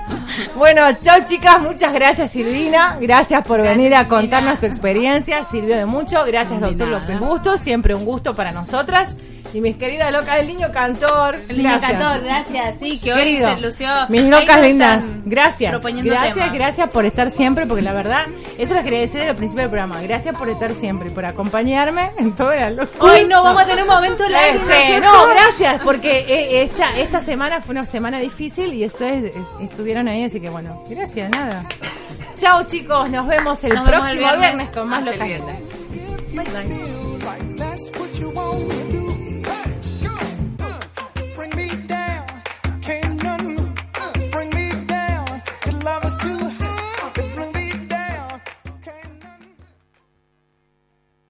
Bueno, chao chicas, muchas gracias Silvina, gracias por venir a contarnos tu experiencia, sirvió de mucho, gracias doctor López Bustos, siempre un gusto para nosotras. Y mis queridas locas del niño cantor, El niño gracias. cantor, gracias. Sí, que hoy Querido, se lució. mis locas lindas, gracias. Gracias, temas. gracias por estar siempre, porque la verdad, eso lo quería decir al principio del programa. Gracias por estar siempre y por acompañarme en toda la locura. Hoy no, vamos a tener un momento Este, no, gracias, porque eh, esta, esta semana fue una semana difícil y ustedes estuvieron ahí, así que bueno, gracias, nada. Chao chicos, nos vemos el Nos vemos el próximo viernes. viernes con más. Bye bye.